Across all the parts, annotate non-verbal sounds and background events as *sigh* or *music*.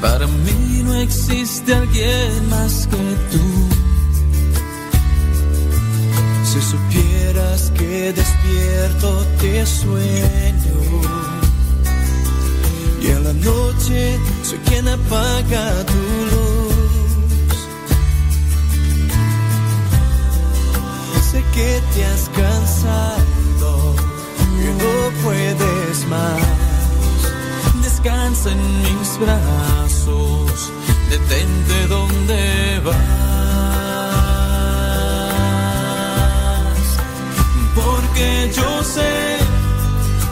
para mí no existe alguien más que tú. Si supieras que despierto te sueño y en la noche soy quien apaga tu luz. Sé que te has cansado que no puedes más. Descansa en mis brazos, detente donde vas. Porque yo sé,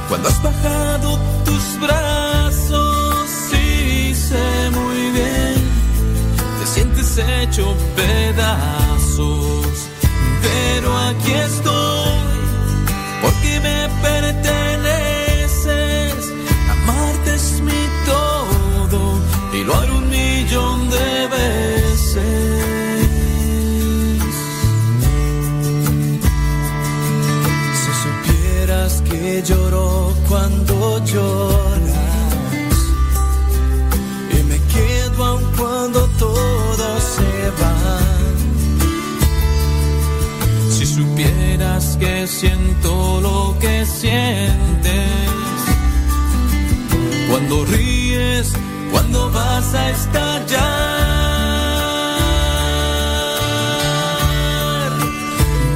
cuando has bajado tus brazos, sí sé muy bien, te sientes hecho pedazos, pero aquí estoy porque me perteneces. Y lo haré un millón de veces. Si supieras que lloro cuando lloras y me quedo aun cuando todo se va. Si supieras que siento lo que sientes, cuando ríes, cuando vas a estallar,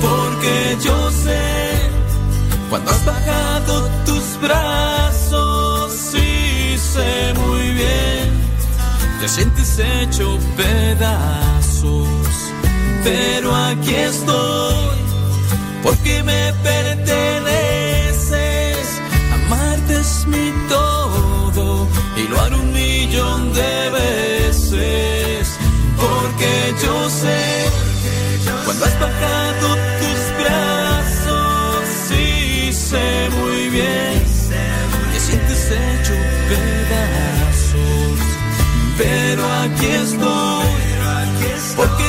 porque yo sé, cuando has bajado tus brazos, sí sé muy bien, te sientes hecho pedazos pero aquí estoy. Porque me perteneces. Amarte es mi todo y lo haré un millón de veces porque yo sé cuando has bajado tus brazos, sí sé muy bien que sientes hecho pedazos, pero aquí estoy porque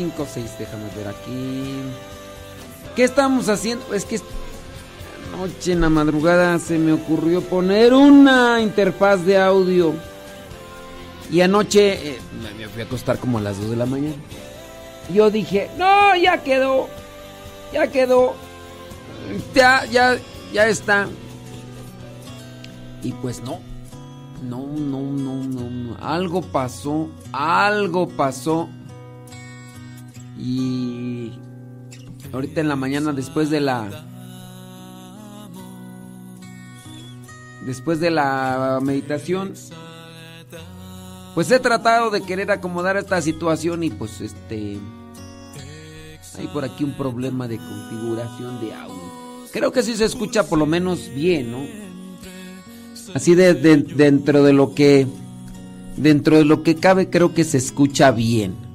5, 6. Déjame ver aquí. ¿Qué estamos haciendo? Es que anoche en la madrugada se me ocurrió poner una interfaz de audio. Y anoche eh, me fui a acostar como a las 2 de la mañana. Yo dije, no, ya quedó. Ya quedó. Ya, ya, ya está. Y pues no. No, no, no, no, no. Algo pasó. Algo pasó. Y ahorita en la mañana después de la... Después de la meditación, pues he tratado de querer acomodar esta situación y pues este... Hay por aquí un problema de configuración de audio. Creo que sí se escucha por lo menos bien, ¿no? Así de, dentro de lo que dentro de lo que cabe creo que se escucha bien.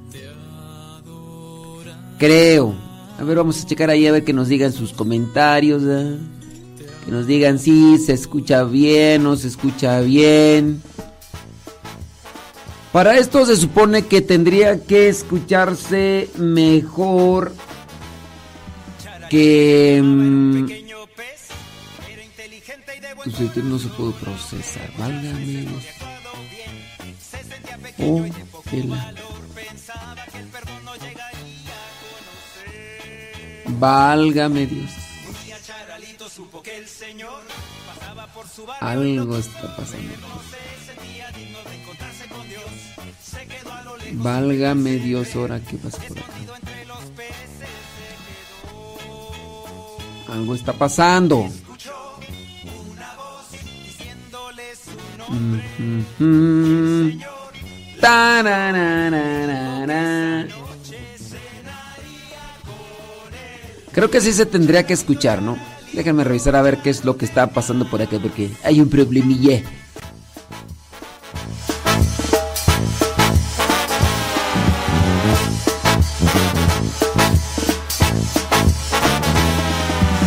Creo. A ver, vamos a checar ahí a ver que nos digan sus comentarios. ¿eh? Que nos digan si se escucha bien o se escucha bien. Para esto se supone que tendría que escucharse mejor que... Mm, pues no se puede procesar. Válgame. Oh, Válgame Dios. Algo está pasando. Válgame Dios, ahora qué pasa por acá. Algo está pasando. Creo que sí se tendría que escuchar, ¿no? Déjenme revisar a ver qué es lo que está pasando por acá, porque hay un problemilla.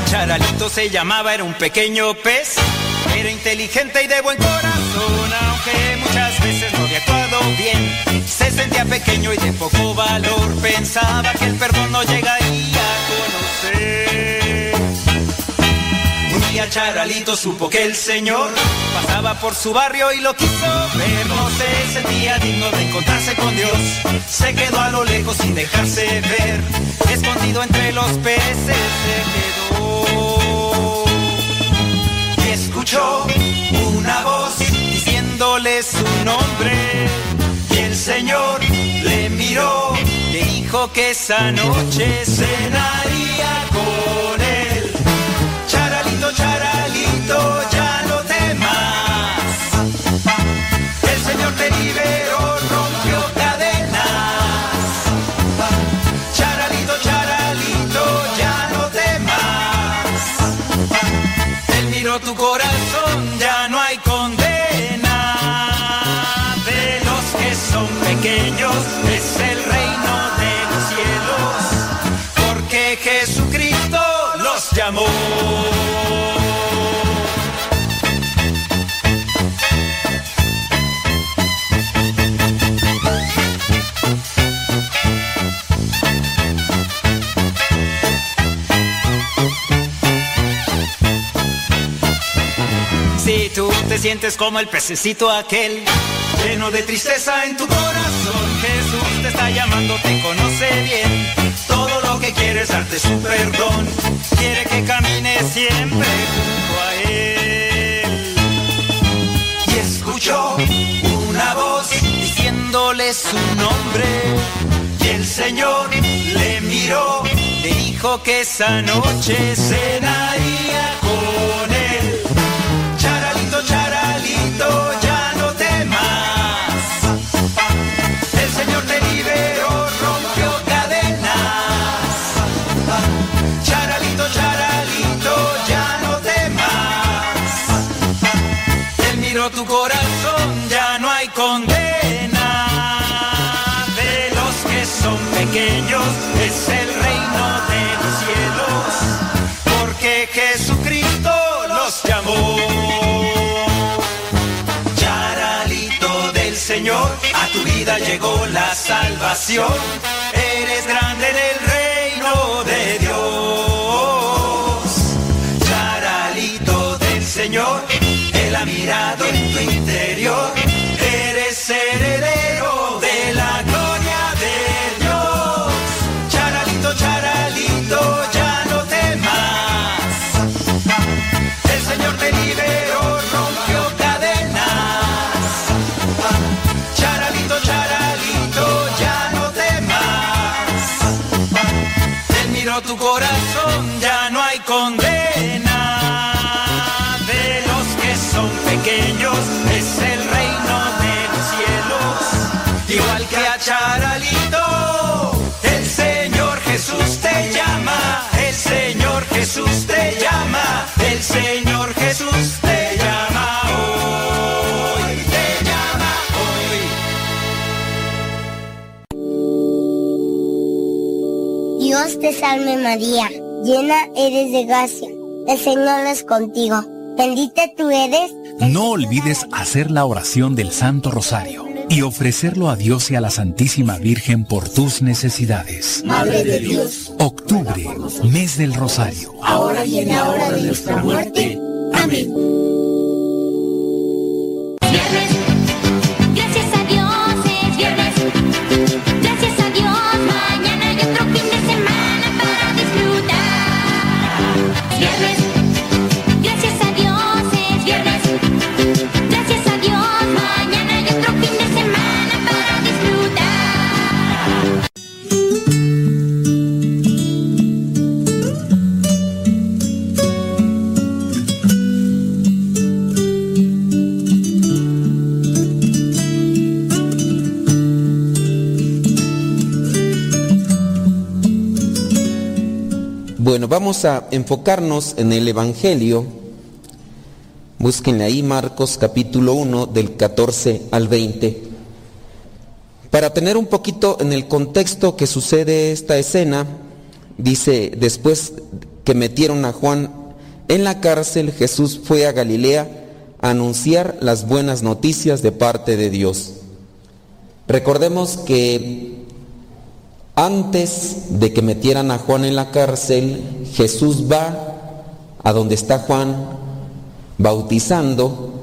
Charalito se llamaba, era un pequeño pez era inteligente y de buen corazón, aunque muchas veces no había actuado bien. Se sentía pequeño y de poco valor, pensaba que el perdón no llegaría a conocer. Un día Charalito supo que el Señor pasaba por su barrio y lo quiso ver. No se sentía digno de encontrarse con Dios. Se quedó a lo lejos sin dejarse ver. Escondido entre los peces se quedó escuchó una voz diciéndole su nombre y Señor le miró, le dijo que esa noche cenaría con él. Charalito, charalito, ya no temas. El Señor te liberó, rompió cadenas. Charalito, charalito, ya no temas. Él miró tu corazón llamó. tú te sientes como el pececito aquel, lleno de tristeza en tu corazón. Jesús te está llamando, te conoce bien. Que quiere es darte su perdón. Quiere que camines siempre junto a Él. Y escuchó una voz diciéndole su nombre. Y el Señor le miró, le dijo que esa noche cenaría Miró tu corazón, ya no hay condena. De los que son pequeños es el reino de los cielos, porque Jesucristo los llamó. tu vida llegó la salvación. Eres grande en el reino Mirado en tu interior. Dios te salve María, llena eres de gracia, el Señor es contigo. Bendita tú eres. No olvides hacer la oración del Santo Rosario y ofrecerlo a Dios y a la Santísima Virgen por tus necesidades. Madre de Dios, Octubre, mes del Rosario. ahora y en la hora de nuestra muerte. Amén. Bueno, vamos a enfocarnos en el Evangelio. Búsquenle ahí Marcos capítulo 1 del 14 al 20. Para tener un poquito en el contexto que sucede esta escena, dice, después que metieron a Juan en la cárcel, Jesús fue a Galilea a anunciar las buenas noticias de parte de Dios. Recordemos que antes de que metieran a Juan en la cárcel, Jesús va a donde está Juan bautizando.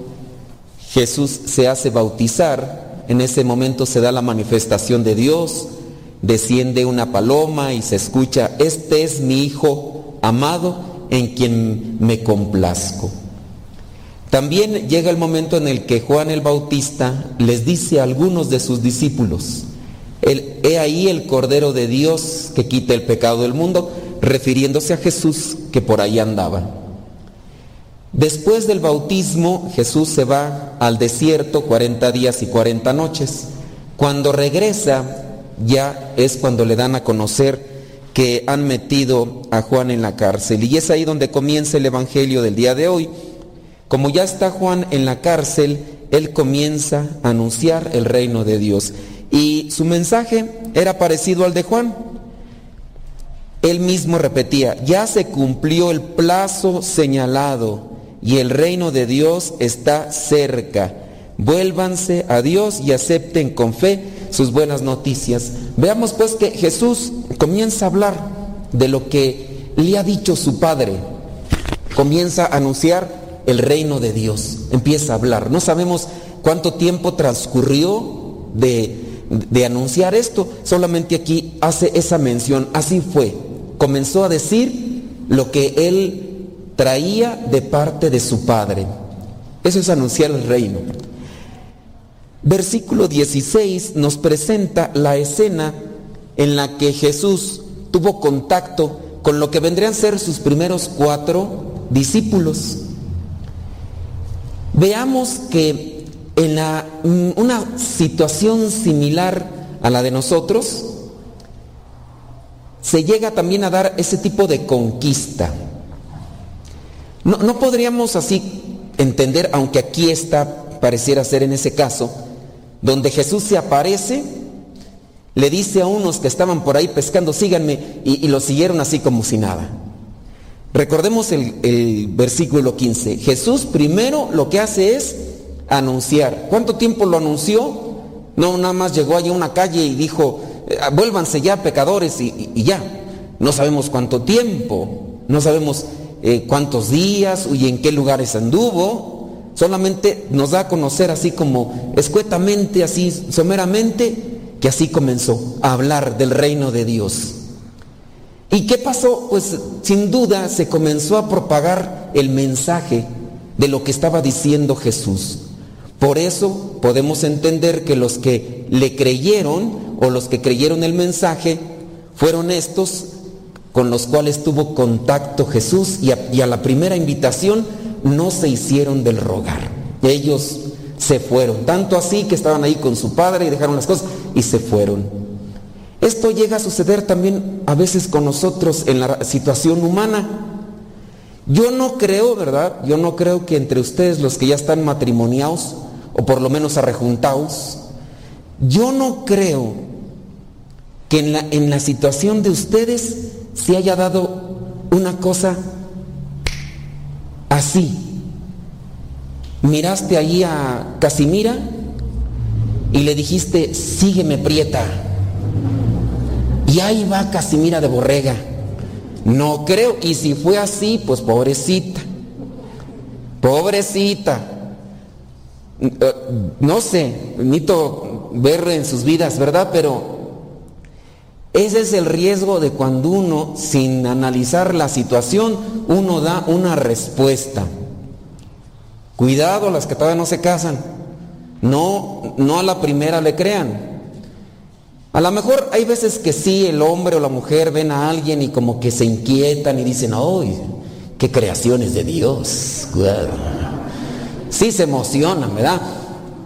Jesús se hace bautizar. En ese momento se da la manifestación de Dios. Desciende una paloma y se escucha, este es mi Hijo amado en quien me complazco. También llega el momento en el que Juan el Bautista les dice a algunos de sus discípulos, el, he ahí el Cordero de Dios que quita el pecado del mundo, refiriéndose a Jesús que por ahí andaba. Después del bautismo, Jesús se va al desierto 40 días y 40 noches. Cuando regresa, ya es cuando le dan a conocer que han metido a Juan en la cárcel. Y es ahí donde comienza el Evangelio del día de hoy. Como ya está Juan en la cárcel, él comienza a anunciar el reino de Dios. Y su mensaje era parecido al de Juan. Él mismo repetía, ya se cumplió el plazo señalado y el reino de Dios está cerca. Vuélvanse a Dios y acepten con fe sus buenas noticias. Veamos pues que Jesús comienza a hablar de lo que le ha dicho su Padre. Comienza a anunciar el reino de Dios. Empieza a hablar. No sabemos cuánto tiempo transcurrió de, de anunciar esto. Solamente aquí hace esa mención. Así fue. Comenzó a decir lo que él traía de parte de su Padre. Eso es anunciar el reino. Versículo 16 nos presenta la escena en la que Jesús tuvo contacto con lo que vendrían a ser sus primeros cuatro discípulos. Veamos que en la, una situación similar a la de nosotros, se llega también a dar ese tipo de conquista. No, no podríamos así entender, aunque aquí está, pareciera ser en ese caso, donde Jesús se aparece, le dice a unos que estaban por ahí pescando, síganme, y, y lo siguieron así como si nada. Recordemos el, el, versículo 15. Jesús primero lo que hace es anunciar. ¿Cuánto tiempo lo anunció? No, nada más llegó allí a una calle y dijo, eh, vuélvanse ya pecadores y, ya. No sabemos cuánto tiempo, no sabemos eh, cuántos días y en qué lugares anduvo. Solamente nos da a conocer así como escuetamente, así someramente, que así comenzó a hablar del reino de Dios. ¿Y qué pasó? Pues sin duda se comenzó a propagar el mensaje de lo que estaba diciendo Jesús. Por eso podemos entender que los que le creyeron o los que creyeron el mensaje fueron estos con los cuales tuvo contacto Jesús y a, la primera invitación no se hicieron del rogar. Ellos se fueron, tanto así que estaban ahí con su padre y dejaron las cosas y se fueron. Esto llega a suceder también a veces con nosotros en la situación humana. Yo no creo, ¿verdad? Yo no creo que entre ustedes, los que ya están matrimoniados, o por lo menos arrejuntados, yo no creo que en la, en la situación de ustedes se haya dado una cosa así. Miraste allí a Casimira y le dijiste, sígueme prieta. Y ahí va Casimira de Borrega. No creo. Y si fue así, pues pobrecita. Pobrecita. Eh, no sé, necesito ver en sus vidas, ¿verdad? Pero ese es el riesgo de cuando uno, sin analizar la situación, uno da una respuesta. Cuidado las que todavía no se casan. No, no a la primera le crean. A lo mejor hay veces que sí, el hombre o la mujer ven a alguien y como que se inquietan y dicen, ¡ay, qué creaciones de Dios! Sí se emocionan, ¿verdad?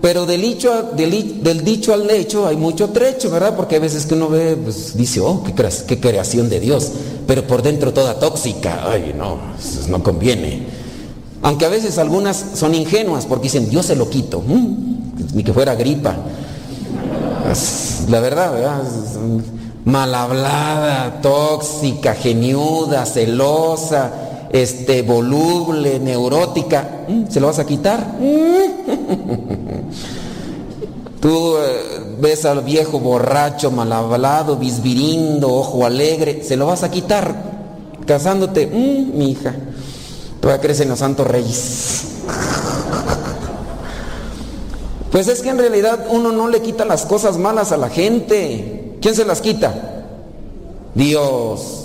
Pero del dicho, del, dicho al hecho hay mucho trecho, ¿verdad? Porque hay veces que uno ve, pues dice, oh, qué, creación de Dios, pero por dentro toda tóxica, ay, no, no conviene. Aunque a veces algunas son ingenuas porque dicen, yo se lo quito, mm, ni que fuera gripa la verdad, ¿verdad? Mal hablada, tóxica, geniuda, celosa, este, voluble, neurótica. ¿Se lo vas a quitar? *laughs* Tú eh, ves al viejo borracho, mal hablado, bisbirindo, ojo alegre, ¿se lo vas a quitar? Casándote, mi hija, todavía crees en los santos reyes. Pues es que en realidad uno no le quita las cosas malas a la gente. ¿Quién se las quita? Dios.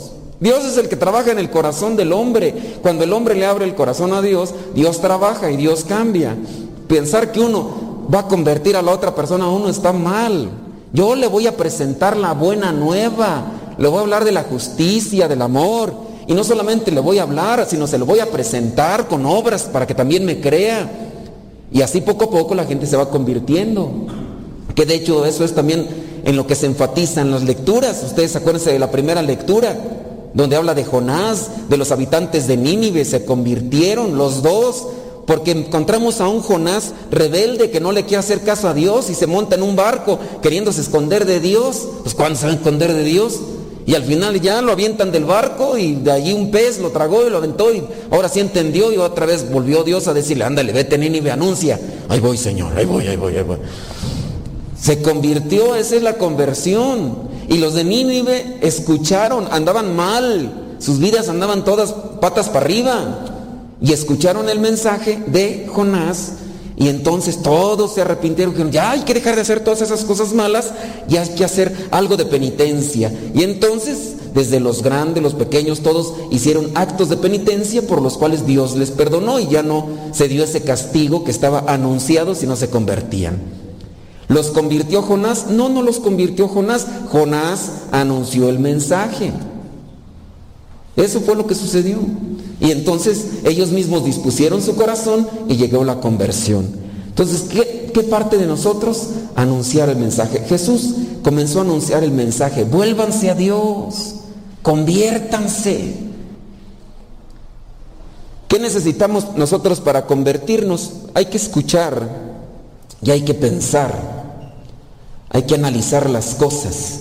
Dios es el que trabaja en el corazón del hombre. Cuando el hombre le abre el corazón a Dios, Dios trabaja y Dios cambia. Pensar que uno va a convertir a la otra persona a uno está mal. Yo le voy a presentar la buena nueva. Le voy a hablar de la justicia, del amor. Y no solamente le voy a hablar, sino se lo voy a presentar con obras para que también me crea. Y así poco a poco la gente se va convirtiendo. Que de hecho eso es también en lo que se enfatiza en las lecturas. Ustedes acuérdense de la primera lectura, donde habla de Jonás, de los habitantes de Nínive, se convirtieron los dos, porque encontramos a un Jonás rebelde que no le quiere hacer caso a Dios y se monta en un barco queriéndose esconder de Dios. Pues ¿cuándo se va a esconder de Dios? Y al final ya lo avientan del barco y de allí un pez lo tragó y lo aventó y ahora sí entendió y otra vez volvió Dios a decirle, ándale, vete Nínive, anuncia. Ahí voy, Señor, ahí voy, ahí voy, ahí voy. Se convirtió, esa es la conversión. Y los de Nínive escucharon, andaban mal, sus vidas andaban todas patas para arriba. Y escucharon el mensaje de Jonás y entonces todos se arrepintieron, dijeron, ya hay que dejar de hacer todas esas cosas malas, ya hay que hacer algo de penitencia. Y entonces, desde los grandes, los pequeños, todos hicieron actos de penitencia por los cuales Dios les perdonó y ya no se dio ese castigo que estaba anunciado si no se convertían. ¿Los convirtió Jonás? No, no los convirtió Jonás. Jonás anunció el mensaje. Eso fue lo que sucedió. Y entonces ellos mismos dispusieron su corazón y llegó la conversión. Entonces, ¿qué, ¿qué, parte de nosotros? Anunciar el mensaje. Jesús comenzó a anunciar el mensaje. Vuélvanse a Dios. Conviértanse. ¿Qué necesitamos nosotros para convertirnos? Hay que escuchar y hay que pensar. Hay que analizar las cosas.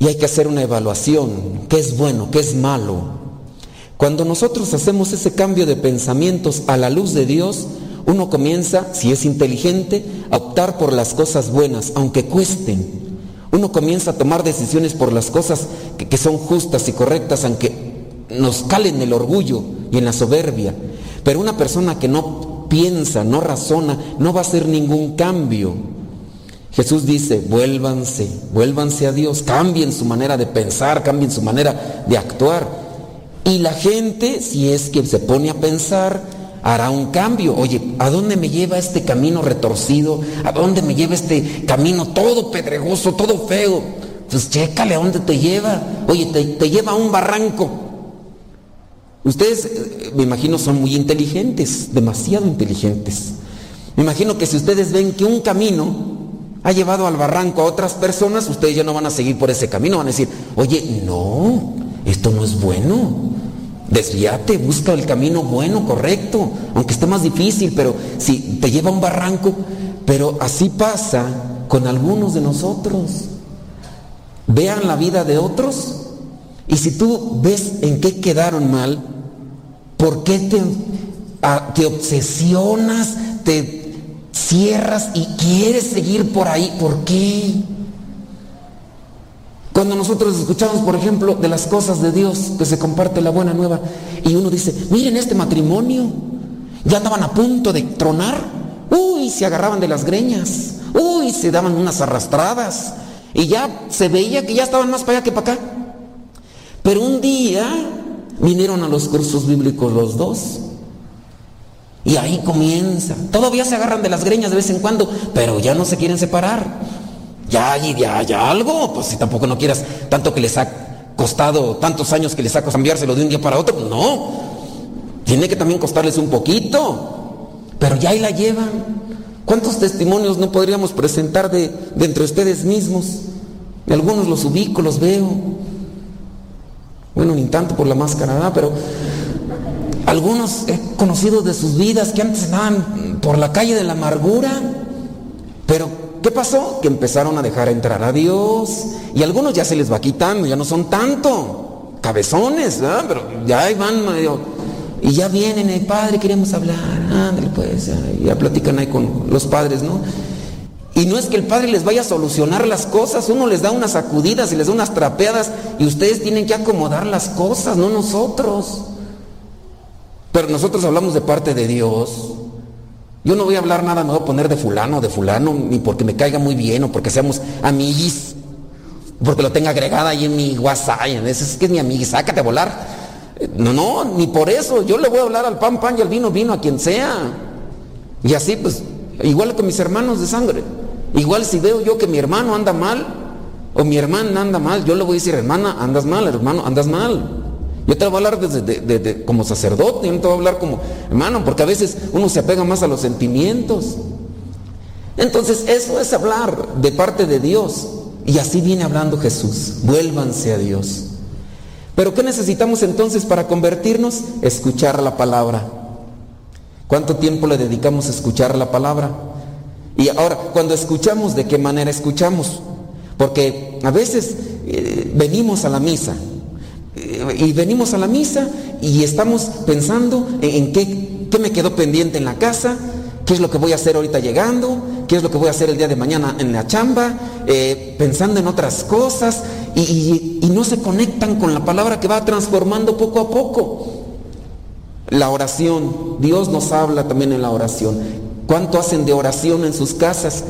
Y hay que hacer una evaluación. ¿Qué es bueno? ¿Qué es malo? Cuando nosotros hacemos ese cambio de pensamientos a la luz de Dios, uno comienza, si es inteligente, a optar por las cosas buenas, aunque cuesten. Uno comienza a tomar decisiones por las cosas que, son justas y correctas, aunque nos calen el orgullo y en la soberbia. Pero una persona que no piensa, no razona, no va a hacer ningún cambio. Jesús dice, vuélvanse, vuélvanse a Dios, cambien su manera de pensar, cambien su manera de actuar. Y la gente, si es que se pone a pensar, hará un cambio. Oye, ¿a dónde me lleva este camino retorcido? ¿A dónde me lleva este camino todo pedregoso, todo feo? Pues chécale a dónde te lleva. Oye, te, te lleva a un barranco. Ustedes, eh, me imagino, son muy inteligentes, demasiado inteligentes. Me imagino que si ustedes ven que un camino ha llevado al barranco a otras personas, ustedes ya no van a seguir por ese camino, van a decir, oye, no, esto no es bueno. Desvíate, busca el camino bueno, correcto, aunque esté más difícil, pero si te lleva a un barranco, pero así pasa con algunos de nosotros. Vean la vida de otros y si tú ves en qué quedaron mal, ¿por qué te, te obsesionas, te cierras y quieres seguir por ahí? ¿Por qué? Cuando nosotros escuchamos, por ejemplo, de las cosas de Dios, que se comparte la buena nueva, y uno dice, miren este matrimonio, ya andaban a punto de tronar, uy, se agarraban de las greñas, uy, se daban unas arrastradas, y ya se veía que ya estaban más para allá que para acá. Pero un día vinieron a los cursos bíblicos los dos, y ahí comienza. Todavía se agarran de las greñas de vez en cuando, pero ya no se quieren separar. Ya, ya, ya algo, pues si tampoco no quieras tanto que les ha costado tantos años que les ha costado cambiárselo de un día para otro, no. Tiene que también costarles un poquito. Pero ya ahí la llevan. ¿Cuántos testimonios no podríamos presentar de, entre ustedes mismos? Algunos los ubico, los veo. Bueno, ni tanto por la máscara, ¿verdad? pero algunos he conocido de sus vidas que antes andaban por la calle de la amargura, pero ¿qué pasó? Que empezaron a dejar entrar a Dios y algunos ya se les va quitando, ya no son tanto cabezones, ¿verdad? pero ya ahí van medio y ya vienen, el padre, queremos hablar, ándale pues, ya platican ahí con los padres, ¿no? Y no es que el Padre les vaya a solucionar las cosas, uno les da unas sacudidas y les da unas trapeadas y ustedes tienen que acomodar las cosas, no nosotros. Pero nosotros hablamos de parte de Dios. Yo no voy a hablar nada, no voy a poner de fulano, de fulano, ni porque me caiga muy bien o porque seamos amiguis, porque lo tenga agregada ahí en mi WhatsApp, es que es mi amiguis, sácate a volar. No, no, ni por eso, yo le voy a hablar al pan, pan y al vino, vino, a quien sea. Y así pues, igual con mis hermanos de sangre. Igual si veo yo que mi hermano anda mal o mi hermana anda mal, yo le voy a decir, hermana, andas mal, hermano, andas mal. Yo te voy a hablar desde, de, de, de, como sacerdote, yo no te voy a hablar como hermano, porque a veces uno se apega más a los sentimientos. Entonces, eso es hablar de parte de Dios. Y así viene hablando Jesús. Vuélvanse a Dios. Pero ¿qué necesitamos entonces para convertirnos? Escuchar la palabra. ¿Cuánto tiempo le dedicamos a escuchar la palabra? Y ahora, cuando escuchamos, ¿de qué manera escuchamos? Porque a veces eh, venimos a la misa y venimos a la misa y estamos pensando en, qué, qué, me quedó pendiente en la casa, qué es lo que voy a hacer ahorita llegando, qué es lo que voy a hacer el día de mañana en la chamba, eh, pensando en otras cosas y, y no se conectan con la palabra que va transformando poco a poco. La oración, Dios nos habla también en la oración. ¿Cuánto hacen de oración en sus casas?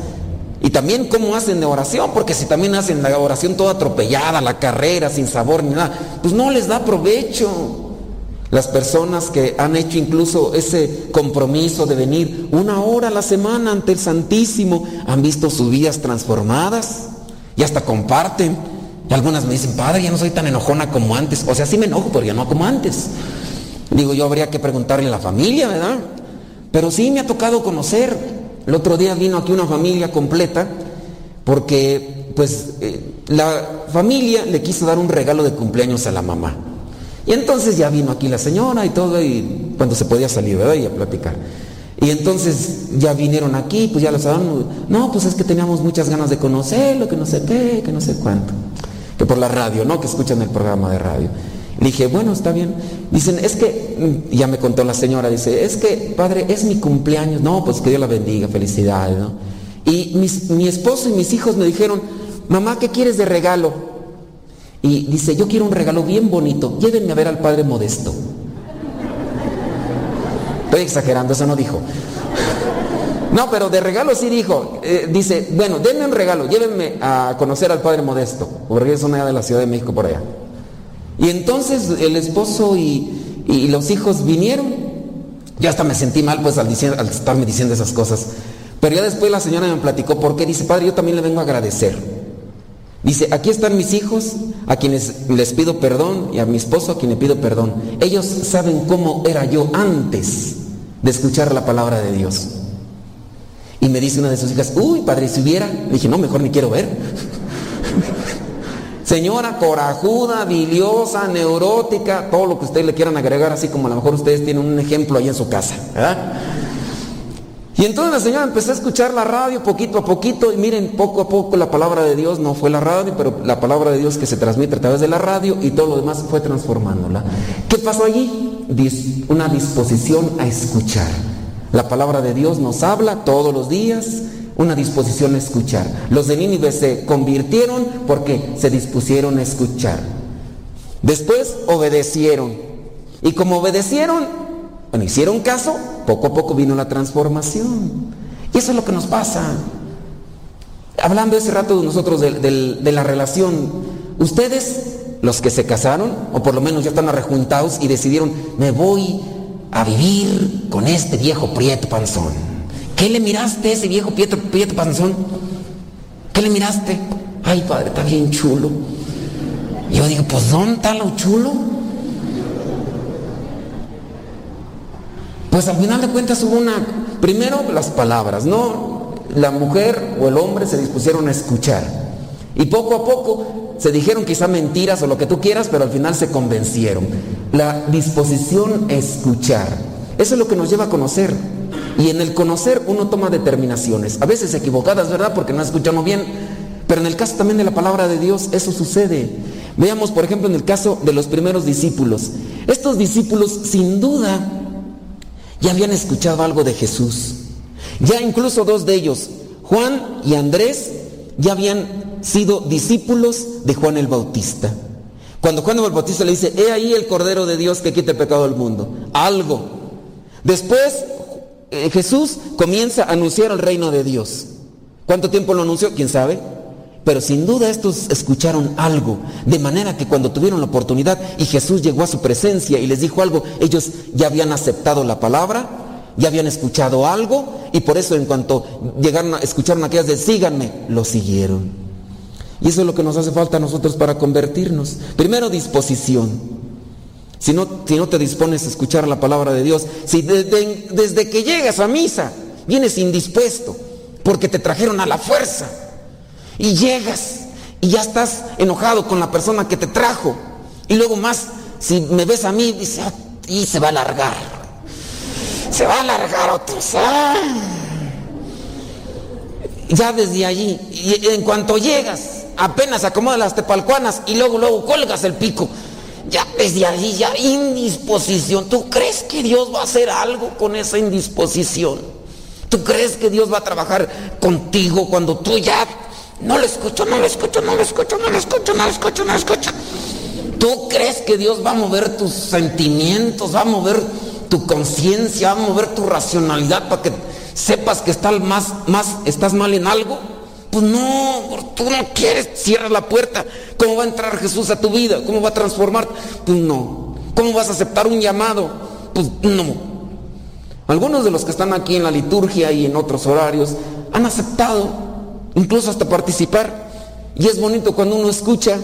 Y también cómo hacen de oración, porque si también hacen la oración toda atropellada, la carrera, sin sabor ni nada, pues no les da provecho. Las personas que han hecho incluso ese compromiso de venir una hora a la semana ante el Santísimo, han visto sus vidas transformadas y hasta comparten. Y algunas me dicen, padre, ya no soy tan enojona como antes. O sea, sí me enojo, pero ya no como antes. Digo, yo habría que preguntarle a la familia, ¿verdad? Pero sí me ha tocado conocer. El otro día vino aquí una familia completa porque pues eh, la familia le quiso dar un regalo de cumpleaños a la mamá. Y entonces ya vino aquí la señora y todo, y cuando se podía salir, ¿verdad? Y a platicar. Y entonces ya vinieron aquí, pues ya lo sabemos. No, pues es que teníamos muchas ganas de conocerlo, que no sé qué, que no sé cuánto. Que por la radio, ¿no? Que escuchan el programa de radio. Le dije, bueno, está bien. Dicen, es que, mm, ya me contó la señora, dice, es que, padre, es mi cumpleaños. No, pues que Dios la bendiga, felicidades, ¿no? Y mi esposo y mis hijos me dijeron, mamá, ¿qué quieres de regalo? Y dice, yo quiero un regalo bien bonito, llévenme a ver al padre modesto. Estoy exagerando, eso no dijo. No, pero de regalo sí dijo. Eh, dice, bueno, denme un regalo, llévenme a conocer al Padre Modesto, porque es una de la Ciudad de México por allá. Y entonces el esposo y, los hijos vinieron. Yo hasta me sentí mal pues al, estarme diciendo esas cosas. Pero ya después la señora me platicó por qué. Dice, Padre, yo también le vengo a agradecer. Dice, aquí están mis hijos, a quienes les pido perdón, y a mi esposo a quien le pido perdón. Ellos saben cómo era yo antes de escuchar la palabra de Dios. Y me dice una de sus hijas, uy, padre, si hubiera. Dije, no, mejor ni quiero ver. *laughs* Señora corajuda, biliosa, neurótica, todo lo que ustedes le quieran agregar, así como a lo mejor ustedes tienen un ejemplo ahí en su casa. Y entonces la señora empezó a escuchar la radio poquito a poquito y miren, poco a poco la palabra de Dios no fue la radio, pero la palabra de Dios que se transmite a través de la radio y todo lo demás fue transformándola. ¿Qué pasó allí? Una disposición a escuchar. La palabra de Dios nos habla todos los días, una disposición a escuchar. Los de Nínive se convirtieron porque se dispusieron a escuchar. Después obedecieron. Y como obedecieron, bueno, hicieron caso, poco a poco vino la transformación. Y eso es lo que nos pasa. Hablando ese rato de nosotros de, de la relación, ustedes, los que se casaron, o por lo menos ya están arrejuntados y decidieron, me voy a vivir con este viejo prieto panzón. ¿Qué le miraste a ese viejo prieto, prieto panzón? ¿Qué le miraste? Ay, padre, está bien chulo. Yo digo, pues ¿dónde está lo chulo? Pues al final de cuentas hubo una, primero las palabras, ¿no? La mujer o el hombre se dispusieron a escuchar. Y poco a poco se dijeron quizá mentiras o lo que tú quieras, pero al final se convencieron. La disposición a escuchar. Eso es lo que nos lleva a conocer. Y en el conocer uno toma determinaciones, a veces equivocadas, ¿verdad? Porque no escuchamos bien. Pero en el caso también de la palabra de Dios, eso sucede. Veamos, por ejemplo, en el caso de los primeros discípulos. Estos discípulos, sin duda, ya habían escuchado algo de Jesús. Ya incluso dos de ellos, Juan y Andrés, ya habían sido discípulos de Juan el Bautista. Cuando Juan el Bautista le dice, he ahí el Cordero de Dios que quita el pecado del mundo. Algo. Después eh, Jesús comienza a anunciar el reino de Dios. ¿Cuánto tiempo lo anunció? ¿Quién sabe? Pero sin duda estos escucharon algo, de manera que cuando tuvieron la oportunidad y Jesús llegó a su presencia y les dijo algo, ellos ya habían aceptado la palabra, ya habían escuchado algo y por eso en cuanto llegaron a escucharon aquellas de síganme, lo siguieron. Y eso es lo que nos hace falta a nosotros para convertirnos. Primero, disposición. Si no, si no te dispones a escuchar la palabra de Dios, si desde, desde que llegas a misa vienes indispuesto, porque te trajeron a la fuerza, y llegas y ya estás enojado con la persona que te trajo, y luego más, si me ves a mí, dice, ah, y se va a alargar, se va a alargar otro. Ya desde allí, y en cuanto llegas, apenas acomodas las tepalcuanas y luego, luego colgas el pico. Ya desde allí, ya indisposición. ¿Tú crees que Dios va a hacer algo con esa indisposición? ¿Tú crees que Dios va a trabajar contigo cuando tú ya no lo escucho, no lo escucho, no lo escucho, no lo escucho, no lo escucho, no lo escucho? ¿Tú crees que Dios va a mover tus sentimientos, va a mover tu conciencia, va a mover tu racionalidad para que sepas que estás más, más, estás mal en algo? Pues no, tú no quieres, cierra la puerta. ¿Cómo va a entrar Jesús a tu vida? ¿Cómo va a transformarte? Pues no. ¿Cómo vas a aceptar un llamado? Pues no. Algunos de los que están aquí en la liturgia y en otros horarios han aceptado, incluso hasta participar. Y es bonito cuando uno escucha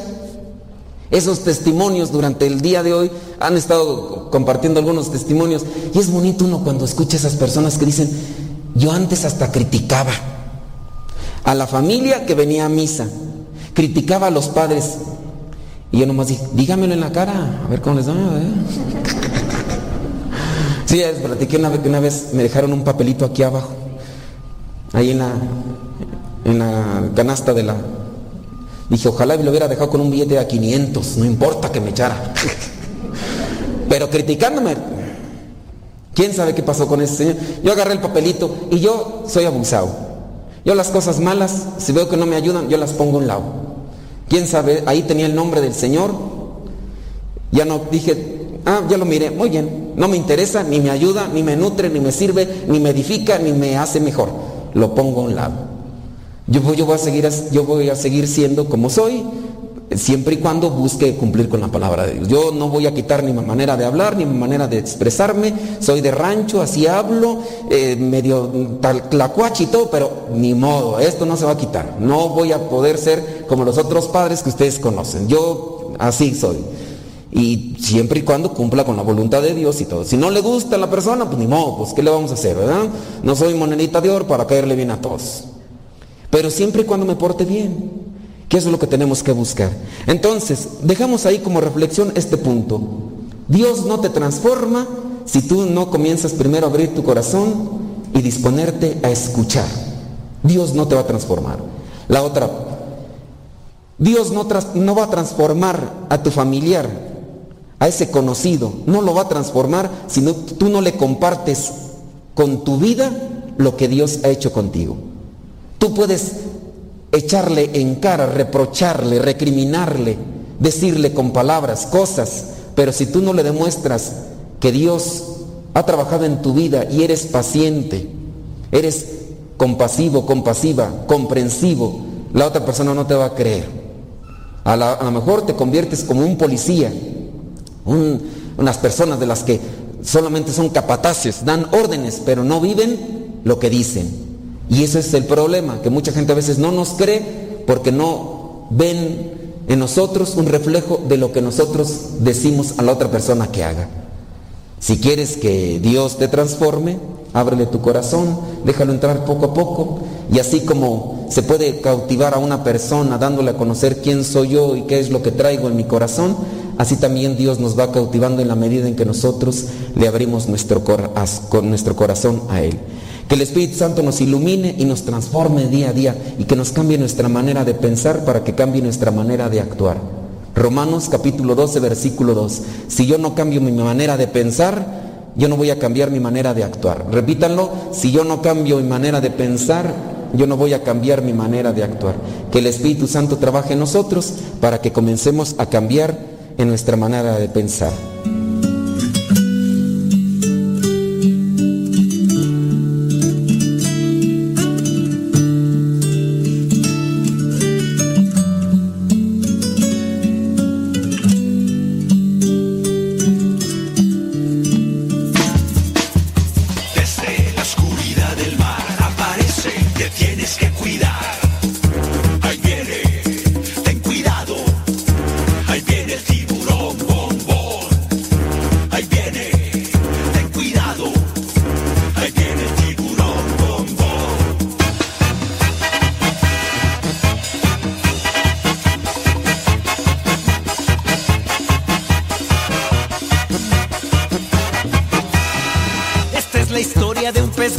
esos testimonios durante el día de hoy. Han estado compartiendo algunos testimonios. Y es bonito uno cuando escucha esas personas que dicen, yo antes hasta criticaba a la familia que venía a misa, criticaba a los padres. Y yo nomás dije, dígamelo en la cara, a ver cómo les va. Sí, les platiqué una vez, una vez me dejaron un papelito aquí abajo, ahí en la, en la canasta de la... Dije, ojalá me lo hubiera dejado con un billete a 500, no importa que me echara. Pero criticándome, ¿quién sabe qué pasó con ese señor? Yo agarré el papelito y yo soy abusado. Yo las cosas malas, si veo que no me ayudan, yo las pongo a un lado. ¿Quién sabe? Ahí tenía el nombre del Señor. Ya no dije, ah, ya lo miré, muy bien. No me interesa, ni me ayuda, ni me nutre, ni me sirve, ni me edifica, ni me hace mejor. Lo pongo a un lado. Yo, yo, voy a seguir, yo voy a seguir siendo como soy, siempre y cuando busque cumplir con la palabra de Dios. Yo no voy a quitar ni mi manera de hablar, ni mi manera de expresarme. Soy de rancho, así hablo, eh, medio tal clacuachi y todo, pero ni modo, esto no se va a quitar. No voy a poder ser como los otros padres que ustedes conocen. Yo así soy. Y siempre y cuando cumpla con la voluntad de Dios y todo. Si no le gusta a la persona, pues ni modo, pues ¿qué le vamos a hacer, verdad? No soy monedita de oro para caerle bien a todos. Pero siempre y cuando me porte bien. ¿Qué es lo que tenemos que buscar? Entonces, dejamos ahí como reflexión este punto. Dios no te transforma si tú no comienzas primero a abrir tu corazón y disponerte a escuchar. Dios no te va a transformar. La otra, Dios no, no va a transformar a tu familiar, a ese conocido, no lo va a transformar si tú no le compartes con tu vida lo que Dios ha hecho contigo. Tú puedes echarle en cara, reprocharle, recriminarle, decirle con palabras cosas, pero si tú no le demuestras que Dios ha trabajado en tu vida y eres paciente, eres compasivo, compasiva, comprensivo, la otra persona no te va a creer. A, lo mejor te conviertes como un policía, unas personas de las que solamente son capataces, dan órdenes, pero no viven lo que dicen. Y ese es el problema, que mucha gente a veces no nos cree porque no ven en nosotros un reflejo de lo que nosotros decimos a la otra persona que haga. Si quieres que Dios te transforme, ábrele tu corazón, déjalo entrar poco a poco y así como se puede cautivar a una persona dándole a conocer quién soy yo y qué es lo que traigo en mi corazón, así también Dios nos va cautivando en la medida en que nosotros le abrimos nuestro, corazón a Él. Que el Espíritu Santo nos ilumine y nos transforme día a día y que nos cambie nuestra manera de pensar para que cambie nuestra manera de actuar. Romanos capítulo 12, versículo 2. Si yo no cambio mi manera de pensar, yo no voy a cambiar mi manera de actuar. Repítanlo, si yo no cambio mi manera de pensar, yo no voy a cambiar mi manera de actuar. Que el Espíritu Santo trabaje en nosotros para que comencemos a cambiar en nuestra manera de pensar.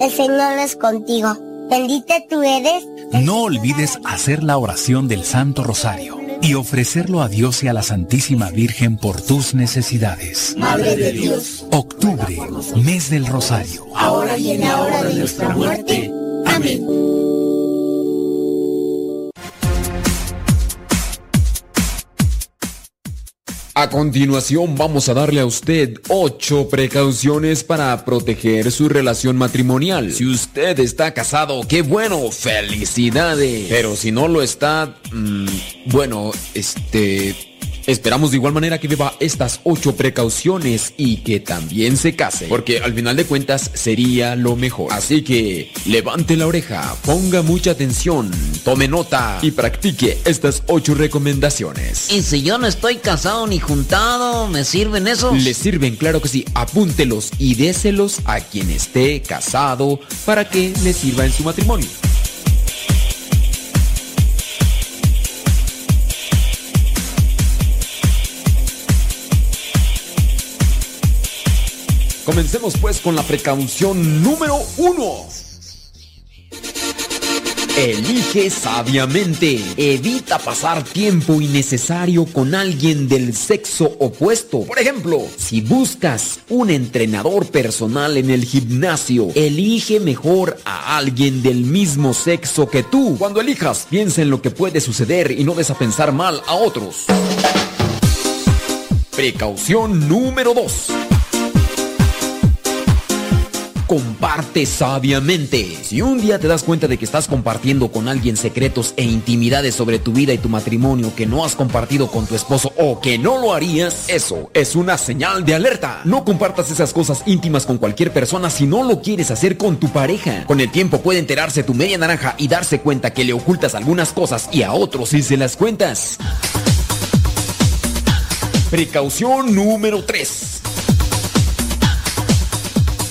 el Señor es contigo. Bendita tú eres. No olvides hacer la oración del Santo Rosario y ofrecerlo a Dios y a la Santísima Virgen por tus necesidades. Madre de Dios, Octubre, mes del Rosario. ahora y en la hora de nuestra muerte. Continuación vamos a darle a usted 8 precauciones para proteger su relación matrimonial. Si usted está casado, qué bueno, felicidades. Pero si no lo está, mm, bueno, este... Esperamos de igual manera que beba estas 8 precauciones y que también se case, porque al final de cuentas sería lo mejor. Así que levante la oreja, ponga mucha atención, tome nota y practique estas 8 recomendaciones. Y si yo no estoy casado ni juntado, ¿me sirven esos? Le sirven, claro que sí. Apúntelos y déselos a quien esté casado para que le sirva en su matrimonio. Comencemos pues con la precaución número uno. Elige sabiamente. Evita pasar tiempo innecesario con alguien del sexo opuesto. Por ejemplo, si buscas un entrenador personal en el gimnasio, elige mejor a alguien del mismo sexo que tú. Cuando elijas, piensa en lo que puede suceder y no des a pensar mal a otros. Precaución número 2. Comparte sabiamente. Si un día te das cuenta de que estás compartiendo con alguien secretos e intimidades sobre tu vida y tu matrimonio que no has compartido con tu esposo o que no lo harías, eso es una señal de alerta. No compartas esas cosas íntimas con cualquier persona si no lo quieres hacer con tu pareja. Con el tiempo puede enterarse tu media naranja y darse cuenta que le ocultas algunas cosas y a otros sí se las cuentas. Precaución número 3.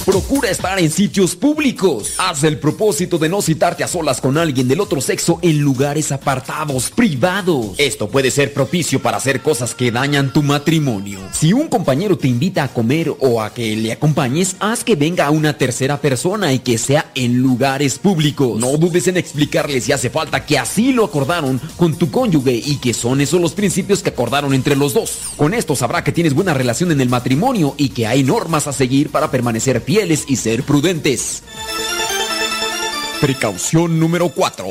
Procura estar en sitios públicos. Haz el propósito de no citarte a solas con alguien del otro sexo en lugares apartados, privados. Esto puede ser propicio para hacer cosas que dañan tu matrimonio. Si un compañero te invita a comer o a que le acompañes, haz que venga una tercera persona y que sea en lugares públicos. No dudes en explicarle si hace falta que así lo acordaron con tu cónyuge y que son esos los principios que acordaron entre los dos. Con esto sabrá que tienes buena relación en el matrimonio y que hay normas a seguir para permanecer y ser prudentes. Precaución número 4.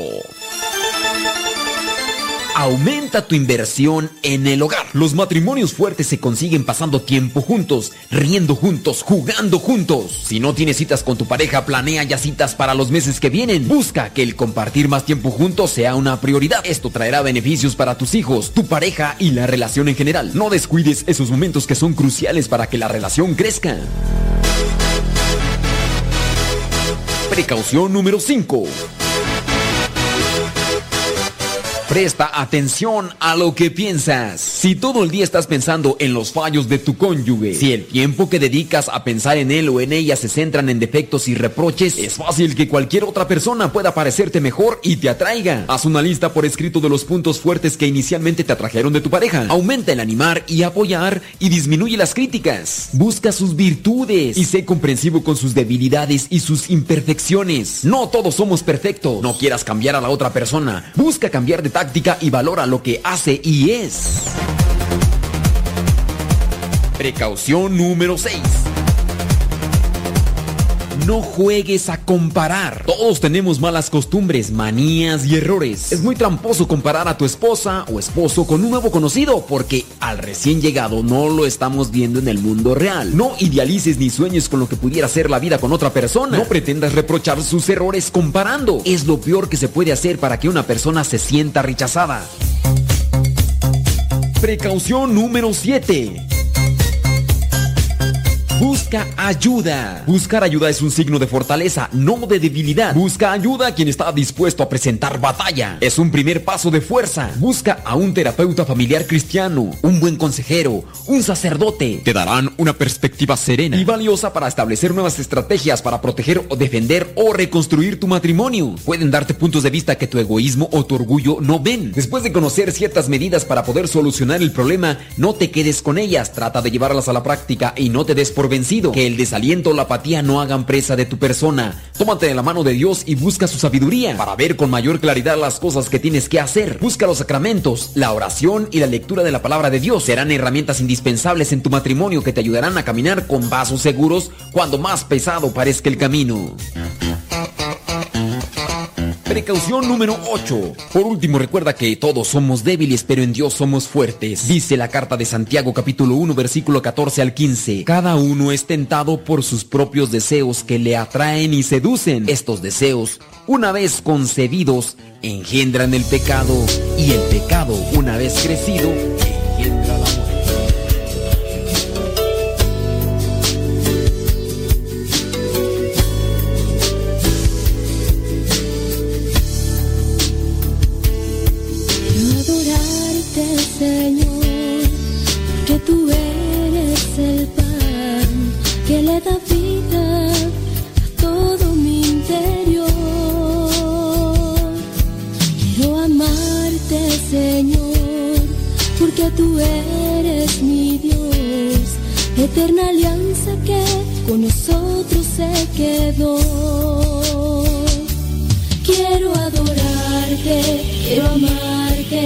Aumenta tu inversión en el hogar. Los matrimonios fuertes se consiguen pasando tiempo juntos, riendo juntos, jugando juntos. Si no tienes citas con tu pareja, planea ya citas para los meses que vienen. Busca que el compartir más tiempo juntos sea una prioridad. Esto traerá beneficios para tus hijos, tu pareja y la relación en general. No descuides esos momentos que son cruciales para que la relación crezca. Precaución número 5. Presta atención a lo que piensas. Si todo el día estás pensando en los fallos de tu cónyuge, si el tiempo que dedicas a pensar en él o en ella se centran en defectos y reproches, es fácil que cualquier otra persona pueda parecerte mejor y te atraiga. Haz una lista por escrito de los puntos fuertes que inicialmente te atrajeron de tu pareja. Aumenta el animar y apoyar y disminuye las críticas. Busca sus virtudes y sé comprensivo con sus debilidades y sus imperfecciones. No todos somos perfectos. No quieras cambiar a la otra persona. Busca cambiar de táctica y valora lo que hace y es. Precaución número 6. No juegues a comparar. Todos tenemos malas costumbres, manías y errores. Es muy tramposo comparar a tu esposa o esposo con un nuevo conocido porque al recién llegado no lo estamos viendo en el mundo real. No idealices ni sueñes con lo que pudiera ser la vida con otra persona. No pretendas reprochar sus errores comparando. Es lo peor que se puede hacer para que una persona se sienta rechazada. Precaución número 7. Busca ayuda. Buscar ayuda es un signo de fortaleza, no de debilidad. Busca ayuda a quien está dispuesto a presentar batalla. Es un primer paso de fuerza. Busca a un terapeuta familiar cristiano, un buen consejero, un sacerdote. Te darán una perspectiva serena y valiosa para establecer nuevas estrategias para proteger o defender o reconstruir tu matrimonio. Pueden darte puntos de vista que tu egoísmo o tu orgullo no ven. Después de conocer ciertas medidas para poder solucionar el problema, no te quedes con ellas. Trata de llevarlas a la práctica y no te des por vencido. Que el desaliento o la apatía no hagan presa de tu persona. Tómate de la mano de Dios y busca su sabiduría para ver con mayor claridad las cosas que tienes que hacer. Busca los sacramentos, la oración y la lectura de la palabra de Dios. Serán herramientas indispensables en tu matrimonio que te ayudarán a caminar con vasos seguros cuando más pesado parezca el camino. Precaución número 8. Por último, recuerda que todos somos débiles, pero en Dios somos fuertes. Dice la carta de Santiago capítulo 1 versículo 14 al 15. Cada uno es tentado por sus propios deseos que le atraen y seducen. Estos deseos, una vez concebidos, engendran el pecado y el pecado, una vez crecido, tú eres mi Dios, eterna alianza que con nosotros se quedó. Quiero adorarte, quiero amarte,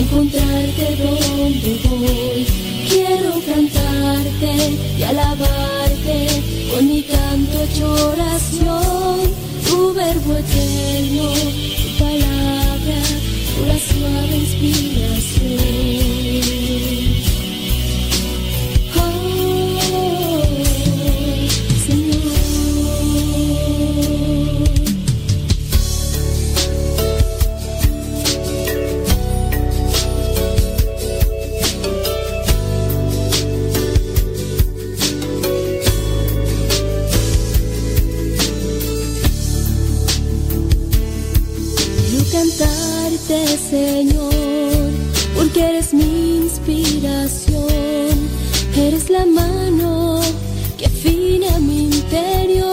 encontrarte donde voy. Quiero cantarte y alabarte con mi canto hecho oración. Tu verbo eterno, tu palabra, pura suave inspiración. Señor, porque eres mi inspiración. Eres la mano que afina mi interior.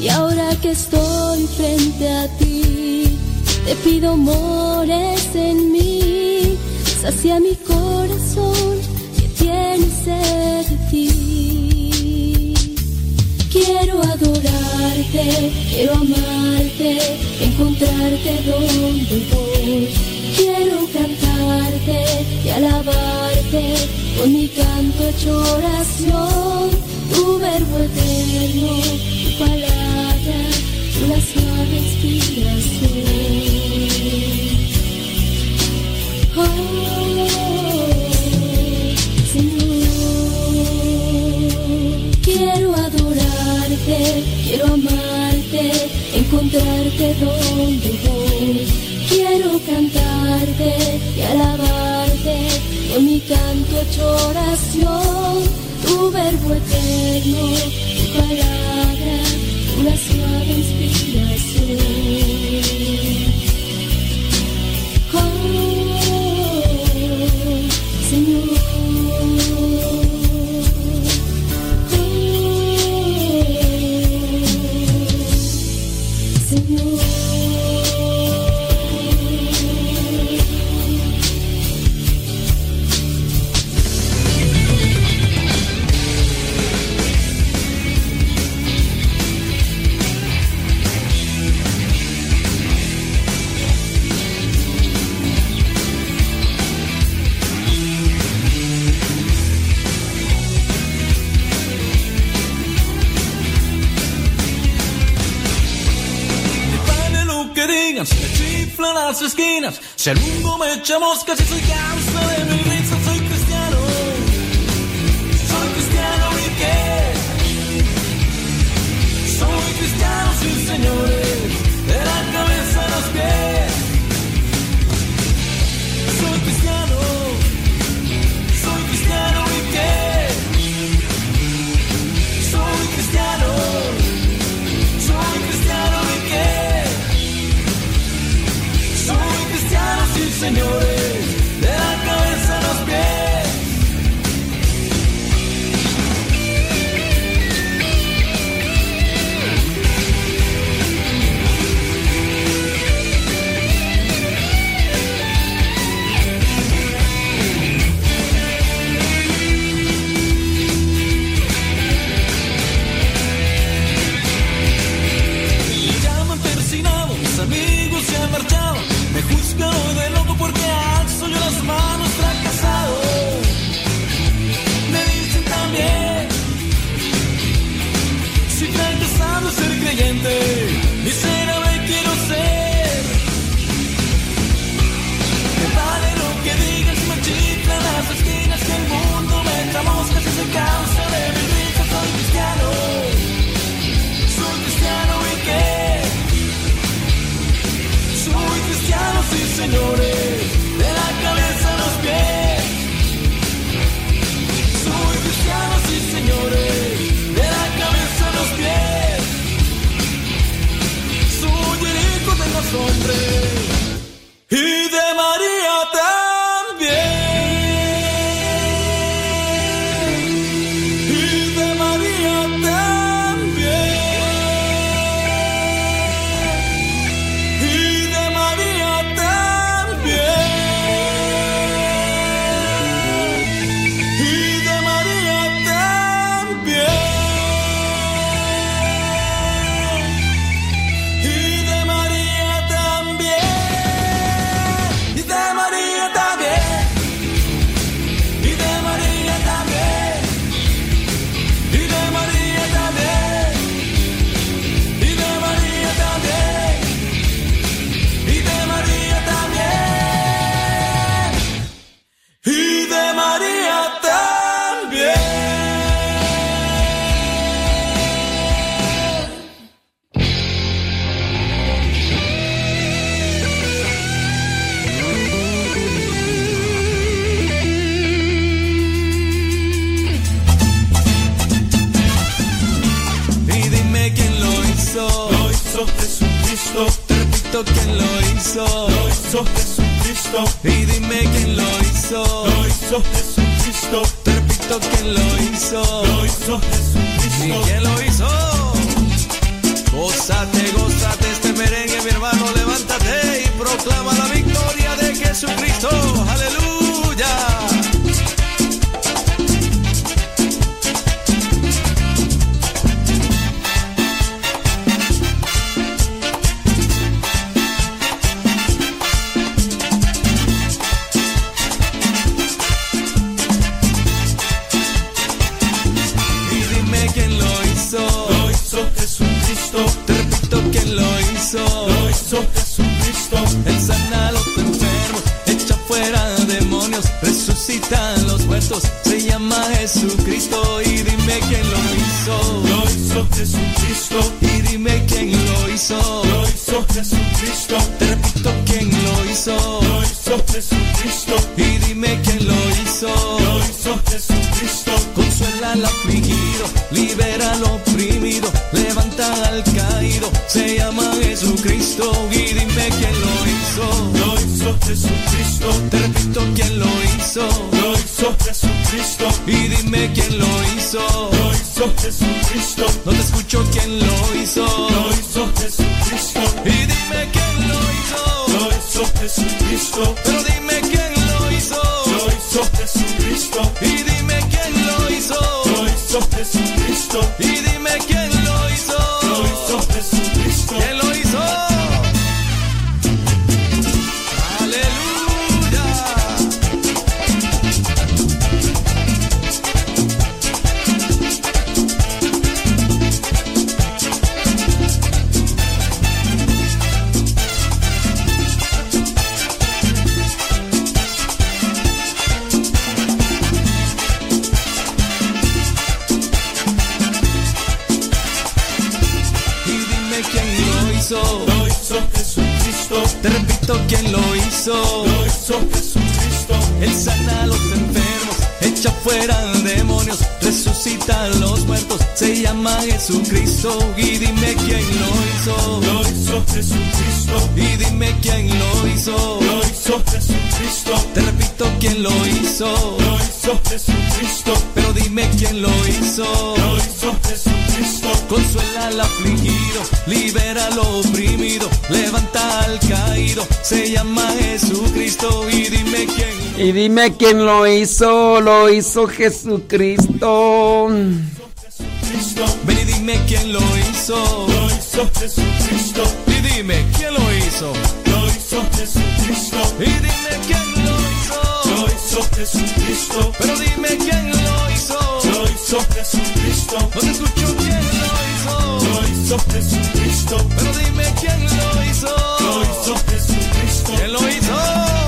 Y ahora que estoy frente a ti, te pido mores en mí. Sacia mi corazón que tiene sed de ti. Quiero adorarte, quiero amarte, encontrarte donde voy. Quiero cantarte y alabarte con mi canto hecho oración. Tu verbo eterno, tu palabra, una suave inspiración. Oh, Señor, quiero adorarte, quiero amarte, encontrarte donde voy. Quiero cantarte y alabarte con mi canto hecho oración. Tu verbo eterno, tu palabra, una suave inspiración. C'è lungo me c'è mosca, ci si causa hizo? Lo hizo Jesucristo. Él sana a los enfermos, echa fuera demonios, resucita a los. Se llama Jesucristo y dime quién lo hizo. Lo hizo Jesucristo. Y dime quién lo hizo. Lo hizo Jesucristo. Te repito, ¿quién lo hizo? Lo hizo Jesucristo. Pero dime quién lo hizo. Lo hizo Jesucristo. Consuela al afligido, libera al oprimido, levanta al caído. Se llama Jesucristo y dime quién. Y dime quién lo hizo, lo hizo Jesucristo. Ven y dime quién lo hizo. Lo hizo Jesucristo. Y dime quién lo hizo. Lo hizo Jesucristo. Y dime quién lo hizo. Lo hizo Jesucristo. Pero dime quién lo hizo. Lo hizo Jesucristo. No te escucho quién lo hizo. Lo hizo Jesucristo. Pero dime quién lo hizo. Lo hizo Jesucristo. ¿Quién lo hizo?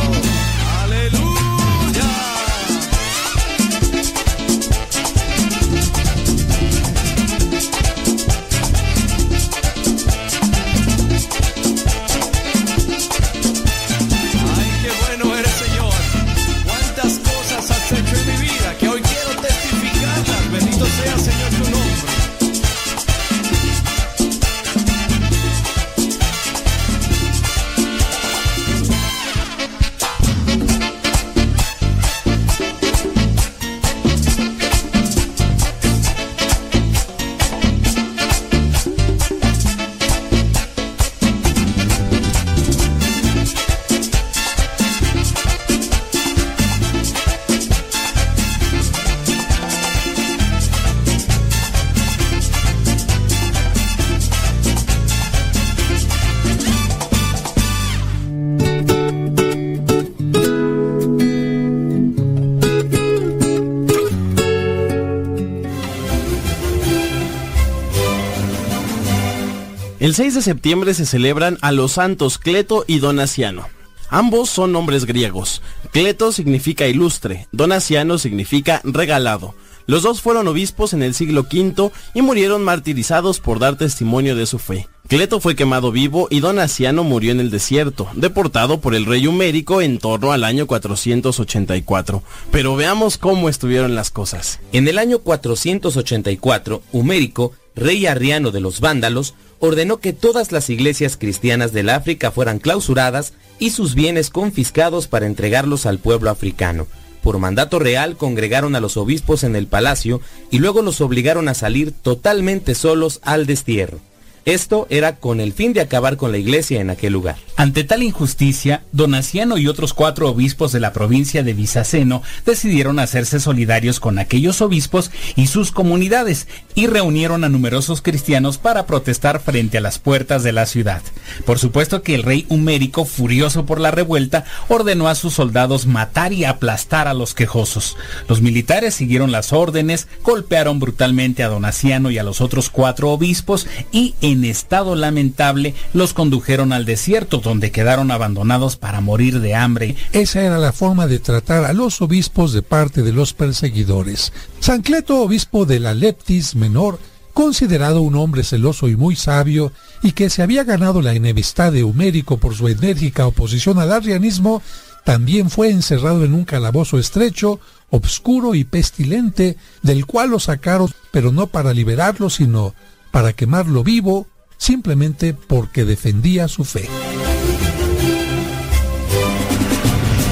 El 6 de septiembre se celebran a los santos Cleto y Donaciano. Ambos son nombres griegos. Cleto significa ilustre, Donaciano significa regalado. Los dos fueron obispos en el siglo V y murieron martirizados por dar testimonio de su fe. Cleto fue quemado vivo y Donaciano murió en el desierto, deportado por el rey Humérico en torno al año 484. Pero veamos cómo estuvieron las cosas. En el año 484, Humérico, rey arriano de los vándalos, ordenó que todas las iglesias cristianas del África fueran clausuradas y sus bienes confiscados para entregarlos al pueblo africano. Por mandato real congregaron a los obispos en el palacio y luego los obligaron a salir totalmente solos al destierro. Esto era con el fin de acabar con la iglesia en aquel lugar. Ante tal injusticia, Donaciano y otros cuatro obispos de la provincia de Bizaceno decidieron hacerse solidarios con aquellos obispos y sus comunidades y reunieron a numerosos cristianos para protestar frente a las puertas de la ciudad. Por supuesto que el rey Humérico, furioso por la revuelta, ordenó a sus soldados matar y aplastar a los quejosos. Los militares siguieron las órdenes, golpearon brutalmente a Donaciano y a los otros cuatro obispos y en estado lamentable los condujeron al desierto donde quedaron abandonados para morir de hambre. Esa era la forma de tratar a los obispos de parte de los perseguidores. San Cleto, obispo de la Leptis Menor, considerado un hombre celoso y muy sabio, y que se había ganado la enemistad de Humérico por su enérgica oposición al arrianismo, también fue encerrado en un calabozo estrecho, obscuro y pestilente, del cual lo sacaron, pero no para liberarlo, sino para quemarlo vivo, simplemente porque defendía su fe.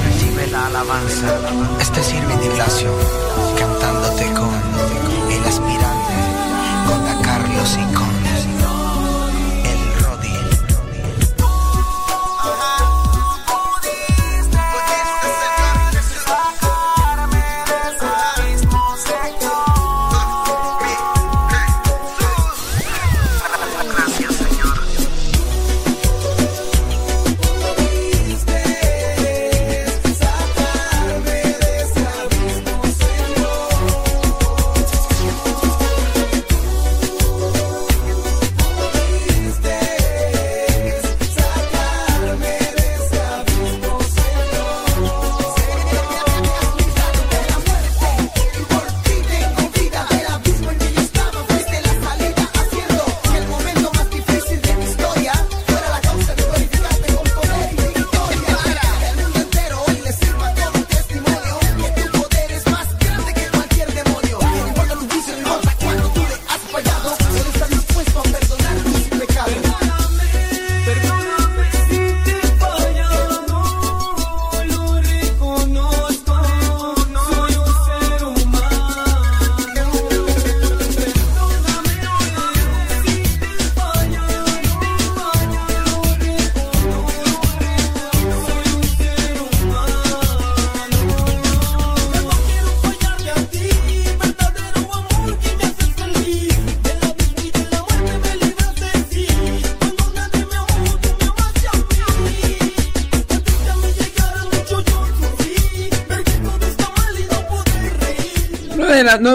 Recibe la alabanza. Este sirve de Ignacio,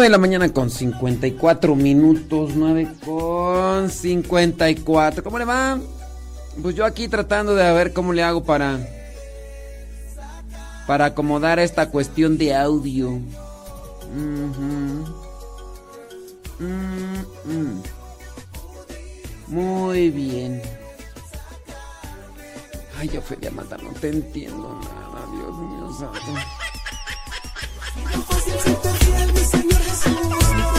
de la mañana con 54 minutos. 9 con 54. ¿Cómo le va? Pues yo aquí tratando de ver cómo le hago para. Para acomodar esta cuestión de audio. Muy bien. Ay, yo Feria Mata, no te entiendo nada, Dios mío santo. Señor Jesús.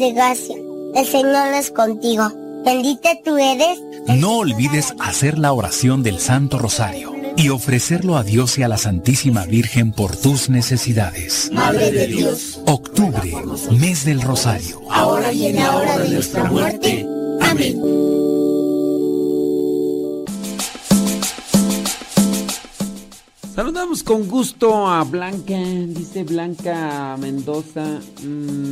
de gracia. El Señor es contigo. Bendita tú eres. No olvides hacer la oración del Santo Rosario y ofrecerlo a Dios y a la Santísima Virgen por tus necesidades. Madre de Dios. Octubre, mes del Rosario. Ahora y en la hora de nuestra muerte. Amén. Saludamos con gusto a Blanca, dice Blanca Mendoza. Mm,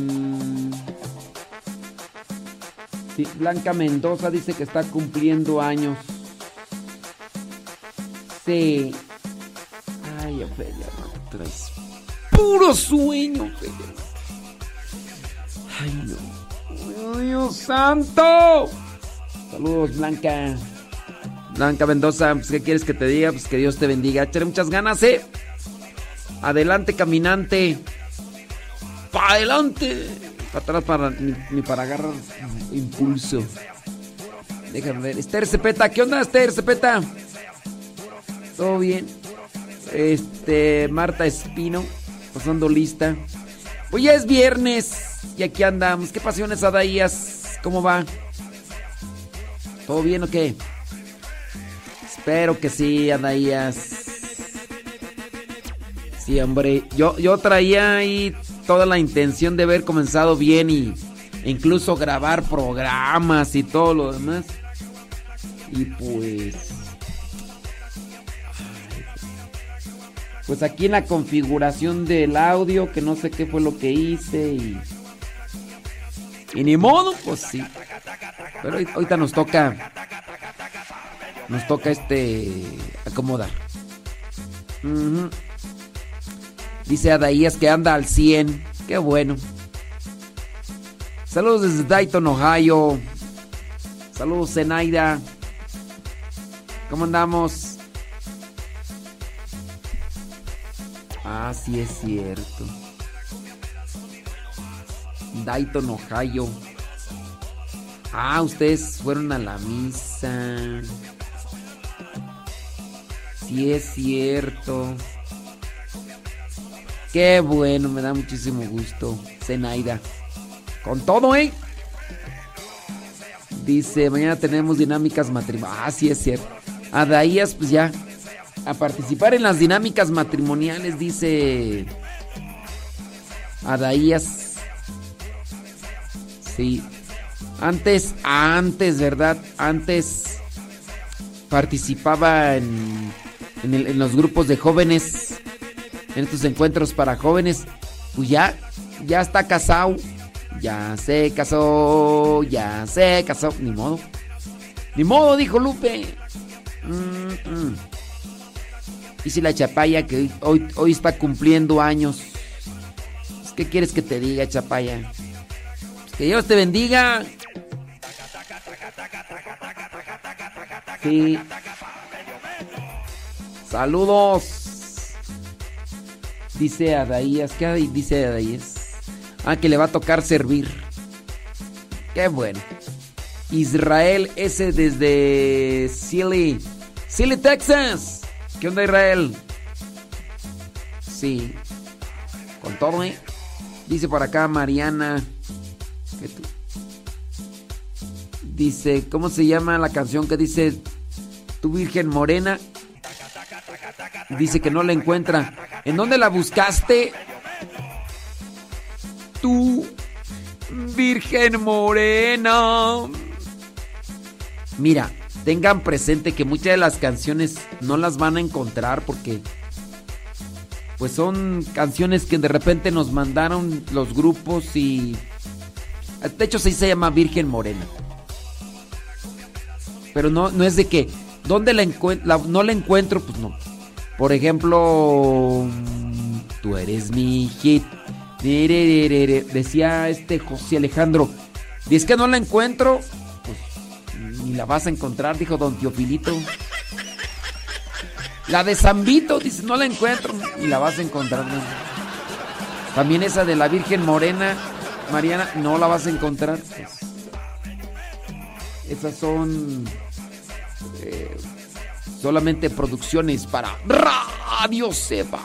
Blanca Mendoza dice que está cumpliendo años. Sí. Ay, Ofelia, no traes puro sueño, Ofelia. Ay, no. ¡Ay, Dios santo! Saludos, Blanca. Blanca Mendoza, pues, ¿qué quieres que te diga? Pues que Dios te bendiga. Échale muchas ganas, ¿eh? Adelante, caminante. ¡Para adelante! Para atrás, para, ni, ni para agarrar impulso. Déjame ver. Esther Cepeta, ¿qué onda, Esther Cepeta? ¿Todo bien? Este, Marta Espino, pasando lista. Pues ya es viernes y aquí andamos. ¿Qué pasiones, Adaías? ¿Cómo va? ¿Todo bien o qué? Espero que sí, Adaías. Sí, hombre. Yo, yo traía ahí toda la intención de haber comenzado bien y incluso grabar programas y todo lo demás. Y pues. Pues aquí en la configuración del audio, que no sé qué fue lo que hice y. Y ni modo, pues sí. Pero ahorita nos toca nos toca este acomodar. Dice Adaías que anda al 100. Qué bueno. Saludos desde Dayton, Ohio. Saludos, Zenaida. ¿Cómo andamos? Ah, sí es cierto. Dayton, Ohio. Ah, ustedes fueron a la misa. Sí es cierto. Qué bueno, me da muchísimo gusto. Zenaida. Con todo, ¿eh? Dice, mañana tenemos dinámicas matrimoniales. Ah, sí es cierto. Adaías, pues ya. A participar en las dinámicas matrimoniales, dice. Adaías. Sí. Antes, antes, ¿verdad? Antes participaba en, en, los grupos de jóvenes, en estos encuentros para jóvenes. Pues ya, ya está casado. Ya se casó, ya se casó. Ni modo. Ni modo, dijo Lupe. Mm, mm. Dice la chapaya que hoy, hoy está cumpliendo años. Pues, ¿Qué quieres que te diga, chapaya? Pues, que Dios te bendiga. Sí. Saludos. Dice Adaías. ¿Qué dice Adaías? Ah, que le va a tocar servir. Qué bueno. Israel S desde Silly. Silly, Texas. ¿Qué onda, Israel? Sí. Con todo, ¿eh? Dice por acá Mariana. que tú- Dice, ¿cómo se llama la canción que dice Tu Virgen Morena? Dice que no la encuentra. ¿En dónde la buscaste? Tu Virgen Morena. Mira, tengan presente que muchas de las canciones no las van a encontrar porque pues son canciones que de repente nos mandaron los grupos y de hecho sí se llama Virgen Morena. Pero no, no es de que ¿dónde la encuentro? no la encuentro, pues no. Por ejemplo, mm, tú eres mi hit. Decía este José Alejandro. Y es que no la encuentro. Pues ni la vas a encontrar, dijo don Teofilito. La de Zambito, dice, no la encuentro. Y la vas a encontrar. También esa de la Virgen Morena, Mariana, no la vas a encontrar. pues. Esas son eh, solamente producciones para Radio Seba.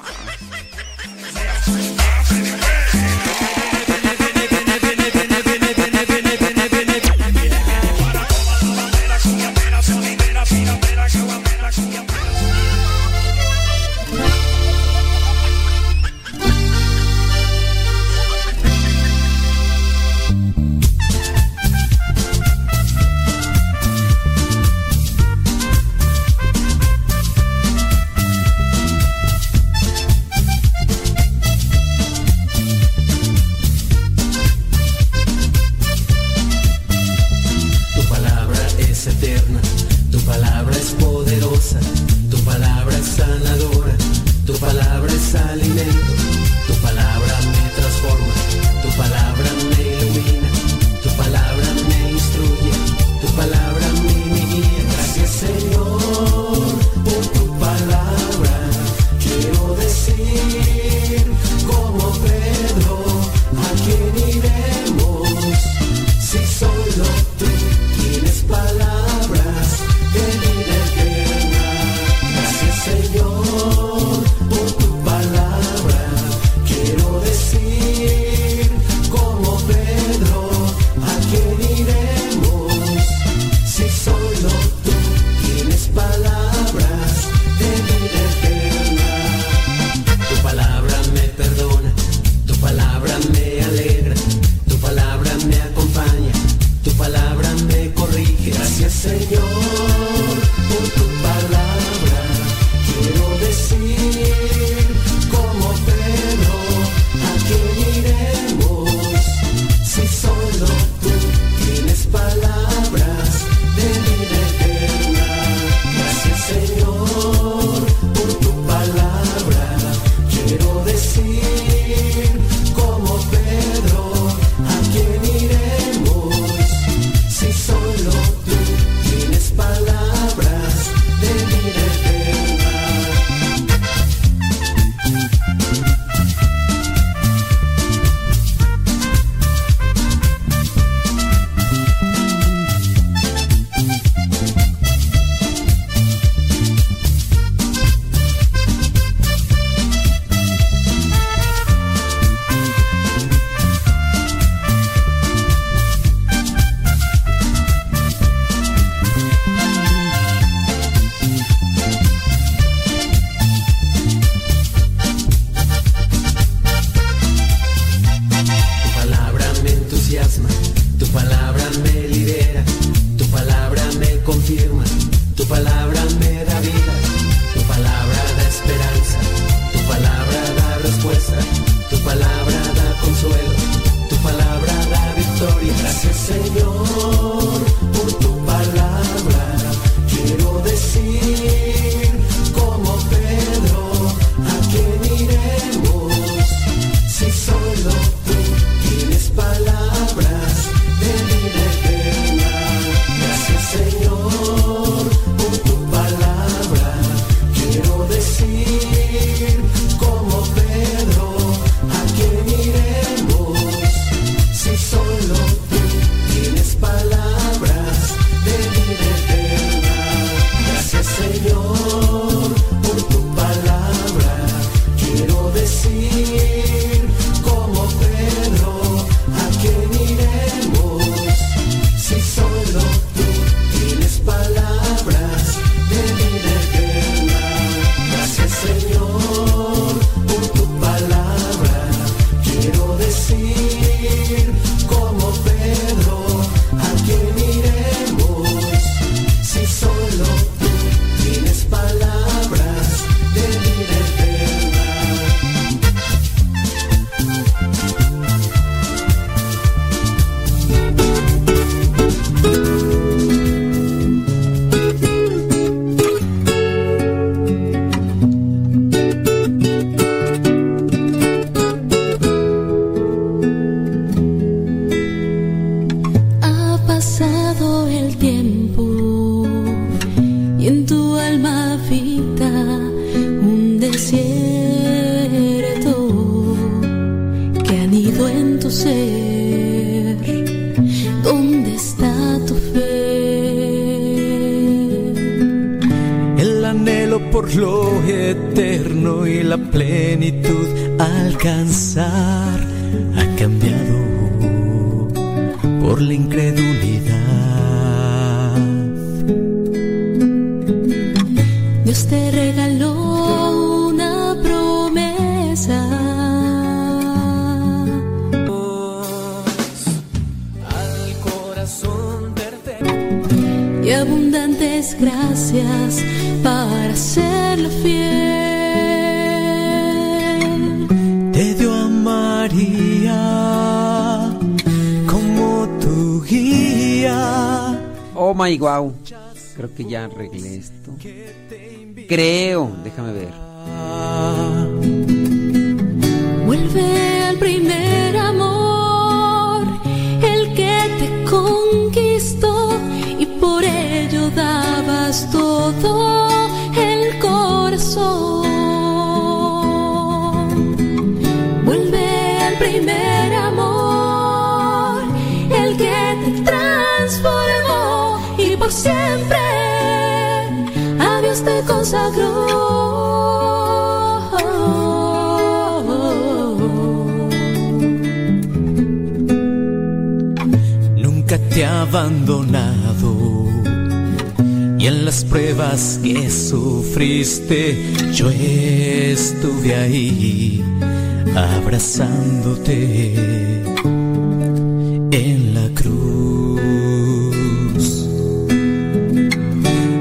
en la cruz.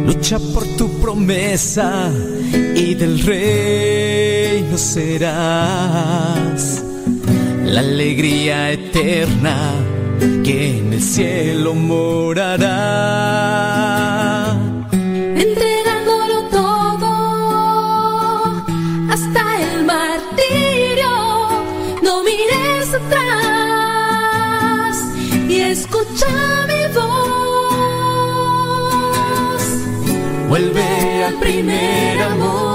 Lucha por tu promesa y del reino serás la alegría eterna que en el cielo morará. primer amor.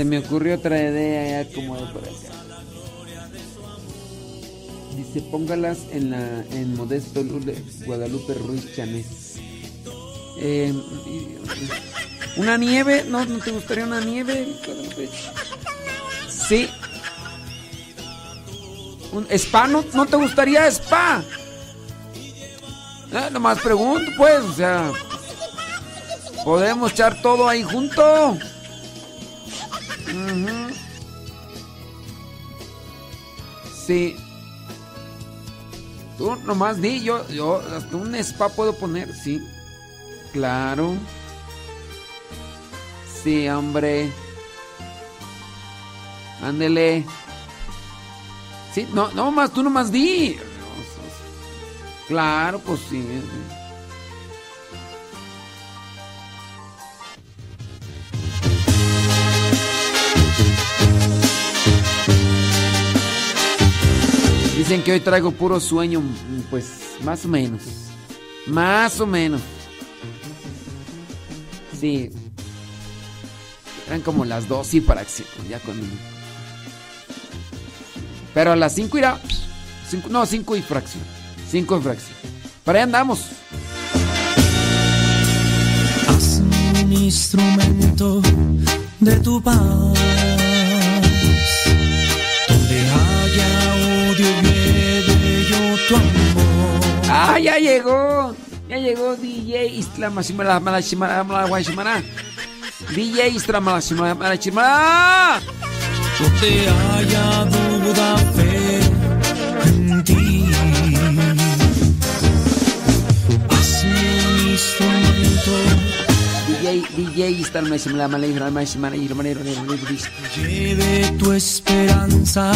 Se me ocurrió otra idea ya como de por acá. Dice, póngalas en la en Modesto Lule, Guadalupe Ruiz Chanés. Eh, una nieve, ¿No, ¿no te gustaría una nieve? Sí. ¿Un spa? ¿No, ¿No te gustaría spa? Eh, nomás pregunto, pues, o sea. Podemos echar todo ahí junto. Tú nomás di, yo, yo hasta un spa puedo poner, sí. Claro. Sí, hombre. Ándele. Sí, no, no más, tú nomás di. Claro, pues sí. Dicen que hoy traigo puro sueño, mm, pues más o menos. Más o menos. Sí. Eran como las dos y fracción, ya con... Pero a las 5 irá... cinco- no, 5 y fracción. 5 y fracción. Para allá andamos. Hazme un instrumento de tu paz. Tu amor. ¡Ah, ya llegó! Ya llegó DJ Islamashimara Malashimara Malashimara. DJ Islamashimara Malashimara. Donde haya duda, fe en ti. Hazme un instrumento DJ DJ Islamashimara Malashimara Lleve tu esperanza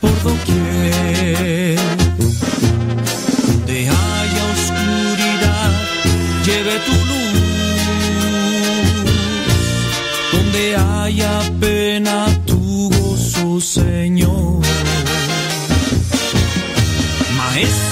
por doquier. Donde haya oscuridad, lleve tu luz. Donde haya pena, tu gozo, Señor. Maestro,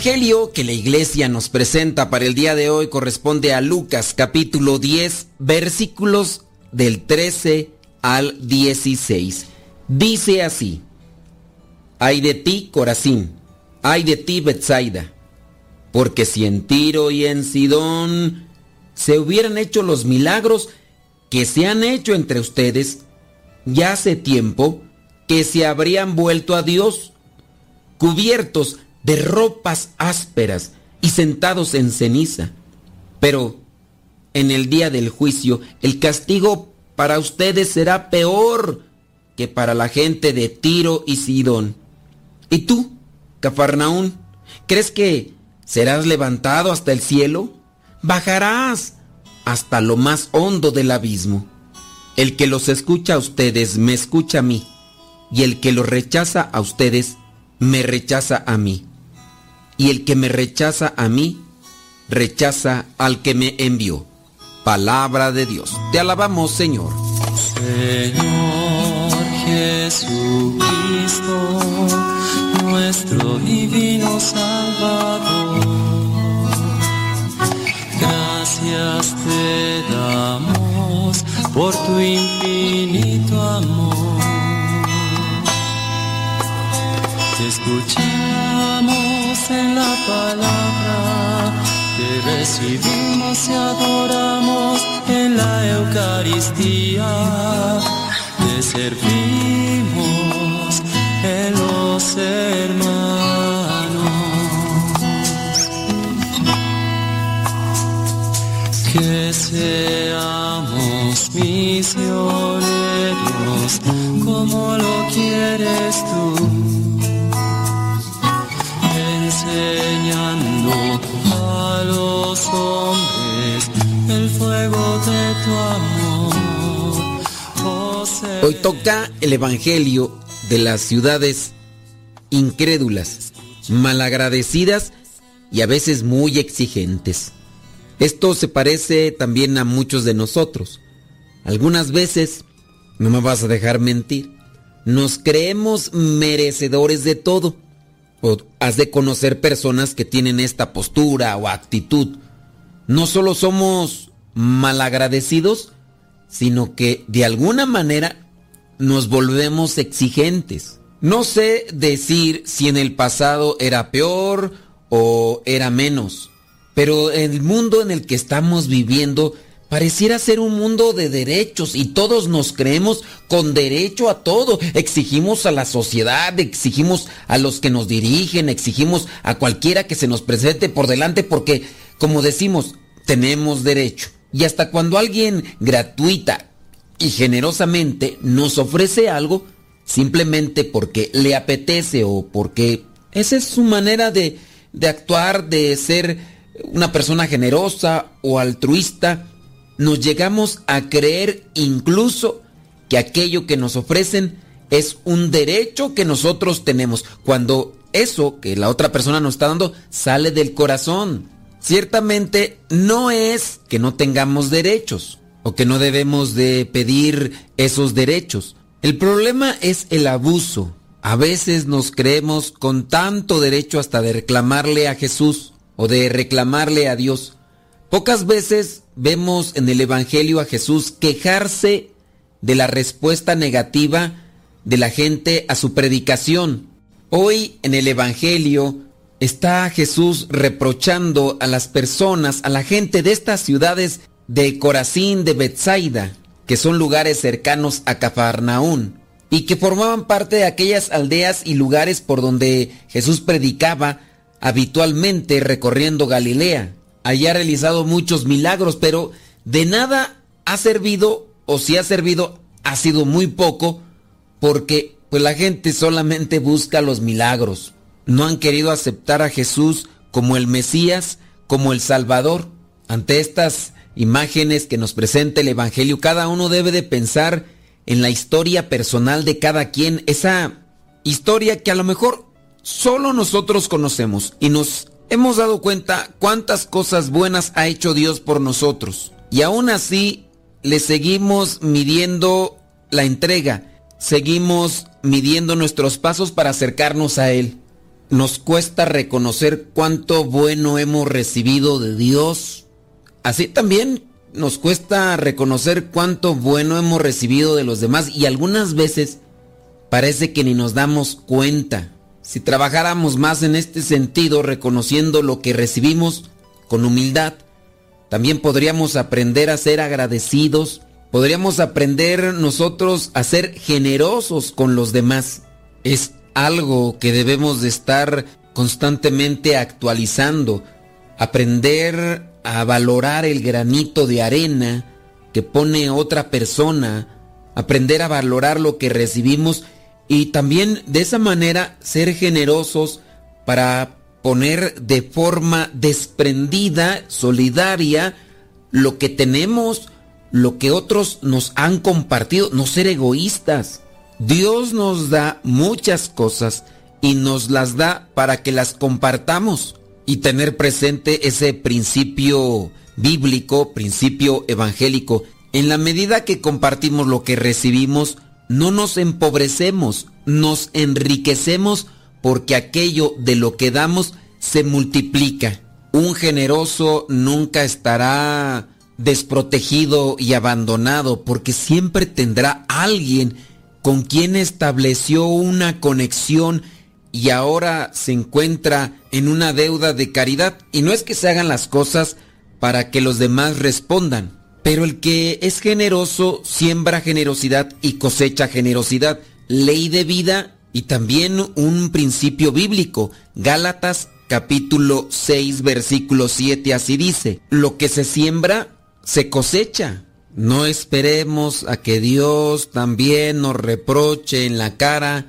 Evangelio que la iglesia nos presenta para el día de hoy corresponde a Lucas capítulo 10 versículos del 13 al 16. Dice así, Ay de ti, Corazín, ay de ti, Betsaida, porque si en Tiro y en Sidón se hubieran hecho los milagros que se han hecho entre ustedes, ya hace tiempo que se habrían vuelto a Dios, cubiertos de ropas ásperas y sentados en ceniza. Pero en el día del juicio el castigo para ustedes será peor que para la gente de Tiro y Sidón. ¿Y tú, Cafarnaún, crees que serás levantado hasta el cielo? Bajarás hasta lo más hondo del abismo. El que los escucha a ustedes me escucha a mí, y el que los rechaza a ustedes me rechaza a mí. Y el que me rechaza a mí, rechaza al que me envió. Palabra de Dios. Te alabamos, Señor. Señor Jesucristo, nuestro divino Salvador, gracias te damos por tu infinito amor. Te escuchamos en la palabra, te recibimos y adoramos en la Eucaristía, te servimos en los hermanos. Que seamos misioneros como lo quieres tú Oh, Hoy toca el Evangelio de las ciudades incrédulas, malagradecidas y a veces muy exigentes. Esto se parece también a muchos de nosotros. Algunas veces, no me vas a dejar mentir, nos creemos merecedores de todo. O has de conocer personas que tienen esta postura o actitud. No solo somos malagradecidos, sino que de alguna manera nos volvemos exigentes. No sé decir si en el pasado era peor o era menos, pero el mundo en el que estamos viviendo pareciera ser un mundo de derechos y todos nos creemos con derecho a todo. Exigimos a la sociedad, exigimos a los que nos dirigen, exigimos a cualquiera que se nos presente por delante porque, como decimos, tenemos derecho. Y hasta cuando alguien gratuita y generosamente nos ofrece algo, simplemente porque le apetece o porque esa es su manera de, de actuar, de ser una persona generosa o altruista, nos llegamos a creer incluso que aquello que nos ofrecen es un derecho que nosotros tenemos, cuando eso que la otra persona nos está dando sale del corazón. Ciertamente no es que no tengamos derechos, o que no debemos de pedir esos derechos. El problema es el abuso. A veces nos creemos con tanto derecho hasta de reclamarle a Jesús o de reclamarle a Dios. Pocas veces vemos en el Evangelio a Jesús quejarse de la respuesta negativa de la gente a su predicación. Hoy en el Evangelio está Jesús reprochando a las personas, a la gente de estas ciudades de Corazín, de Bethsaida, que son lugares cercanos a Cafarnaún y que formaban parte de aquellas aldeas y lugares por donde Jesús predicaba habitualmente recorriendo Galilea. Allí ha realizado muchos milagros, pero de nada ha servido, o si ha servido, ha sido muy poco, porque pues la gente solamente busca los milagros. No han querido aceptar a Jesús como el Mesías, como el Salvador. Ante estas imágenes que nos presenta el Evangelio, cada uno debe de pensar en la historia personal de cada quien, esa historia que a lo mejor solo nosotros conocemos y nos hemos dado cuenta cuántas cosas buenas ha hecho Dios por nosotros. Y aún así le seguimos midiendo la entrega, seguimos midiendo nuestros pasos para acercarnos a Él. Nos cuesta reconocer cuánto bueno hemos recibido de Dios. Así también nos cuesta reconocer cuánto bueno hemos recibido de los demás y algunas veces parece que ni nos damos cuenta. Si trabajáramos más en este sentido, reconociendo lo que recibimos con humildad, también podríamos aprender a ser agradecidos, podríamos aprender nosotros a ser generosos con los demás. Algo que debemos de estar constantemente actualizando, aprender a valorar el granito de arena que pone otra persona, aprender a valorar lo que recibimos y también de esa manera ser generosos para poner de forma desprendida, solidaria, lo que tenemos, lo que otros nos han compartido, no ser egoístas. Dios nos da muchas cosas y nos las da para que las compartamos y tener presente ese principio bíblico, principio evangélico. En la medida que compartimos lo que recibimos, no nos empobrecemos, nos enriquecemos porque aquello de lo que damos se multiplica. Un generoso nunca estará desprotegido y abandonado porque siempre tendrá alguien con quien estableció una conexión y ahora se encuentra en una deuda de caridad. Y no es que se hagan las cosas para que los demás respondan, pero el que es generoso siembra generosidad y cosecha generosidad. Ley de vida y también un principio bíblico. Gálatas capítulo 6 versículo 7 así dice, lo que se siembra se cosecha. No esperemos a que Dios también nos reproche en la cara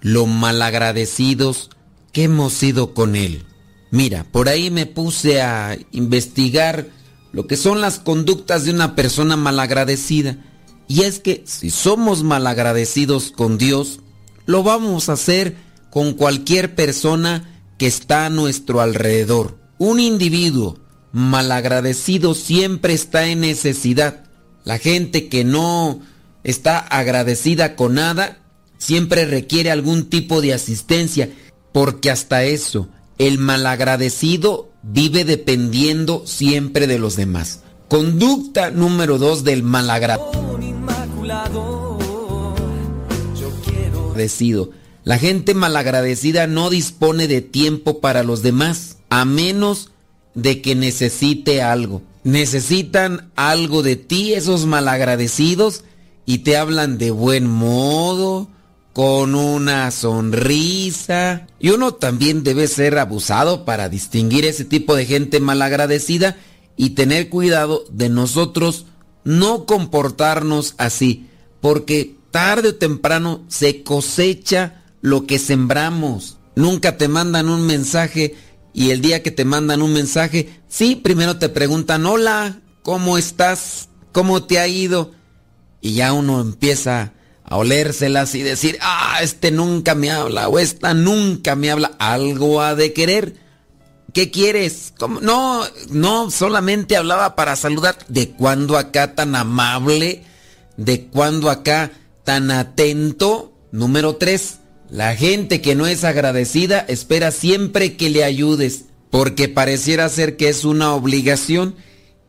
lo malagradecidos que hemos sido con Él. Mira, por ahí me puse a investigar lo que son las conductas de una persona malagradecida. Y es que si somos malagradecidos con Dios, lo vamos a hacer con cualquier persona que está a nuestro alrededor. Un individuo malagradecido siempre está en necesidad. La gente que no está agradecida con nada siempre requiere algún tipo de asistencia, porque hasta eso, el malagradecido vive dependiendo siempre de los demás. Conducta número dos del malagradecido. La gente malagradecida no dispone de tiempo para los demás, a menos de que necesite algo. Necesitan algo de ti esos malagradecidos y te hablan de buen modo, con una sonrisa. Y uno también debe ser abusado para distinguir ese tipo de gente malagradecida y tener cuidado de nosotros no comportarnos así, porque tarde o temprano se cosecha lo que sembramos. Nunca te mandan un mensaje y el día que te mandan un mensaje, sí, primero te preguntan, hola, ¿cómo estás? ¿Cómo te ha ido? Y ya uno empieza a olérselas y decir, ah, este nunca me habla o esta nunca me habla, algo ha de querer. ¿qué quieres? No, no, solamente hablaba para saludar. ¿De cuándo acá tan amable? ¿De cuándo acá tan atento? Número 3. La gente que no es agradecida espera siempre que le ayudes, porque pareciera ser que es una obligación.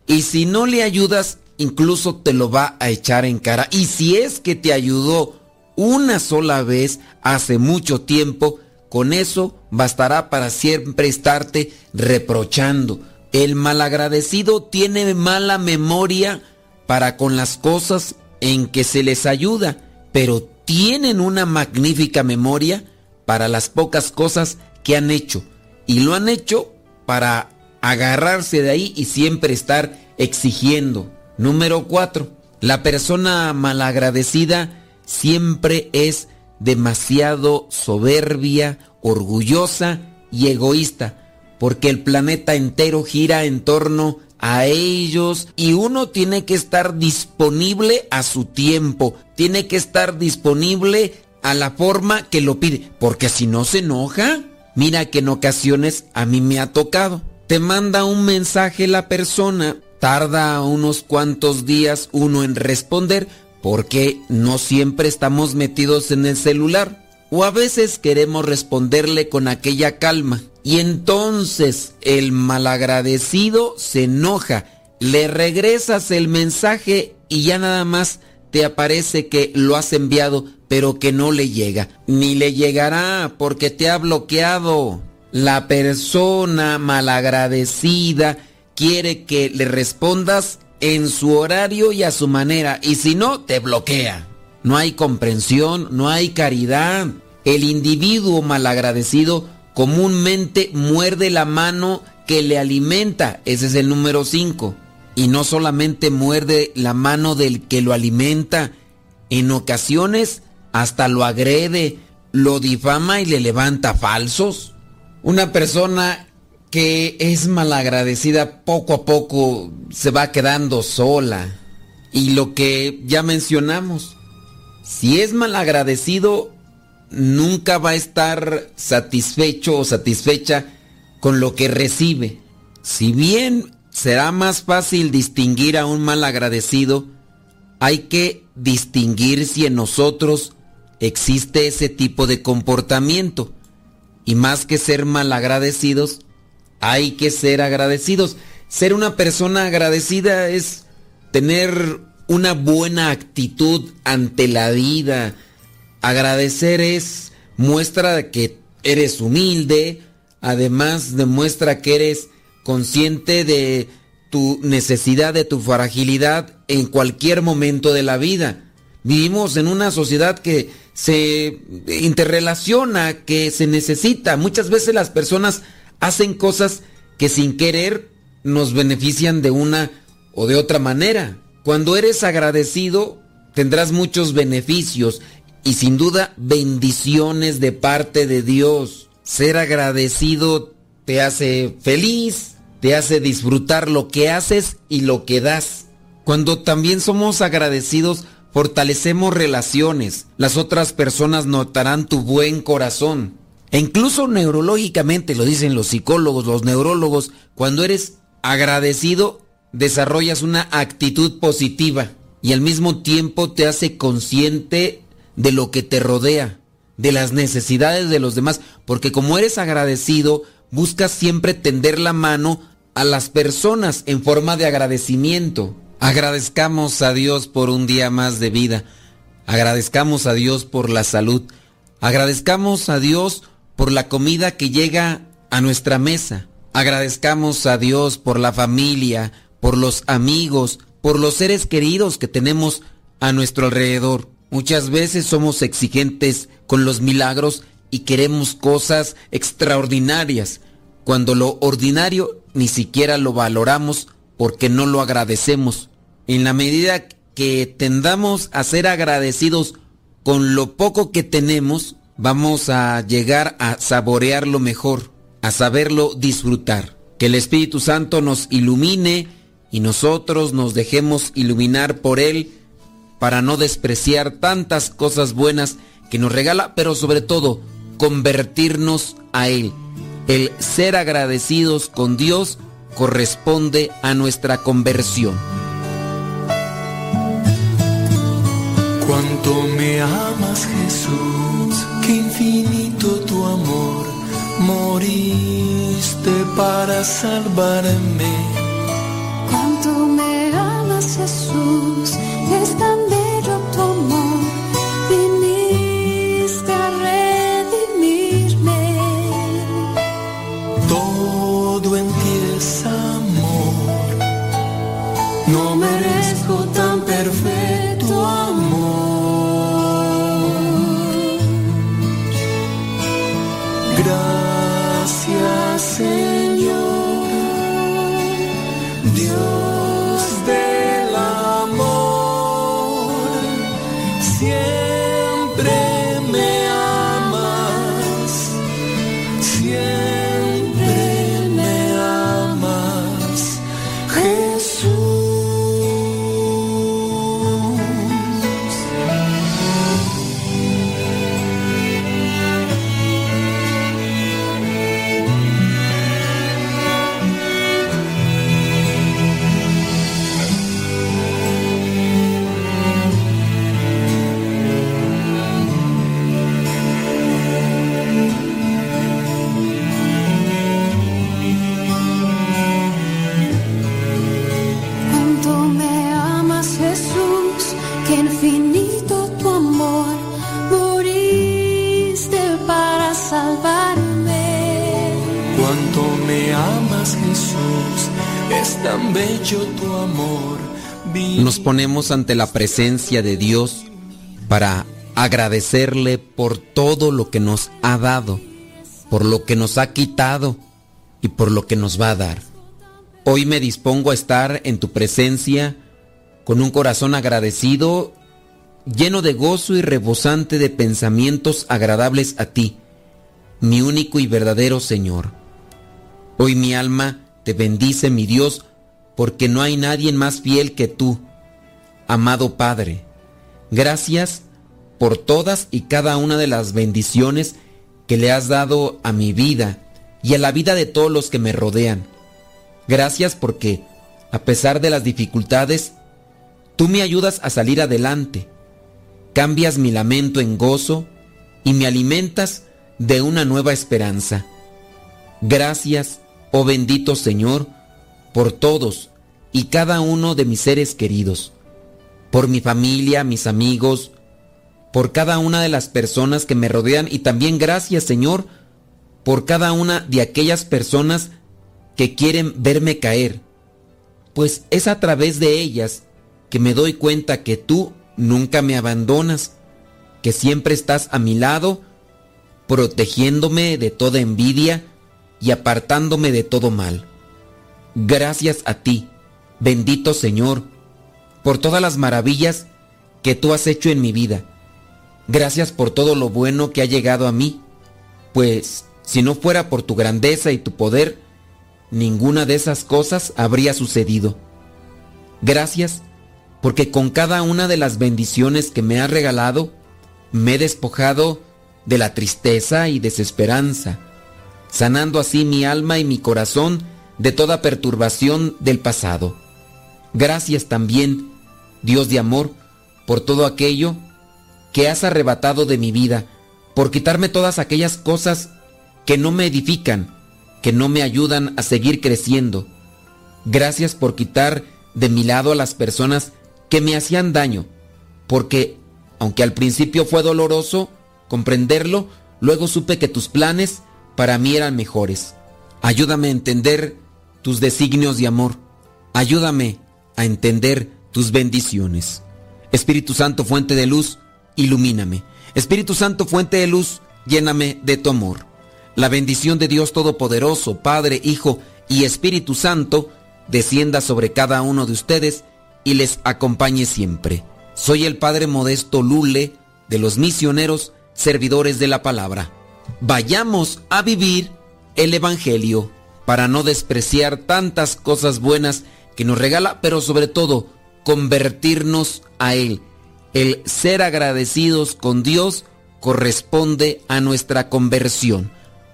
Y si no le ayudas, incluso te lo va a echar en cara. Y si es que te ayudó una sola vez hace mucho tiempo, con eso bastará para siempre estarte reprochando. El malagradecido tiene mala memoria para con las cosas en que se les ayuda, pero tienen una magnífica memoria para las pocas cosas que han hecho. Y lo han hecho para agarrarse de ahí y siempre estar exigiendo. Número 4. La persona malagradecida siempre es demasiado soberbia, orgullosa y egoísta, porque el planeta entero gira en torno a ellos y uno tiene que estar disponible a su tiempo, tiene que estar disponible a la forma que lo pide, porque si no se enoja, mira que en ocasiones a mí me ha tocado. Te manda un mensaje la persona, tarda unos cuantos días uno en responder, porque no siempre estamos metidos en el celular. O a veces queremos responderle con aquella calma. Y entonces el malagradecido se enoja. Le regresas el mensaje y ya nada más te aparece que lo has enviado, pero que no le llega. Ni le llegará porque te ha bloqueado. La persona malagradecida quiere que le respondas en su horario y a su manera, y si no, te bloquea. No hay comprensión, no hay caridad. El individuo malagradecido comúnmente muerde la mano que le alimenta, ese es el número 5. Y no solamente muerde la mano del que lo alimenta, en ocasiones hasta lo agrede, lo difama y le levanta falsos. Una persona que es malagradecida poco a poco se va quedando sola. Y lo que ya mencionamos, si es malagradecido, nunca va a estar satisfecho o satisfecha con lo que recibe. Si bien será más fácil distinguir a un malagradecido, hay que distinguir si en nosotros existe ese tipo de comportamiento. Y más que ser malagradecidos, hay que ser agradecidos. Ser una persona agradecida es tener una buena actitud ante la vida. Agradecer es muestra de que eres humilde, además demuestra que eres consciente de tu necesidad, de tu fragilidad en cualquier momento de la vida. Vivimos en una sociedad que se interrelaciona, que se necesita. Muchas veces las personas hacen cosas que sin querer nos benefician de una o de otra manera. Cuando eres agradecido, tendrás muchos beneficios y sin duda bendiciones de parte de Dios. Ser agradecido te hace feliz, te hace disfrutar lo que haces y lo que das. Cuando también somos agradecidos, fortalecemos relaciones. Las otras personas notarán tu buen corazón. E incluso neurológicamente, lo dicen los psicólogos, los neurólogos, cuando eres agradecido, desarrollas una actitud positiva y al mismo tiempo te hace consciente de lo que te rodea, de las necesidades de los demás, porque como eres agradecido, buscas siempre tender la mano a las personas en forma de agradecimiento. Agradezcamos a Dios por un día más de vida. Agradezcamos a Dios por la salud. Agradezcamos a Dios por la comida que llega a nuestra mesa. Agradezcamos a Dios por la familia, por los amigos, por los seres queridos que tenemos a nuestro alrededor. Muchas veces somos exigentes con los milagros y queremos cosas extraordinarias, cuando lo ordinario ni siquiera lo valoramos porque no lo agradecemos. En la medida que tendamos a ser agradecidos con lo poco que tenemos, vamos a llegar a saborearlo mejor, a saberlo disfrutar. Que el Espíritu Santo nos ilumine y nosotros nos dejemos iluminar por Él para no despreciar tantas cosas buenas que nos regala, pero sobre todo convertirnos a Él. El ser agradecidos con Dios corresponde a nuestra conversión. Cuánto me amas Jesús, qué infinito tu amor, moriste para salvarme. Cuánto me amas Jesús, es tan tan perfecto tan bello tu amor. Nos ponemos ante la presencia de Dios para agradecerle por todo lo que nos ha dado, por lo que nos ha quitado y por lo que nos va a dar. Hoy me dispongo a estar en tu presencia con un corazón agradecido, lleno de gozo y rebosante de pensamientos agradables a ti, mi único y verdadero Señor. Hoy mi alma te bendice, mi Dios, porque no hay nadie más fiel que tú, amado Padre. Gracias por todas y cada una de las bendiciones que le has dado a mi vida y a la vida de todos los que me rodean. Gracias porque, a pesar de las dificultades, tú me ayudas a salir adelante. Cambias mi lamento en gozo y me alimentas de una nueva esperanza. Gracias, oh bendito Señor, por todos y cada uno de mis seres queridos, por mi familia, mis amigos, por cada una de las personas que me rodean y también gracias, Señor, por cada una de aquellas personas que quieren verme caer, pues es a través de ellas que me doy cuenta que tú nunca me abandonas, que siempre estás a mi lado, protegiéndome de toda envidia y apartándome de todo mal. Gracias a ti, bendito Señor, por todas las maravillas que tú has hecho en mi vida. Gracias por todo lo bueno que ha llegado a mí, pues si no fuera por tu grandeza y tu poder, ninguna de esas cosas habría sucedido. Gracias porque con cada una de las bendiciones que me has regalado, me he despojado de la tristeza y desesperanza, sanando así mi alma y mi corazón de toda perturbación del pasado. Gracias también, Dios de amor, por todo aquello que has arrebatado de mi vida, por quitarme todas aquellas cosas que no me edifican, que no me ayudan a seguir creciendo. Gracias por quitar de mi lado a las personas que me hacían daño, porque, aunque al principio fue doloroso comprenderlo, luego supe que tus planes para mí eran mejores. Ayúdame a entender tus designios de amor. Ayúdame a entender tus bendiciones. Espíritu Santo, fuente de luz, ilumíname. Espíritu Santo, fuente de luz, lléname de tu amor. La bendición de Dios Todopoderoso, Padre, Hijo y Espíritu Santo, descienda sobre cada uno de ustedes y les acompañe siempre. Soy el Padre Modesto Lule de los misioneros servidores de la palabra. Vayamos a vivir el Evangelio para no despreciar tantas cosas buenas que nos regala, pero sobre todo convertirnos a Él. El ser agradecidos con Dios corresponde a nuestra conversión.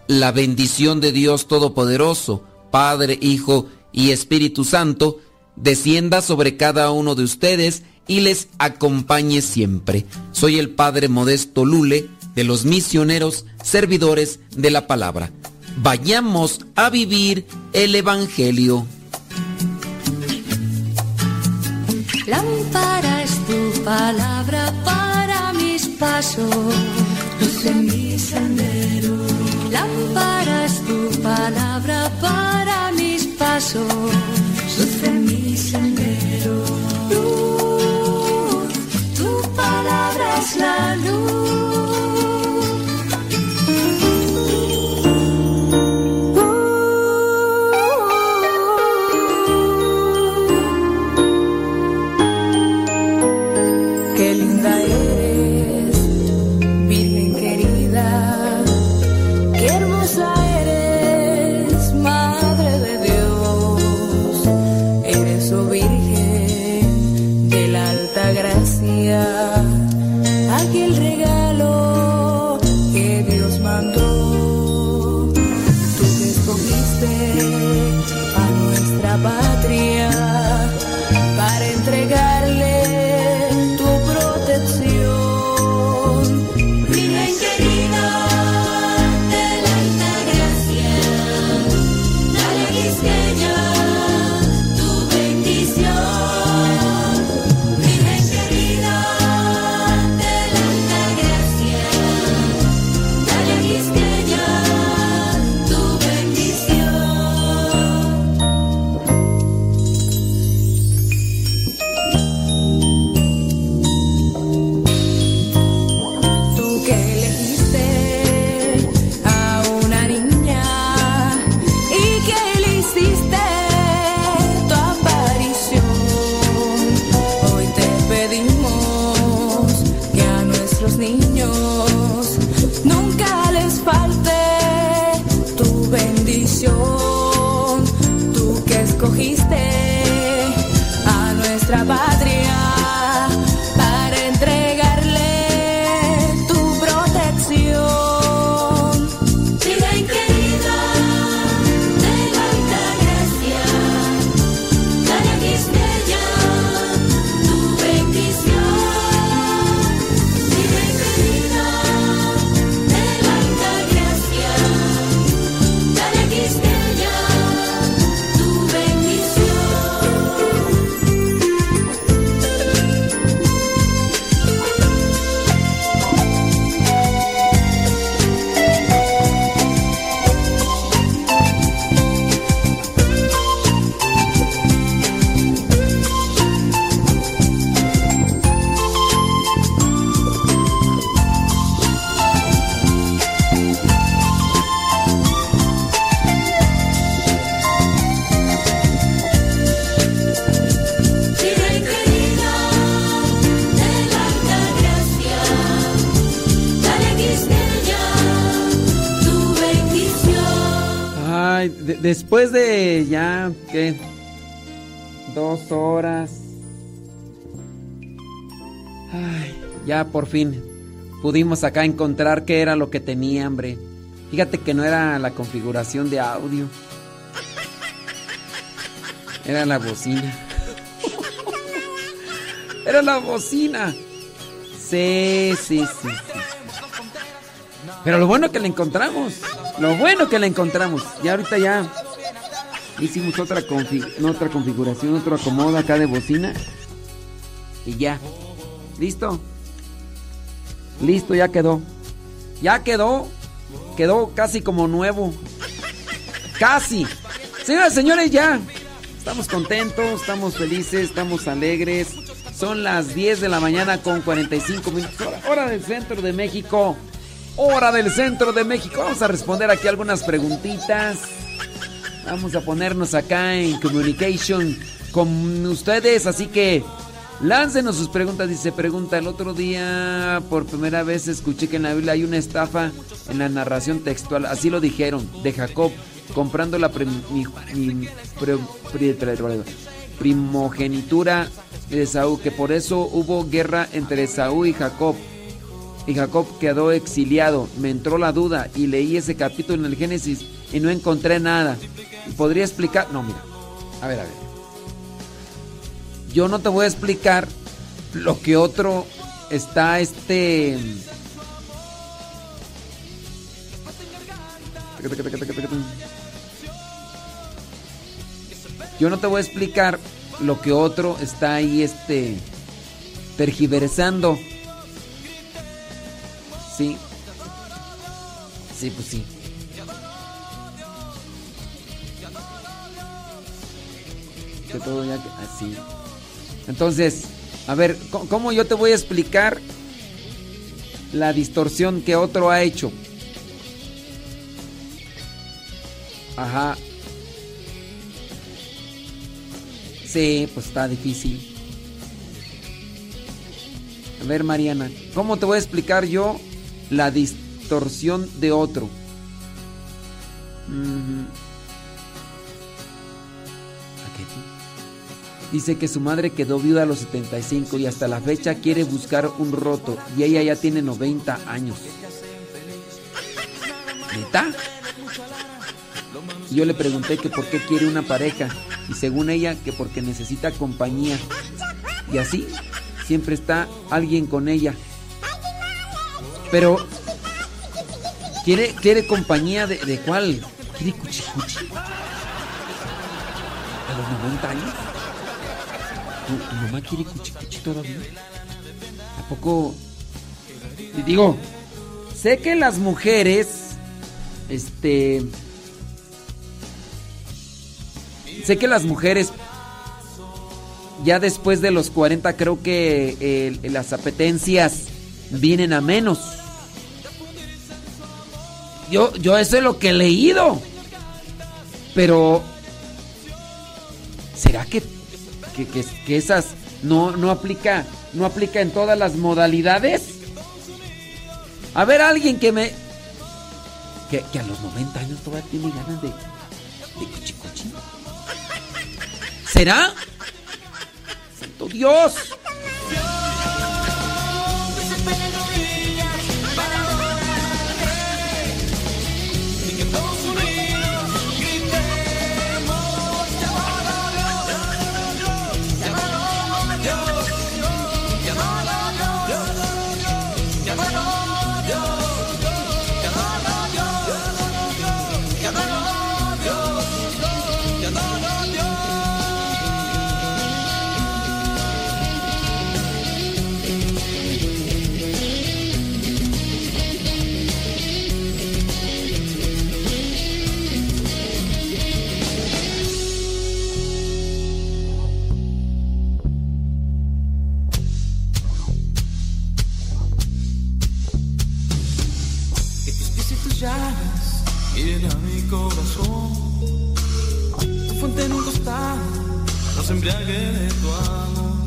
la bendición de Dios Todopoderoso, Padre, Hijo y Espíritu Santo, descienda sobre cada uno de ustedes y les acompañe siempre. Soy el Padre Modesto Lule de los misioneros servidores de la palabra. Vayamos a vivir el Evangelio. Lámpara tu palabra para mis pasos, luz mi sendero. Lámpara tu palabra para mis pasos, luz mi sendero. Luz, tu palabra es la luz. Después de ya, ¿qué? Dos horas. Ay, ya por fin pudimos acá encontrar qué era lo que tenía, hombre. Fíjate que no era la configuración de audio. Era la bocina. Era la bocina. Sí, sí, sí. Pero lo bueno que la encontramos. Lo bueno que la encontramos. Y ahorita ya hicimos otra, confi- no, otra configuración, otro acomodo acá de bocina. Y ya. ¿Listo? Listo, ya quedó. Ya quedó. Quedó casi como nuevo. Casi. Señoras y señores, ya. Estamos contentos, estamos felices, estamos alegres. Son las 10 de la mañana con 45 minutos. Hora del centro de México. Hora del centro de México. Vamos a responder aquí algunas preguntitas. Vamos a ponernos acá en communication con ustedes. Así que láncenos sus preguntas. Dice, pregunta, el otro día por primera vez escuché que en la Biblia hay una estafa en la narración textual. Así lo dijeron, de Jacob, comprando la mi- primogenitura de Saúl, que por eso hubo guerra entre Saúl y Jacob. Y Jacob quedó exiliado. Me entró la duda y leí ese capítulo en el Génesis y no encontré nada. ¿Podría explicar? No, mira. A ver, a ver. Yo no te voy a explicar lo que otro está este... Yo no te voy a explicar lo que otro está ahí este tergiversando. Sí. Sí, pues sí. Que todo ya así. Entonces, a ver, ¿cómo yo te voy a explicar la distorsión que otro ha hecho? Ajá. Sí, pues está difícil. A ver, Mariana, ¿cómo te voy a explicar yo la distorsión de otro? Dice que su madre quedó viuda a los 75 y hasta la fecha quiere buscar un roto y ella ya tiene 90 años. ¿Neta? Yo le pregunté que por qué quiere una pareja y según ella que porque necesita compañía. Y así siempre está alguien con ella. Pero quiere quiere compañía de, de cuál? ¿Quiere cuchi cuchi? ¿A los 90 años? ¿Tu, mamá quiere cuchi cuchi todavía? ¿A poco? Digo, sé que las mujeres, este, sé que las mujeres ya después de los 40 creo que eh, las apetencias vienen a menos. Yo, yo eso es lo que he leído. Pero, ¿será que, que, que, esas no, no, aplica, no aplica en todas las modalidades? A ver, alguien que me... Que, a los 90 años todavía tiene ganas de... De cuchicuchi. ¿Será? ¡Santo Dios! Embriague de tu amor.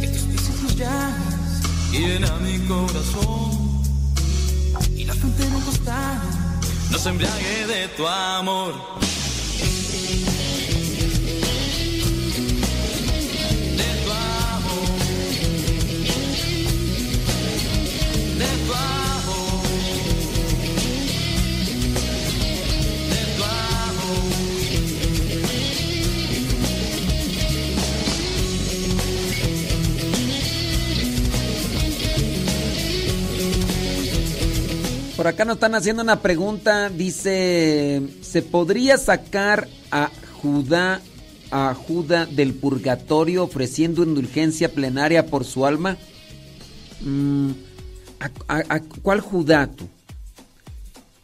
Que tus pies y tus llagas miren a mi corazón. Y la un costado nos embriague de tu amor. Por acá nos están haciendo una pregunta. Dice: ¿Se podría sacar a Judá, a Judá del purgatorio ofreciendo indulgencia plenaria por su alma? Mm, ¿a, cuál Judá tú?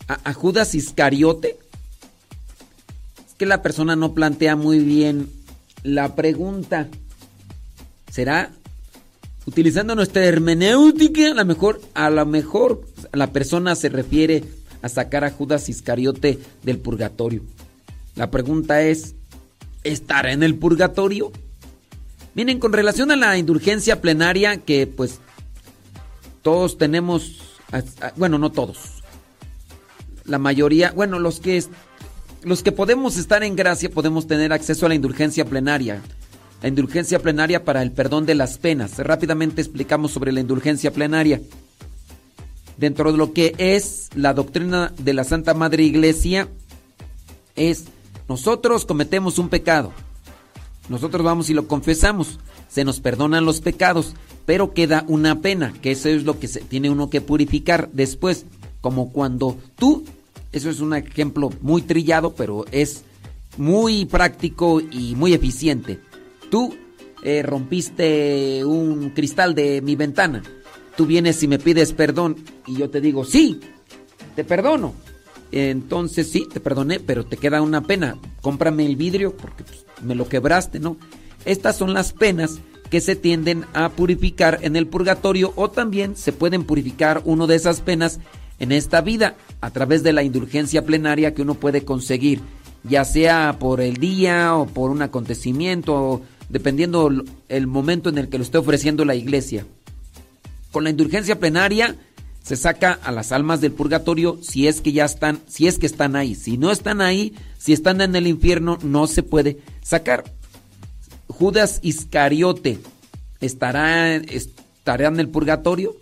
¿A, a Judas Iscariote? Es que la persona no plantea muy bien la pregunta. ¿Será utilizando nuestra hermenéutica, a lo mejor, a lo mejor la persona se refiere a sacar a Judas Iscariote del purgatorio. La pregunta es, ¿estará en el purgatorio? Miren, con relación a la indulgencia plenaria, que pues todos tenemos, bueno, no todos, la mayoría, bueno, los que, los que podemos estar en gracia podemos tener acceso a la indulgencia plenaria. La indulgencia plenaria para el perdón de las penas. Rápidamente explicamos sobre la indulgencia plenaria. dentro de lo que es la doctrina de la Santa Madre Iglesia, es nosotros cometemos un pecado. Nosotros vamos y lo confesamos. Se nos perdonan los pecados, pero queda una pena, que eso es lo que se tiene uno que purificar después. Como cuando tú, eso es un ejemplo muy trillado, pero es muy práctico y muy eficiente. Tú eh, rompiste un cristal de mi ventana. Tú vienes y me pides perdón y yo te digo, sí, te perdono. Entonces sí, te perdoné, pero te queda una pena. Cómprame el vidrio porque pues, me lo quebraste, ¿no? Estas son las penas que se tienden a purificar en el purgatorio o también se pueden purificar uno de esas penas en esta vida a través de la indulgencia plenaria que uno puede conseguir, ya sea por el día o por un acontecimiento, dependiendo el momento en el que lo esté ofreciendo la iglesia. Con la indulgencia plenaria se saca a las almas del purgatorio si es que ya están, si es que están ahí. Si no están ahí, si están en el infierno, no se puede sacar. Judas Iscariote estará, en el purgatorio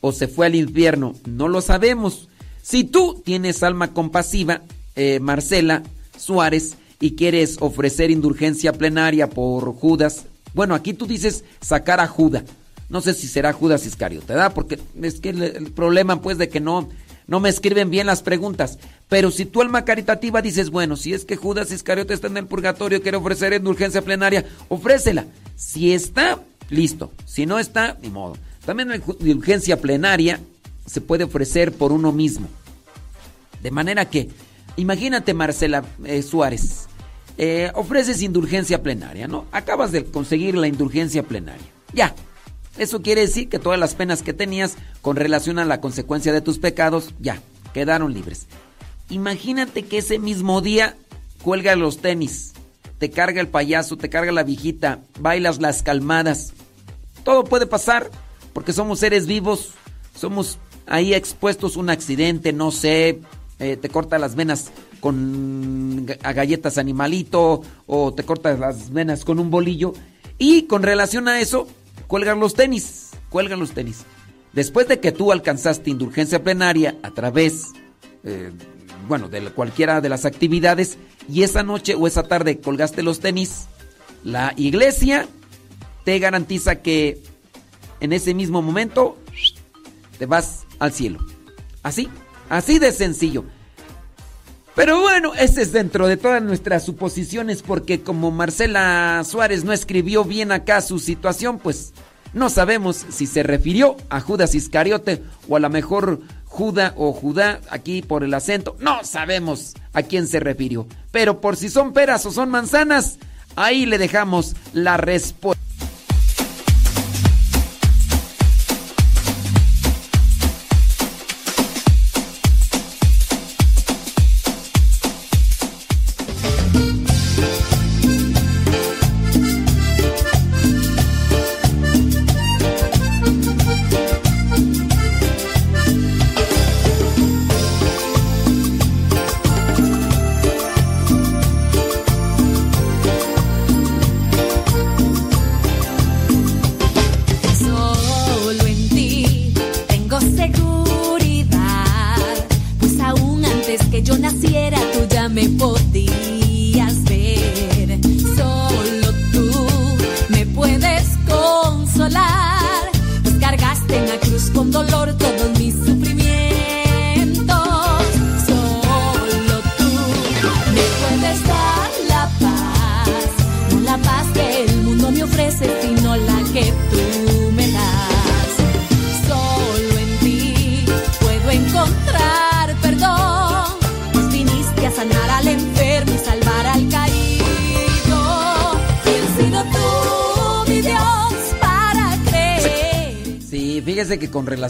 o se fue al infierno, no lo sabemos. Si tú tienes alma compasiva, eh, Marcela Suárez, y quieres ofrecer indulgencia plenaria por Judas, bueno, aquí tú dices sacar a Judas. No sé si será Judas Iscariote, ¿verdad? Porque es que el, problema pues de que no, no me escriben bien las preguntas. Pero si tu alma caritativa dices, bueno, si es que Judas Iscariote está en el purgatorio, quiere ofrecer indulgencia plenaria, ofrécela. Si está, listo. Si no está, ni modo. También la indulgencia plenaria se puede ofrecer por uno mismo. De manera que, imagínate Marcela eh, Suárez, eh, ofreces indulgencia plenaria, ¿no? Acabas de conseguir la indulgencia plenaria. Ya, eso quiere decir que todas las penas que tenías con relación a la consecuencia de tus pecados, ya, quedaron libres. Imagínate que ese mismo día cuelga los tenis, te carga el payaso, te carga la viejita, bailas las calmadas. Todo puede pasar porque somos seres vivos, somos ahí expuestos a un accidente, no sé, eh, te corta las venas con a galletas animalito o te cortas las venas con un bolillo. Y con relación a eso, cuelgan los tenis, cuelgan los tenis. Después de que tú alcanzaste indulgencia plenaria a través, eh, bueno, de cualquiera de las actividades, y esa noche o esa tarde colgaste los tenis, la iglesia te garantiza que en ese mismo momento te vas al cielo. Así, así de sencillo. Pero bueno, ese es dentro de todas nuestras suposiciones porque como Marcela Suárez no escribió bien acá su situación, pues no sabemos si se refirió a Judas Iscariote o a lo mejor Judá o Judá aquí por el acento. No sabemos a quién se refirió. Pero por si son peras o son manzanas, ahí le dejamos la respuesta.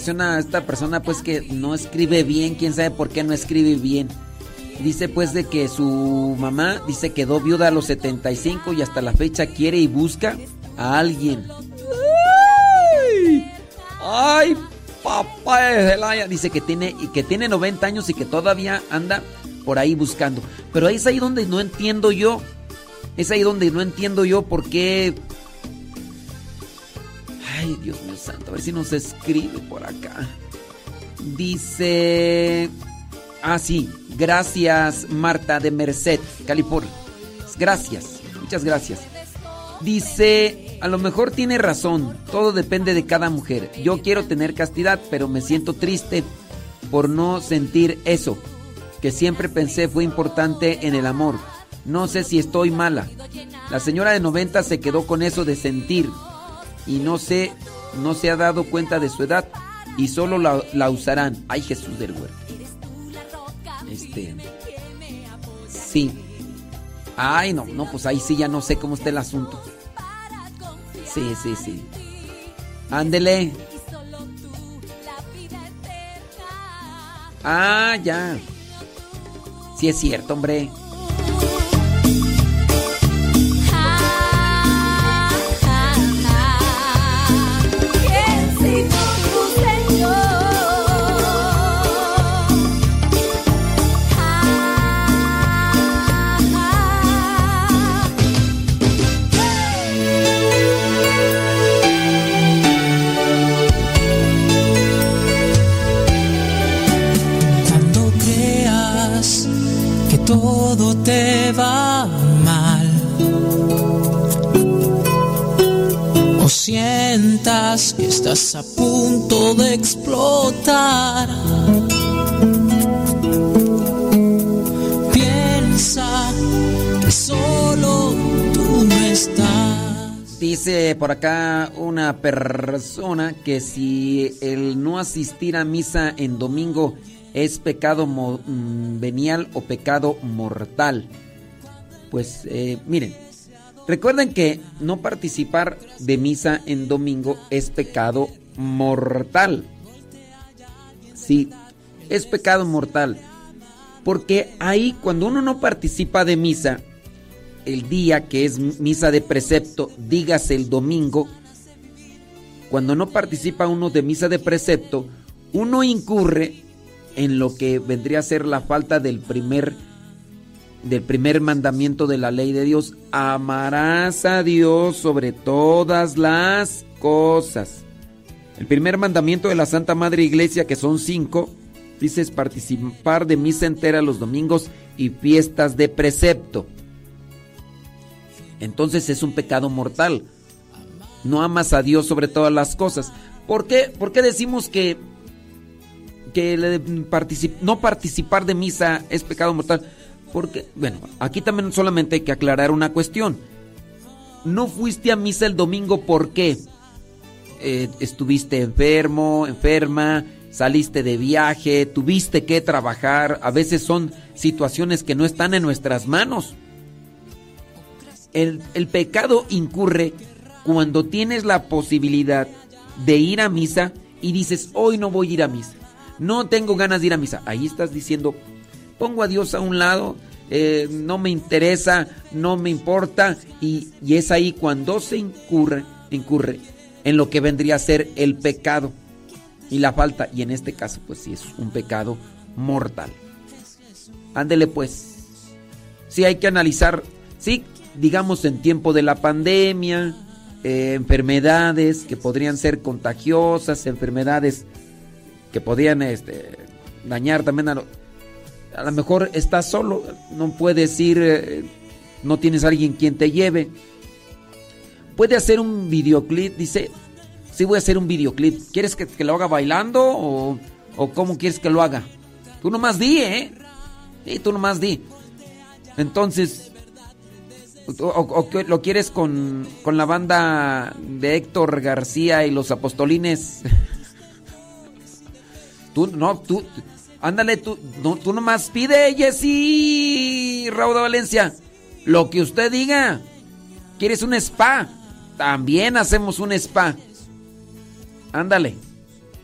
A esta persona pues que no escribe bien, quién sabe por qué no escribe bien. Dice pues de que su mamá dice quedó viuda a los 75 y hasta la fecha quiere y busca a alguien. ¡Ay! Papá de Celaya. Dice que tiene, que tiene 90 años y que todavía anda por ahí buscando. Pero es ahí donde no entiendo yo. Es ahí donde no entiendo yo por qué Ay, Dios mío santo, a ver si nos escribe por acá. Dice... Ah, sí. Gracias, Marta de Merced, California. Gracias. Muchas gracias. Dice, a lo mejor tiene razón. Todo depende de cada mujer. Yo quiero tener castidad, pero me siento triste por no sentir eso. Que siempre pensé fue importante en el amor. No sé si estoy mala. La señora de 90 se quedó con eso de sentir. Y no sé, no se ha dado cuenta de su edad. Y solo la, la usarán. Ay, Jesús del huerto. Este. Sí. Ay, no, no, pues ahí sí ya no sé cómo está el asunto. Sí, sí, sí. Ándele. Ah, ya. Sí es cierto, hombre. Sientas que estás a punto de explotar, piensa que solo tú no estás. Dice por acá una persona que si el no asistir a misa en domingo es pecado mm, venial o pecado mortal. Pues eh, miren, recuerden que no participar de misa en domingo es pecado mortal. Sí, es pecado mortal. Porque ahí cuando uno no participa de misa, el día que es misa de precepto, dígase el domingo, cuando no participa uno de misa de precepto, uno incurre en lo que vendría a ser la falta del primer del primer mandamiento de la ley de Dios, amarás a Dios sobre todas las cosas. El primer mandamiento de la Santa Madre Iglesia, que son cinco, dice participar de misa entera los domingos y fiestas de precepto. Entonces es un pecado mortal. No amas a Dios sobre todas las cosas. ¿Por qué, ¿Por qué decimos que, que particip- no participar de misa es pecado mortal? Porque, bueno, aquí también solamente hay que aclarar una cuestión. No fuiste a misa el domingo ¿por qué? Eh, estuviste enfermo, enferma, saliste de viaje, tuviste que trabajar. A veces son situaciones que no están en nuestras manos. El, el pecado incurre cuando tienes la posibilidad de ir a misa y dices, hoy no voy a ir a misa. No tengo ganas de ir a misa. Ahí estás diciendo, pongo a Dios a un lado, eh, no me interesa, no me importa. Y, y es ahí cuando se incurre, incurre en lo que vendría a ser el pecado y la falta. Y en este caso, pues sí, es un pecado mortal. Ándele pues. Sí, hay que analizar, sí, digamos en tiempo de la pandemia, eh, enfermedades que podrían ser contagiosas, enfermedades que podrían este, dañar también a lo, a lo mejor estás solo, no puedes ir, eh, no tienes alguien quien te lleve. Puede hacer un videoclip, dice, sí voy a hacer un videoclip. ¿Quieres que, lo haga bailando o, cómo quieres que lo haga? Tú nomás di, ¿eh? Sí, tú nomás di. Entonces, o, o- lo quieres con, con la banda de Héctor García y los apostolines. *laughs* tú, no, tú, ándale, tú, no, tú nomás pide, Jessy, Rauda Valencia, lo que usted diga. ¿Quieres un spa? También hacemos un spa. Ándale.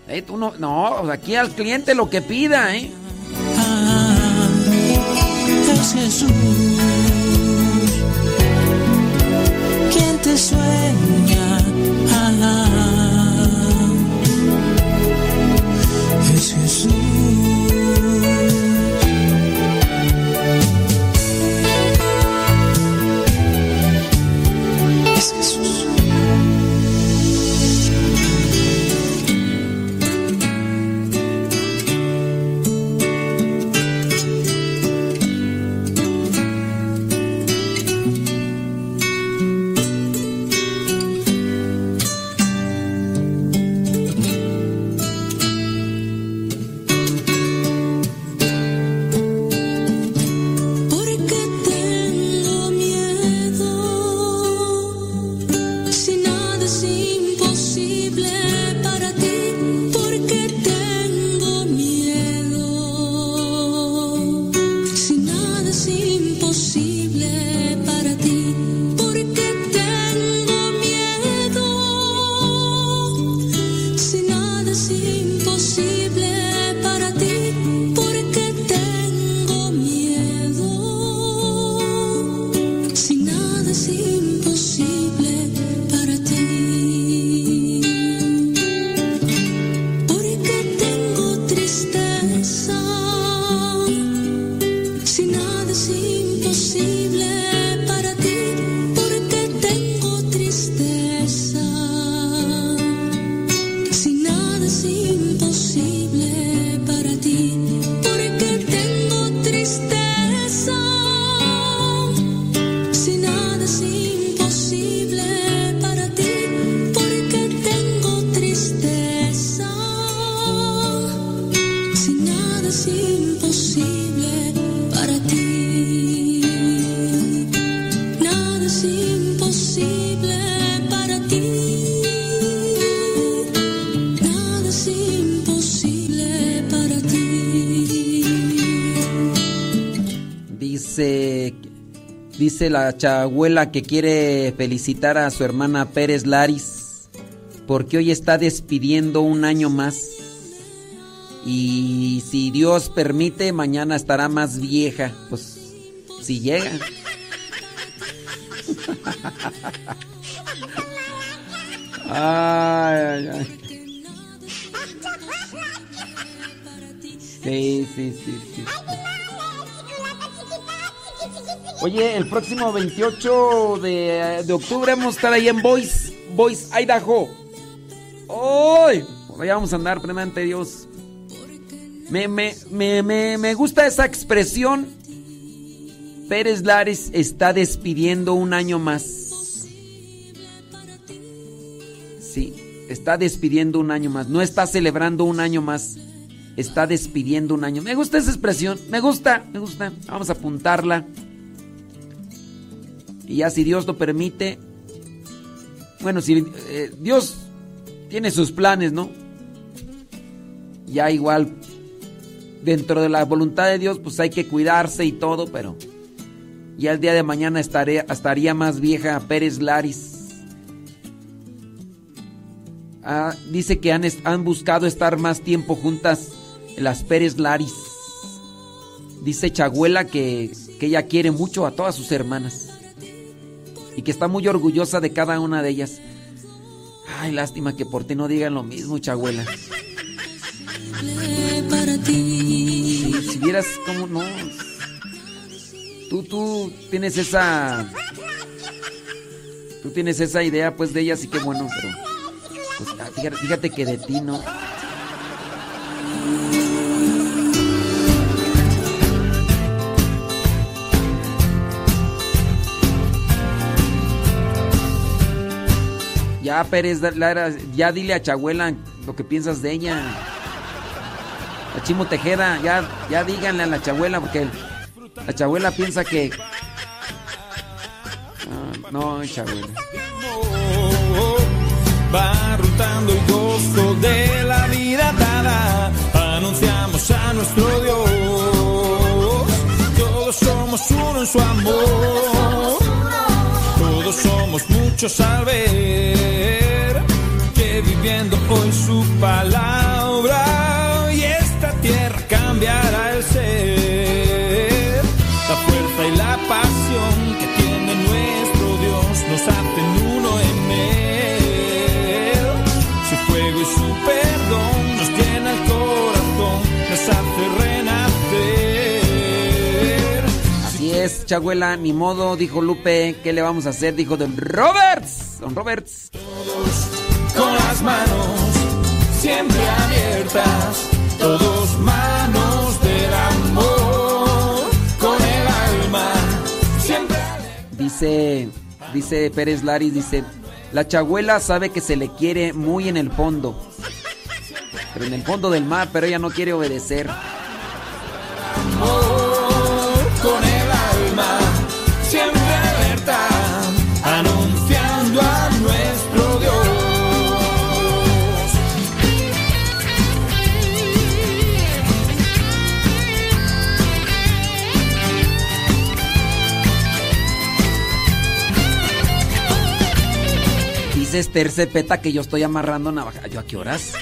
Eh, tú no, no, aquí al cliente lo que pida, ¿eh? es Jesús te sueña. Ah, dice la chabuela que quiere felicitar a su hermana Pérez Laris porque hoy está despidiendo un año más. Y si Dios permite, mañana estará más vieja. Pues si llega. Ay, ay, ay. Sí, sí, sí, sí. Oye, el próximo 28 de, de octubre vamos a estar ahí en Boise, Boise, Idaho. Por allá vamos a andar, primeramente Dios. Me, me, me, me, me gusta esa expresión. Pérez Lares está despidiendo un año más. Sí, está despidiendo un año más. No está celebrando un año más. Está despidiendo un año. Me gusta esa expresión. Me gusta, me gusta. Vamos a apuntarla. Y ya si Dios lo permite. Bueno, si eh, Dios tiene sus planes, ¿no? Ya igual, dentro de la voluntad de Dios, pues hay que cuidarse y todo, pero ya el día de mañana estaré, estaría más vieja Pérez Laris. Ah, dice que han, han buscado estar más tiempo juntas las Pérez Laris. Dice Chaguela que, que ella quiere mucho a todas sus hermanas y que está muy orgullosa de cada una de ellas. Ay, lástima que por ti no digan lo mismo, ti. Si, vieras cómo no. Tú, tú tienes esa. Tú tienes esa idea, pues, de ellas, y qué bueno, pero. Pues, ah, fíjate, fíjate que de ti no. Ya, Pérez, Lara, ya dile a Chabuela lo que piensas de ella. A Chimo Tejeda, ya, ya díganle a la Chabuela, porque la Chabuela piensa que. Ah, no, Chabuela. Va el gozo de la vida dada. Anunciamos a nuestro Dios. Todos somos uno en su amor. Somos muchos al ver que viviendo hoy su palabra es, Chabuela, ni modo, dijo Lupe. ¿Qué le vamos a hacer? Dijo Don Roberts. Don Roberts. con las manos siempre abiertas, todos manos del amor, con el alma siempre Dice, dice Pérez Laris, dice, la Chabuela sabe que se le quiere muy en el fondo. Pero en el fondo del mar, pero ella no quiere obedecer. con el alma siempre alerta, anunciando a nuestro Dios. Dice Esther Cepeta que yo estoy amarrando navaja. ¿Yo a qué horas?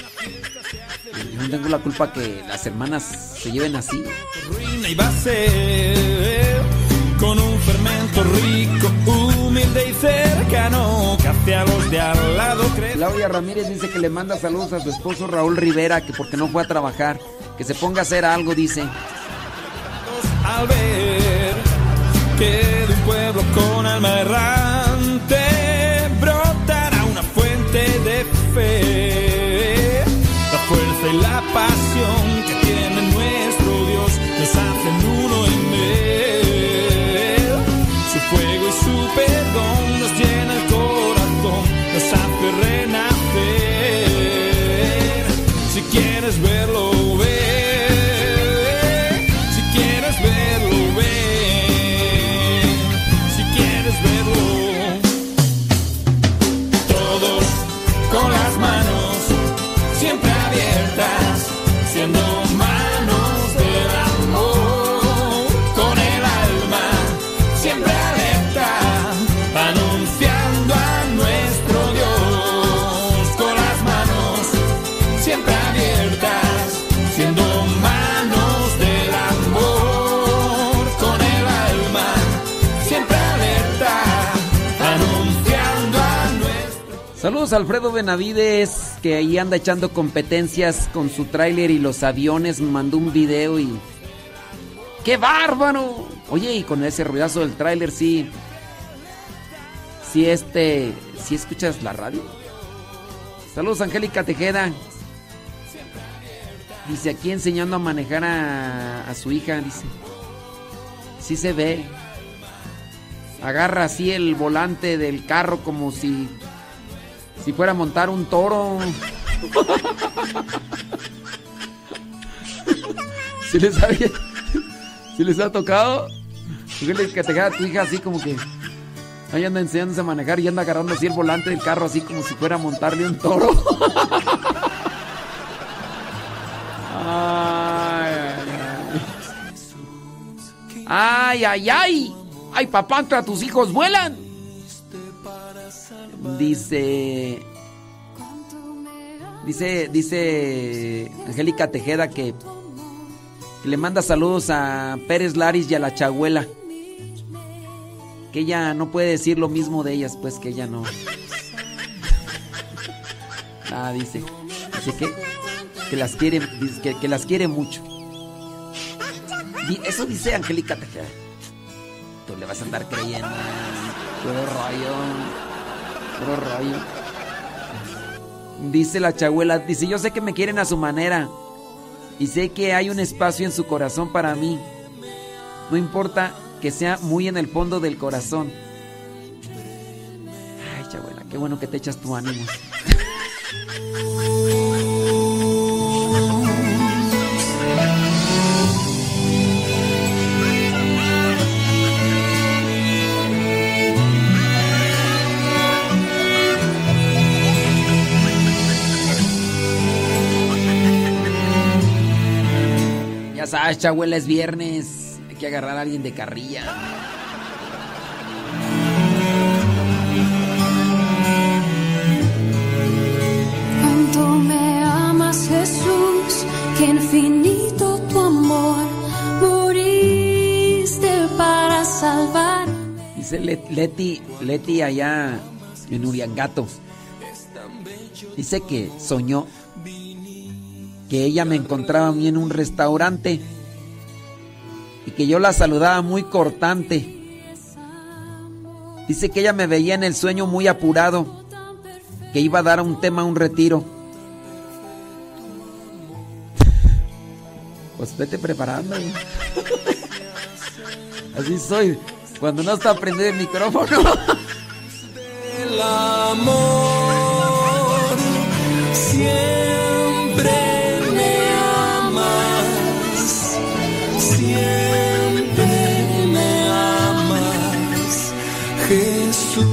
Yo no tengo la culpa que las hermanas se lleven así. ruina iba a ser con un fermento Rico, humilde y cercano, que hacia los de al lado crece. Claudia Ramírez dice que le manda saludos a su esposo Raúl Rivera, que porque no fue a trabajar, que se ponga a hacer algo, dice. Al ver que de un pueblo con alma errante brotará una fuente de fe. La fuerza y la pasión Saludos Alfredo Benavides, que ahí anda echando competencias con su tráiler y los aviones. Mandó un video y. ¡Qué bárbaro! Oye, y con ese ruidazo del tráiler, sí. Sí, este. ¿Sí escuchas la radio? Saludos, Angélica Tejeda. Dice aquí enseñando a manejar a, a su hija, dice. Sí se ve. Agarra así el volante del carro como si si fuera a montar un toro. si les había, si les ha tocado, que te queda tu hija así como que ahí anda enseñándose a manejar y anda agarrando así el volante del carro así como si fuera a montarle un toro. ay, ay, ay. Ay, ay, ay. Papá, tus hijos vuelan. Dice. Dice, dice Angélica Tejeda que, que le manda saludos a Pérez Laris y a la Chaguela. Que ella no puede decir lo mismo de ellas, pues que ella no. *laughs* Ah, dice. Dice que, que las quiere, que, que las quiere mucho. Eso dice Angélica Tejeda. Tú le vas a andar creyendo. Puro rollo. Dice la chabuela, dice, yo sé que me quieren a su manera. Y sé que hay un espacio en su corazón para mí. No importa que sea muy en el fondo del corazón. Ay, chabuela, qué bueno que te echas tu ánimo. Ya sabes, chabuela, es viernes. Hay que agarrar a alguien de carrilla. Cuánto me amas Jesús, que infinito tu amor, moriste para salvar. Dice Let- Leti, Leti allá en Uriangato. Dice que soñó que ella me encontraba a mí en un restaurante y que yo la saludaba muy cortante. Dice que ella me veía en el sueño muy apurado, que iba a dar un tema a un retiro. Pues vete preparando. *laughs* Así soy. Cuando no está prendido el micrófono. El amor siempre siempre me amas, Jesús.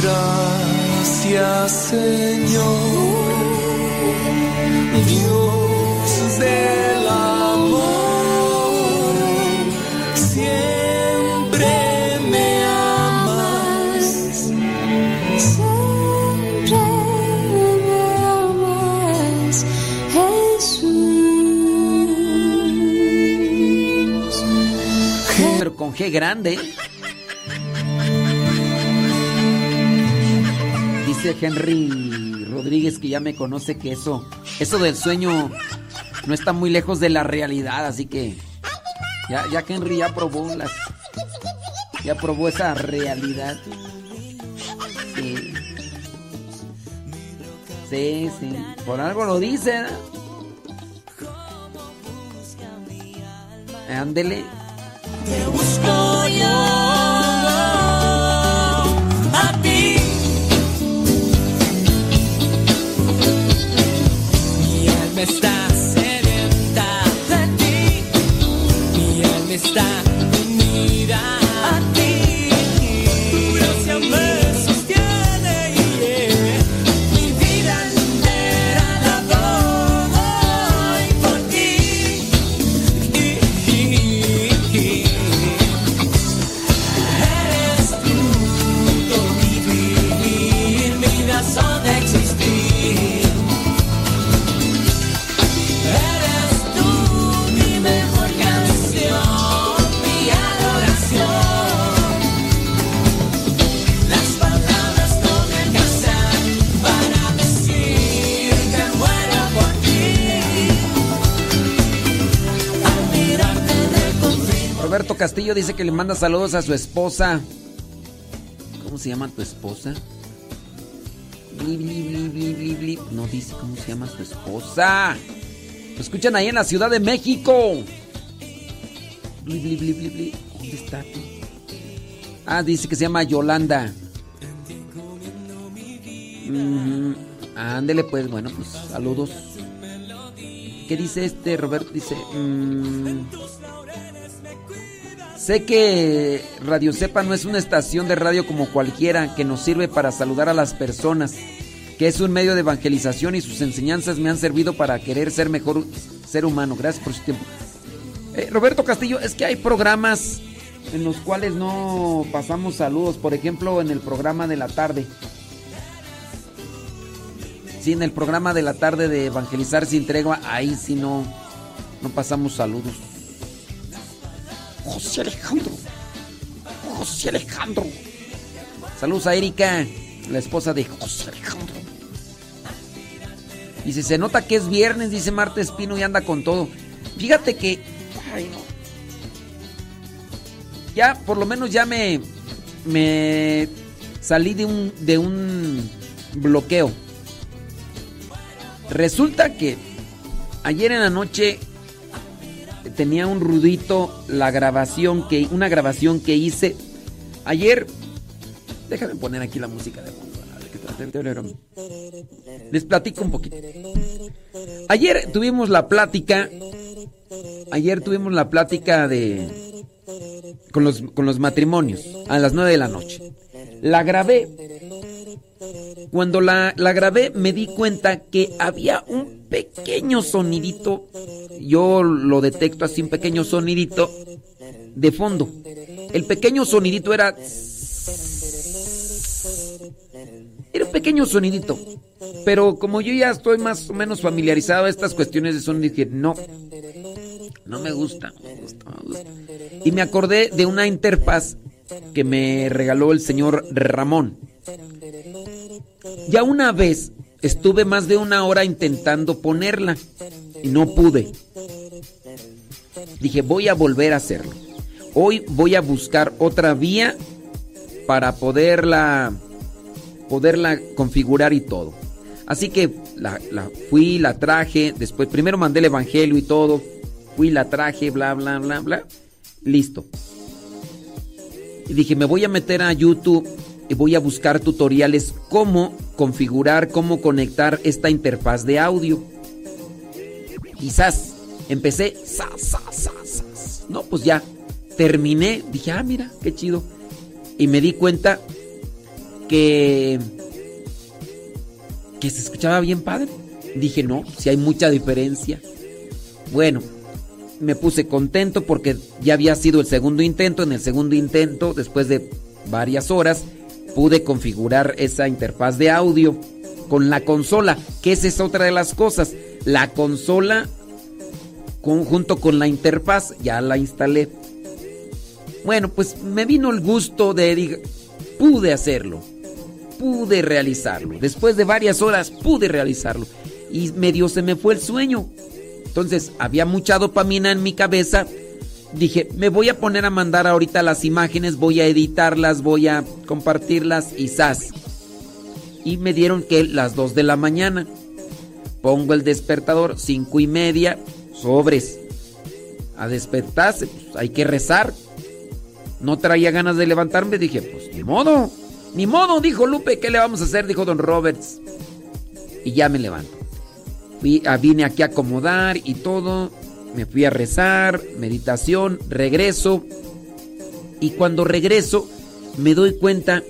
Gracias Señor, G grande. Dice Henry Rodríguez que ya me conoce que eso, eso del sueño no está muy lejos de la realidad, así que ya, ya Henry ya probó las, ya probó esa realidad. Sí, sí. Por algo lo dice. Ándele. Te busco yo a ti. Mi alma está sedienta de ti. Mi alma está unida Castillo dice que le manda saludos a su esposa. ¿Cómo se llama tu esposa? Bli, bli, bli. No dice cómo se llama su esposa. Lo escuchan ahí en la Ciudad de México. ¿Dónde está? Ah, dice que se llama Yolanda. Ujú. Ándele pues, bueno, pues saludos. ¿Qué dice este Roberto? Dice... mm, Sé que Radio Cepa no es una estación de radio como cualquiera que nos sirve para saludar a las personas, que es un medio de evangelización y sus enseñanzas me han servido para querer ser mejor ser humano. Gracias por su tiempo. Eh, Roberto Castillo, es que hay programas en los cuales no pasamos saludos, por ejemplo, en el programa de la tarde. Sí, en el programa de la tarde de Evangelizar sin tregua, ahí sí no, no pasamos saludos. José Alejandro. José Alejandro. Saludos a Erika, la esposa de José Alejandro. Dice, se nota que es viernes, dice Marta Espino y anda con todo. Fíjate que... Ay, no. Ya, por lo menos ya me... Me salí de un, de un bloqueo. Resulta que ayer en la noche tenía un rudito la grabación que una grabación que hice ayer. Déjame poner aquí la música de fondo. Les platico un poquito. Ayer tuvimos la plática. Ayer tuvimos la plática de con los, con los matrimonios a las 9 de la noche. La grabé. Cuando la, la grabé me di cuenta que había un pequeño sonidito. Yo lo detecto así, un pequeño sonidito de fondo. El pequeño sonidito era... Era un pequeño sonidito. Pero como yo ya estoy más o menos familiarizado a estas cuestiones de sonido, dije, no, no me gusta. Y me acordé de una interfaz que me regaló el señor Ramón. Ya una vez estuve más de una hora intentando ponerla y no pude. Dije, voy a volver a hacerlo. Hoy voy a buscar otra vía para poderla poderla configurar y todo. Así que la, la fui, la traje, después primero mandé el evangelio y todo, fui, la traje, bla, bla, bla, bla, listo. Y dije, me voy a meter a YouTube voy a buscar tutoriales cómo configurar, cómo conectar esta interfaz de audio. Quizás empecé, sa, sa, sa, no, pues ya, terminé, dije, ah, mira, qué chido. Y me di cuenta que que se escuchaba bien padre. Dije, no, si hay mucha diferencia. Bueno, me puse contento porque ya había sido el segundo intento. En el segundo intento, después de varias horas, pude configurar esa interfaz de audio con la consola, que esa es otra de las cosas. La consola, con- junto con la interfaz, ya la instalé. Bueno, pues me vino el gusto de... Pude hacerlo. Pude realizarlo. Después de varias horas pude realizarlo. Y medio se me fue el sueño. Entonces había mucha dopamina en mi cabeza. Dije, me voy a poner a mandar ahorita las imágenes, voy a editarlas, voy a compartirlas y ¡zas! Y me dieron que las 2 de la mañana. Pongo el despertador, cinco y media, sobres. A despertarse, pues hay que rezar. No traía ganas de levantarme, dije, pues ni modo. Ni modo, dijo Lupe, ¿qué le vamos a hacer? Dijo Don Roberts. Y ya me levanto. Ah, vine aquí a acomodar y todo. Me fui a rezar, meditación, regreso. Y cuando regreso, me doy cuenta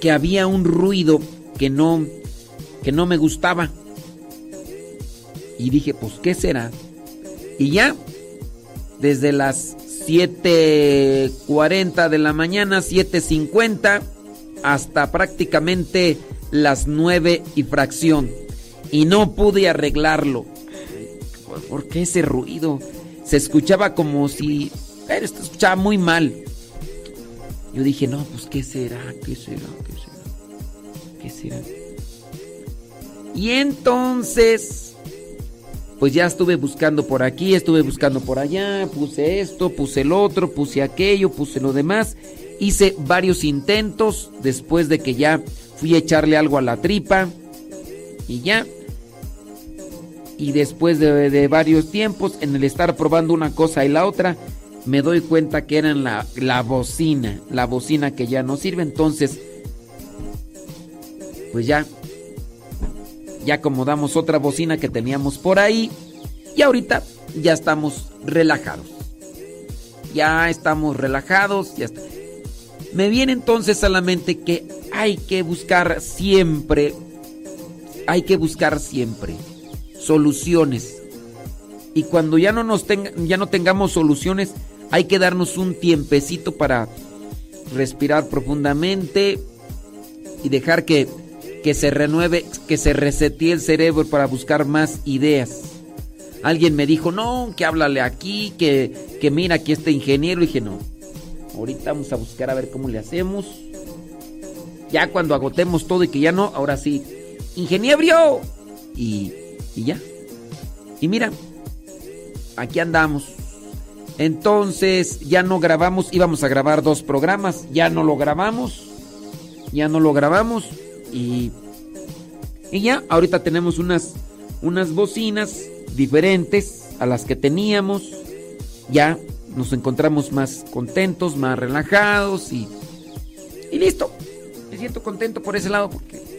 que había un ruido que no, que no me gustaba. Y dije, pues, ¿qué será? Y ya, desde las 7.40 de la mañana, 7.50, hasta prácticamente las 9 y fracción. Y no pude arreglarlo. ¿Por qué ese ruido? Se escuchaba como si... Pero se escuchaba muy mal. Yo dije, no, pues ¿qué será? ¿Qué será? ¿Qué será? ¿Qué será? Y entonces, pues ya estuve buscando por aquí, estuve buscando por allá, puse esto, puse el otro, puse aquello, puse lo demás. Hice varios intentos después de que ya fui a echarle algo a la tripa y ya. Y después de, varios tiempos, en el estar probando una cosa y la otra, me doy cuenta que eran la, la bocina, la bocina que ya no sirve. Entonces, pues ya, ya acomodamos otra bocina que teníamos por ahí. Y ahorita ya estamos relajados. Ya estamos relajados, ya está. Me viene entonces a la mente que hay que buscar siempre, hay que buscar siempre soluciones. Y cuando ya no nos tenga, ya no tengamos soluciones, hay que darnos un tiempecito para respirar profundamente y dejar que, que se renueve, que se resetee el cerebro para buscar más ideas. Alguien me dijo, no, que háblale aquí, que, que mira aquí este ingeniero. Y dije, no, ahorita vamos a buscar a ver cómo le hacemos. Ya cuando agotemos todo y que ya no, ahora sí, ingeniero. Y, y ya. Y mira, aquí andamos. Entonces ya no grabamos, íbamos a grabar dos programas, ya no lo grabamos, ya no lo grabamos y, y ya, ahorita tenemos unas, unas bocinas diferentes a las que teníamos, ya nos encontramos más contentos, más relajados y, y listo. Me siento contento por ese lado porque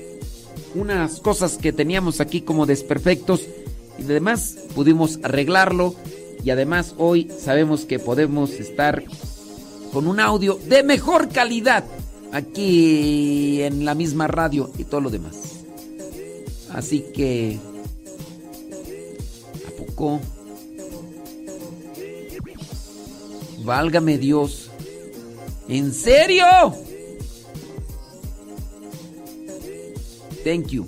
unas cosas que teníamos aquí como desperfectos y además pudimos arreglarlo y además hoy sabemos que podemos estar con un audio de mejor calidad aquí en la misma radio y todo lo demás. Así que a poco válgame Dios. ¿En serio? Thank you.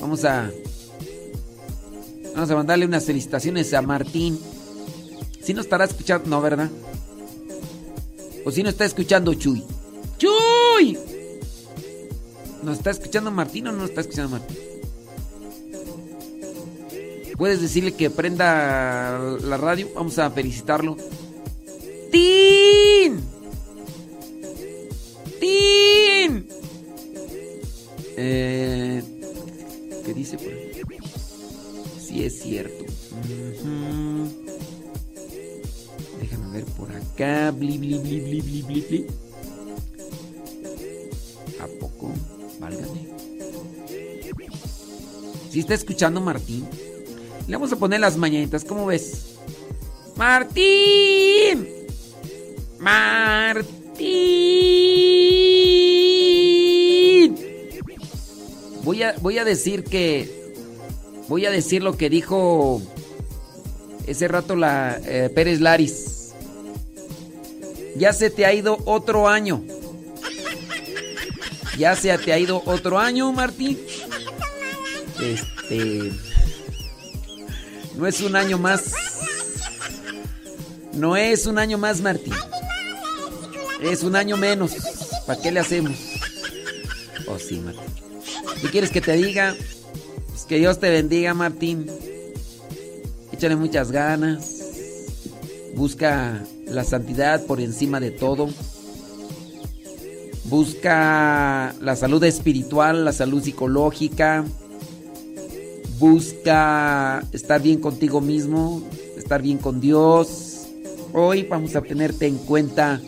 Vamos a Vamos a mandarle unas felicitaciones a Martín. Si no estará escuchando, no, ¿verdad? O si no está escuchando Chuy. ¡Chuy! ¿Nos está escuchando Martín o no está escuchando Martín? ¿Puedes decirle que prenda la radio? Vamos a felicitarlo. ¡Tin! Eh, ¿Qué dice por ahí? Sí es cierto. Déjame ver por acá. Bli. ¿A poco? Válgame. ¿Sí está escuchando Martín? Le vamos a poner las mañanitas, ¿cómo ves? ¡Martín! ¡Martín! Voy a, decir que. Voy a decir lo que dijo ese rato la eh, Pérez Laris. Ya se te ha ido otro año. Ya se te ha ido otro año, Martín. Este. No es un año más. No es un año más, Martín. Es un año menos. ¿Para qué le hacemos? Oh, sí, Martín. ¿Qué quieres que te diga? Pues que Dios te bendiga, Martín. Échale muchas ganas. Busca la santidad por encima de todo. Busca la salud espiritual, la salud psicológica. Busca estar bien contigo mismo, estar bien con Dios. Hoy vamos a tenerte en cuenta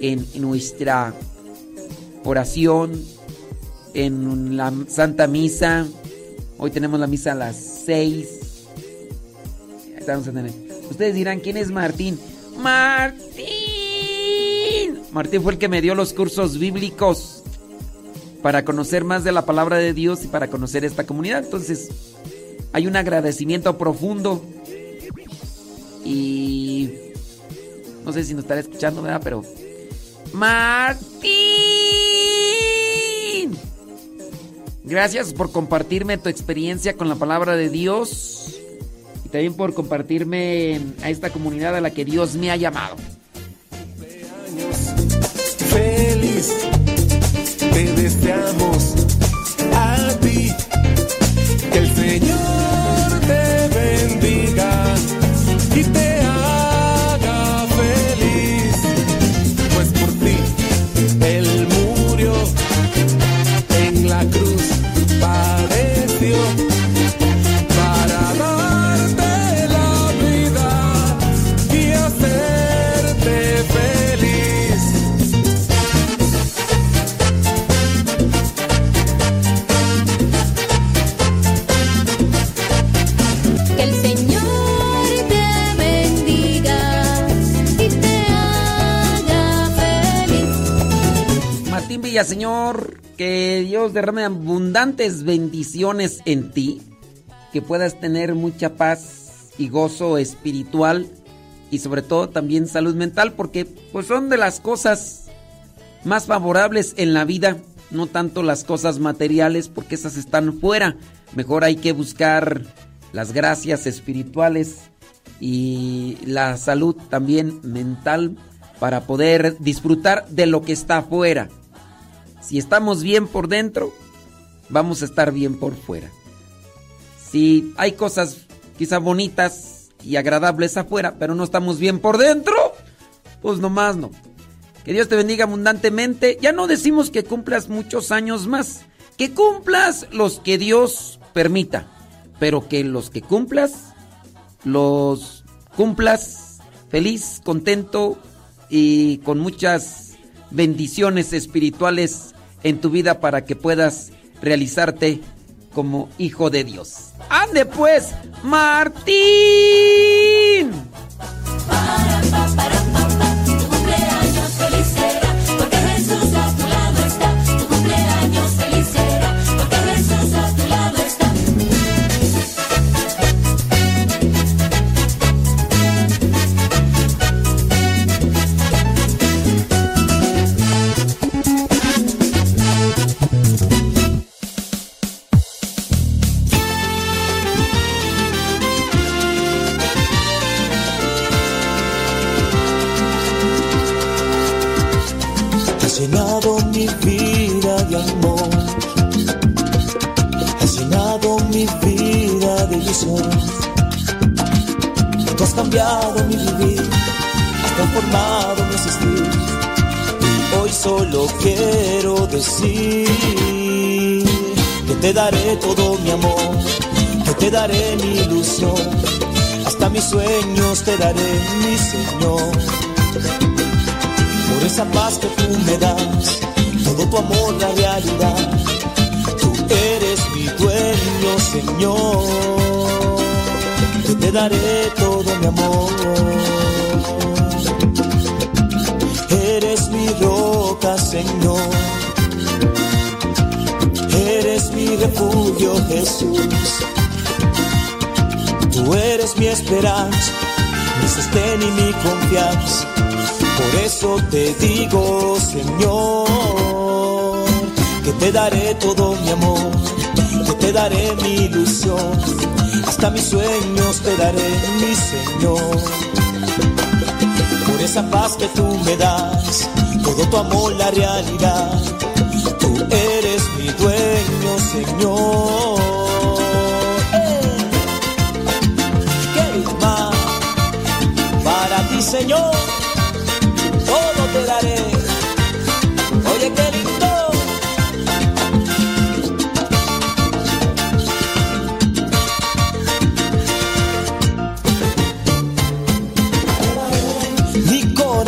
en nuestra oración, en la Santa Misa. Hoy tenemos la misa a las 6. Ustedes dirán, ¿quién es Martín? Martín. Martín fue el que me dio los cursos bíblicos para conocer más de la palabra de Dios y para conocer esta comunidad. Entonces, hay un agradecimiento profundo. Y no sé si nos estará escuchando, ¿verdad? Pero Martín. Gracias por compartirme tu experiencia con la palabra de Dios y también por compartirme a esta comunidad a la que Dios me ha llamado. Feliz, te deseamos Villaseñor, que Dios derrame abundantes bendiciones en ti, que puedas tener mucha paz y gozo espiritual y sobre todo también salud mental, porque pues son de las cosas más favorables en la vida, no tanto las cosas materiales, porque esas están fuera. Mejor hay que buscar las gracias espirituales y la salud también mental para poder disfrutar de lo que está afuera. Si estamos bien por dentro, vamos a estar bien por fuera. Si hay cosas quizá bonitas y agradables afuera, pero no estamos bien por dentro, pues nomás no. Que Dios te bendiga abundantemente. Ya no decimos que cumplas muchos años más, que cumplas los que Dios permita, pero que los que cumplas, los cumplas feliz, contento y con muchas bendiciones espirituales en tu vida para que puedas realizarte como hijo de Dios. ¡Ande pues, Martín! Ilusión. Tú has cambiado mi vivir, has transformado mi existir. Y hoy solo quiero decir que te daré todo mi amor, que te daré mi ilusión. Hasta mis sueños te daré, mi Señor por esa paz que tú me das, todo tu amor la realidad. Tú eres mi dueño, Señor. Yo te daré todo mi amor. Eres mi roca, Señor. Eres mi refugio, Jesús. Tú eres mi esperanza, mi sostén y mi confianza. Por eso te digo, Señor, que te daré todo mi amor, que te daré mi ilusión, hasta mis sueños te daré, mi Señor. Por esa paz que tú me das, todo tu amor la realidad. Tú eres mi dueño, Señor. ¿Qué más para ti, Señor?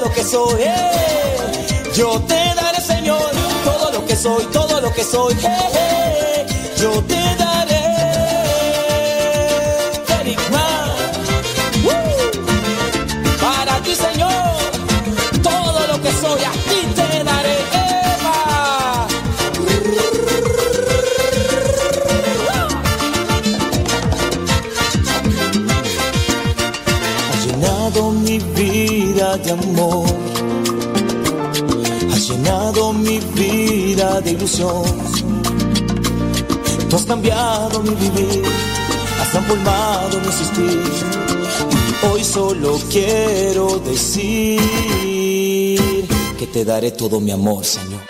todo lo que soy, eh. yo te daré, Señor, todo lo que soy, todo lo que soy, eh, eh. yo te daré. Amor, has llenado mi vida de ilusión. Tú has cambiado mi vivir, has transformado mi existir. Hoy solo quiero decir que te daré todo mi amor, Señor.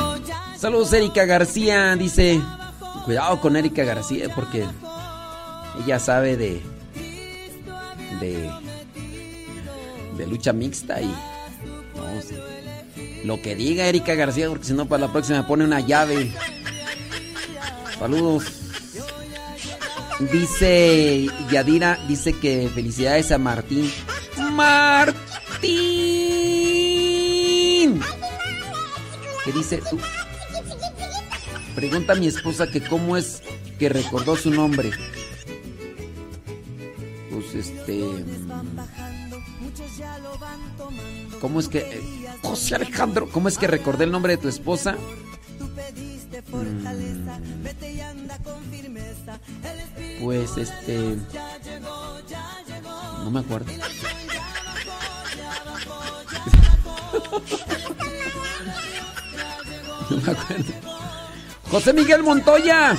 Saludos, Erika García. Dice: Cuidado con Erika García porque ella sabe de. de. de lucha mixta y. no, sí. Lo que diga Erika García, porque si no, para la próxima pone una llave. Saludos. Dice Yadira, dice que felicidades a Martín. Martín. ¿Qué dice tú? Pregunta a mi esposa que cómo es que recordó su nombre. Pues este. ¿Cómo es que. eh, José Alejandro, ¿cómo es que recordé el nombre de tu esposa? Mm, Pues este. No me acuerdo. *laughs* no me acuerdo. José Miguel Montoya.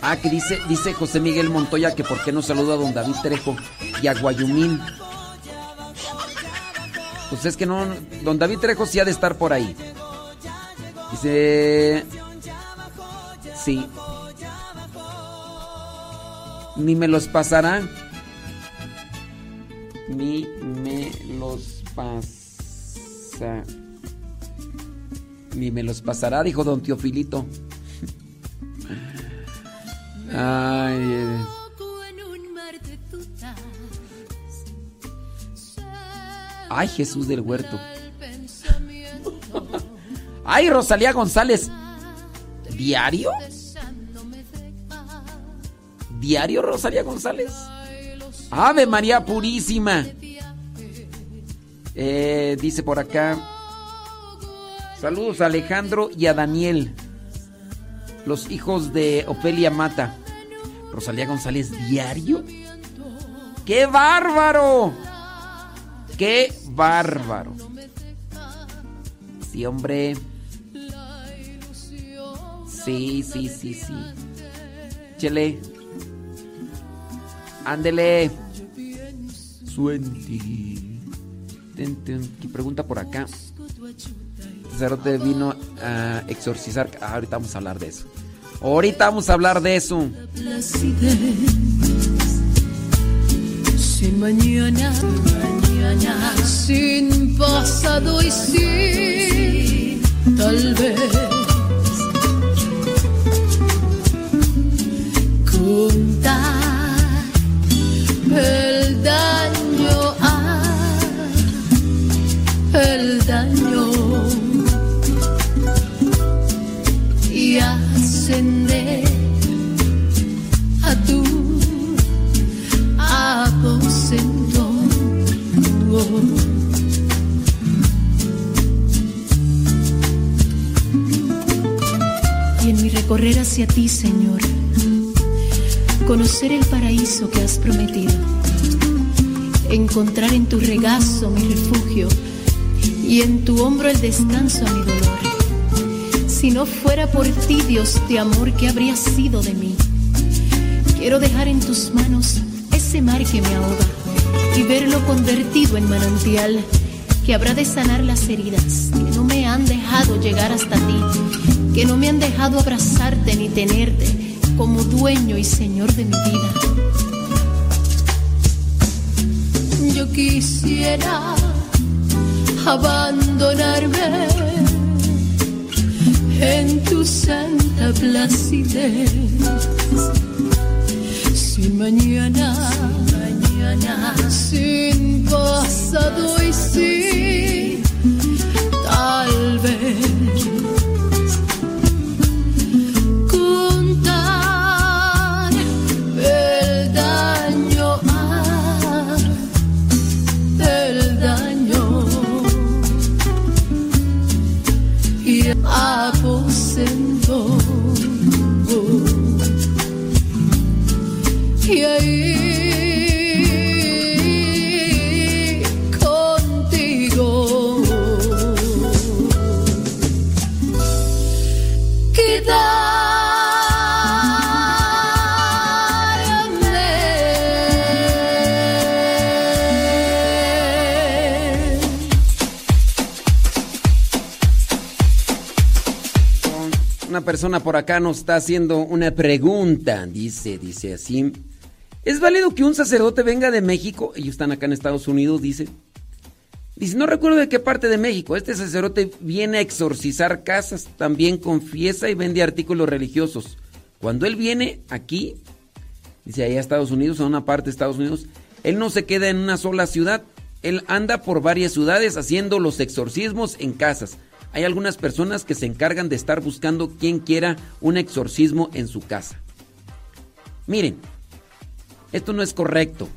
Ah, que dice, dice José Miguel Montoya que por qué no saluda a don David Trejo y a Guayumín. Pues es que no, don David Trejo sí ha de estar por ahí. Dice... Sí. Ni me los pasará. Ni me los pasa. Ni me los pasará, dijo don Teofilito. Ay. eh. Ay, Jesús del Huerto. Ay, Rosalía González. ¿Diario? ¿Diario, Rosalía González? Ave María Purísima. Eh, dice por acá. Saludos a Alejandro y a Daniel. Los hijos de Ofelia Mata. Rosalía González, ¿diario? ¡Qué bárbaro! ¡Qué bárbaro! Sí, hombre. Sí, sí, sí, sí. Chele. Ándele. Suenti. Ten, pregunta por acá. Sacerdote vino a exorcizar. Ah, ahorita vamos a hablar de eso. Ahorita vamos a hablar de eso. Sin mañana, sin pasado y sin tal vez contar el daño, el daño a tu aposento. Y en mi recorrer hacia ti, Señor, conocer el paraíso que has prometido, encontrar en tu regazo mi refugio y en tu hombro el descanso a mi dolor. Si no fuera por ti, Dios de amor, ¿qué habría sido de mí? Quiero dejar en tus manos ese mar que me ahoga y verlo convertido en manantial que habrá de sanar las heridas que no me han dejado llegar hasta ti, que no me han dejado abrazarte ni tenerte como dueño y señor de mi vida. Yo quisiera abandonarme en tu santa placidez. Sin mañana, mañana, sin pasado y sin tal vez. Persona por acá nos está haciendo una pregunta. Dice, dice así. ¿Es válido que un sacerdote venga de México? Ellos están acá en Estados Unidos, dice. Dice, no recuerdo de qué parte de México. Este sacerdote viene a exorcizar casas, también confiesa y vende artículos religiosos. Cuando él viene aquí, dice allá a Estados Unidos, a una parte de Estados Unidos, él no se queda en una sola ciudad. Él anda por varias ciudades haciendo los exorcismos en casas. Hay algunas personas que se encargan de estar buscando quien quiera un exorcismo en su casa. Miren, esto no es correcto.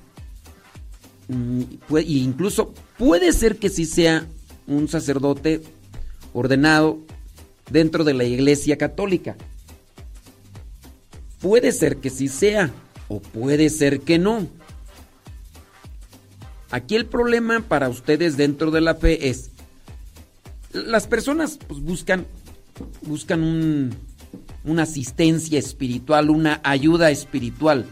Mm, y incluso puede ser que sí sea un sacerdote ordenado dentro de la iglesia católica. Puede ser que sí sea. o puede ser que no. Aquí el problema para ustedes dentro de la fe es, las personas pues, buscan, buscan un, una asistencia espiritual, una ayuda espiritual.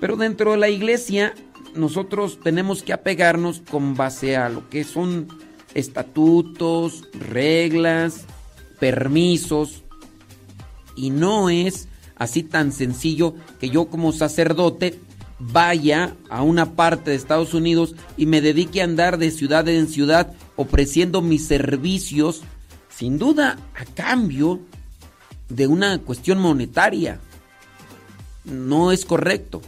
Pero dentro de la iglesia nosotros tenemos que apegarnos con base a lo que son estatutos, reglas, permisos. Y no es así tan sencillo que yo como sacerdote vaya a una parte de Estados Unidos y me dedique a andar de ciudad en ciudad ofreciendo mis servicios, sin duda a cambio de una cuestión monetaria. No es correcto.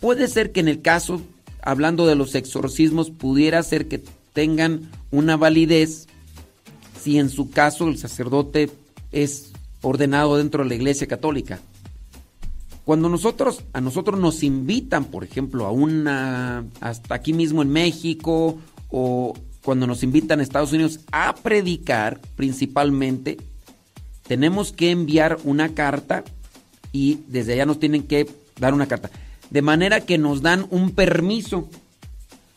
Puede ser que en el caso, hablando de los exorcismos, pudiera ser que tengan una validez si en su caso el sacerdote es ordenado dentro de la iglesia católica. Cuando nosotros, a nosotros nos invitan, por ejemplo, a una, hasta aquí mismo en México, o cuando nos invitan a Estados Unidos a predicar principalmente, tenemos que enviar una carta y desde allá nos tienen que dar una carta. De manera que nos dan un permiso.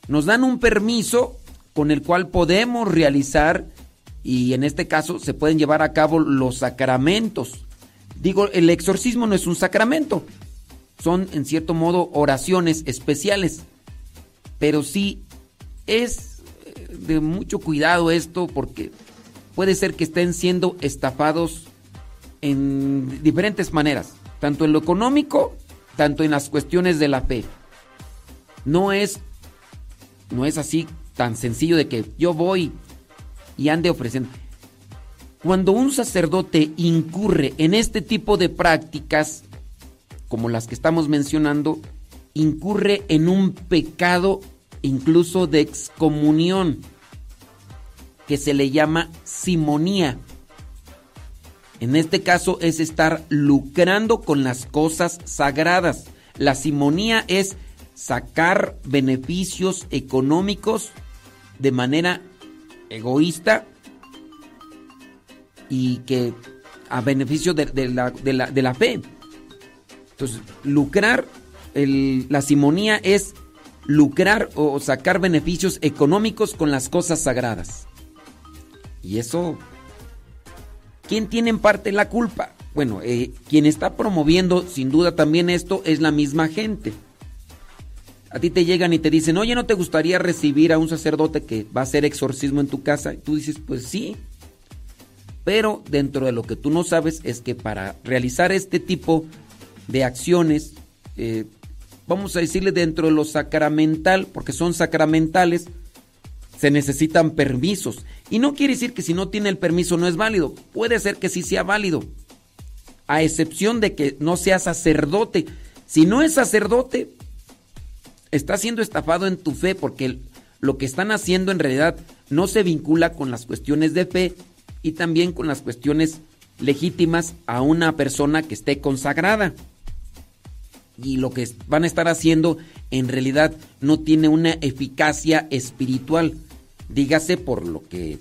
Nos dan un permiso con el cual podemos realizar y en este caso se pueden llevar a cabo los sacramentos. Digo, el exorcismo no es un sacramento, son en cierto modo oraciones especiales, pero sí es de mucho cuidado esto porque puede ser que estén siendo estafados en diferentes maneras, tanto en lo económico, tanto en las cuestiones de la fe. No es no es así tan sencillo de que yo voy y ande ofreciendo. Cuando un sacerdote incurre en este tipo de prácticas, como las que estamos mencionando, incurre en un pecado incluso de excomunión, que se le llama simonía. En este caso es estar lucrando con las cosas sagradas. La simonía es sacar beneficios económicos de manera egoísta y que a beneficio de, la, de, la, de la, fe. Entonces, lucrar, la simonía es lucrar o sacar beneficios económicos con las cosas sagradas. Y eso, ¿quién tiene en parte la culpa? Bueno, eh, quien está promoviendo sin duda también esto es la misma gente. A ti te llegan y te dicen, oye, ¿no te gustaría recibir a un sacerdote que va a hacer exorcismo en tu casa? Y tú dices, pues sí. Pero dentro de lo que tú no sabes es que para realizar este tipo de acciones, eh, vamos a decirle dentro de lo sacramental, porque son sacramentales, se necesitan permisos. Y no quiere decir que si no tiene el permiso no es válido. Puede ser que sí sea válido. A excepción de que no sea sacerdote. Si no es sacerdote, está siendo estafado en tu fe porque lo que están haciendo en realidad no se vincula con las cuestiones de fe y también con las cuestiones legítimas a una persona que esté consagrada. Y lo que van a estar haciendo en realidad no tiene una eficacia espiritual. Dígase por lo que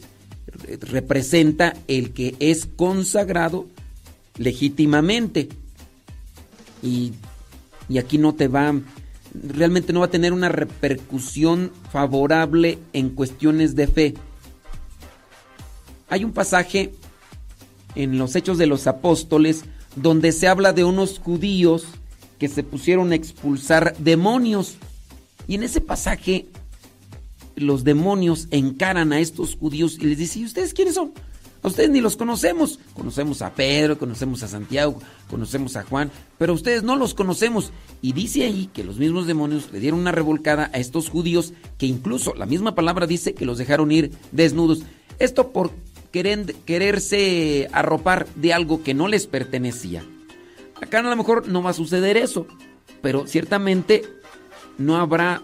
representa el que es consagrado legítimamente. Y, y aquí no te va realmente no va a tener una repercusión favorable en cuestiones de fe. Hay un pasaje en los Hechos de los Apóstoles donde se habla de unos judíos que se pusieron a expulsar demonios. Y en ese pasaje los demonios encaran a estos judíos y les dicen, ¿y ustedes quiénes son? A ustedes ni los conocemos. Conocemos a Pedro, conocemos a Santiago, conocemos a Juan, pero ustedes no los conocemos. Y dice ahí que los mismos demonios le dieron una revolcada a estos judíos que incluso la misma palabra dice que los dejaron ir desnudos. Esto por querer, quererse arropar de algo que no les pertenecía. Acá a lo mejor no va a suceder eso, pero ciertamente no habrá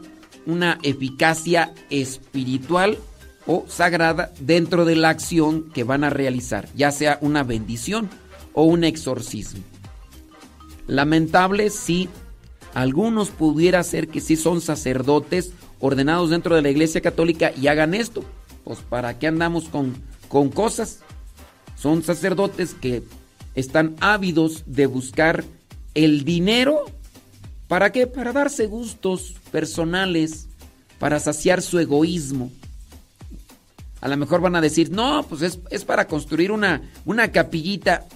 una eficacia espiritual o sagrada dentro de la acción que van a realizar, ya sea una bendición o un exorcismo. Lamentable si algunos pudiera ser que sí son sacerdotes ordenados dentro de la Iglesia Católica y hagan esto. Pues para qué andamos con, con cosas. Son sacerdotes que están ávidos de buscar el dinero ¿Para qué? Para darse gustos personales, para saciar su egoísmo. A lo mejor van a decir, no, pues es, es para construir una, una capillita.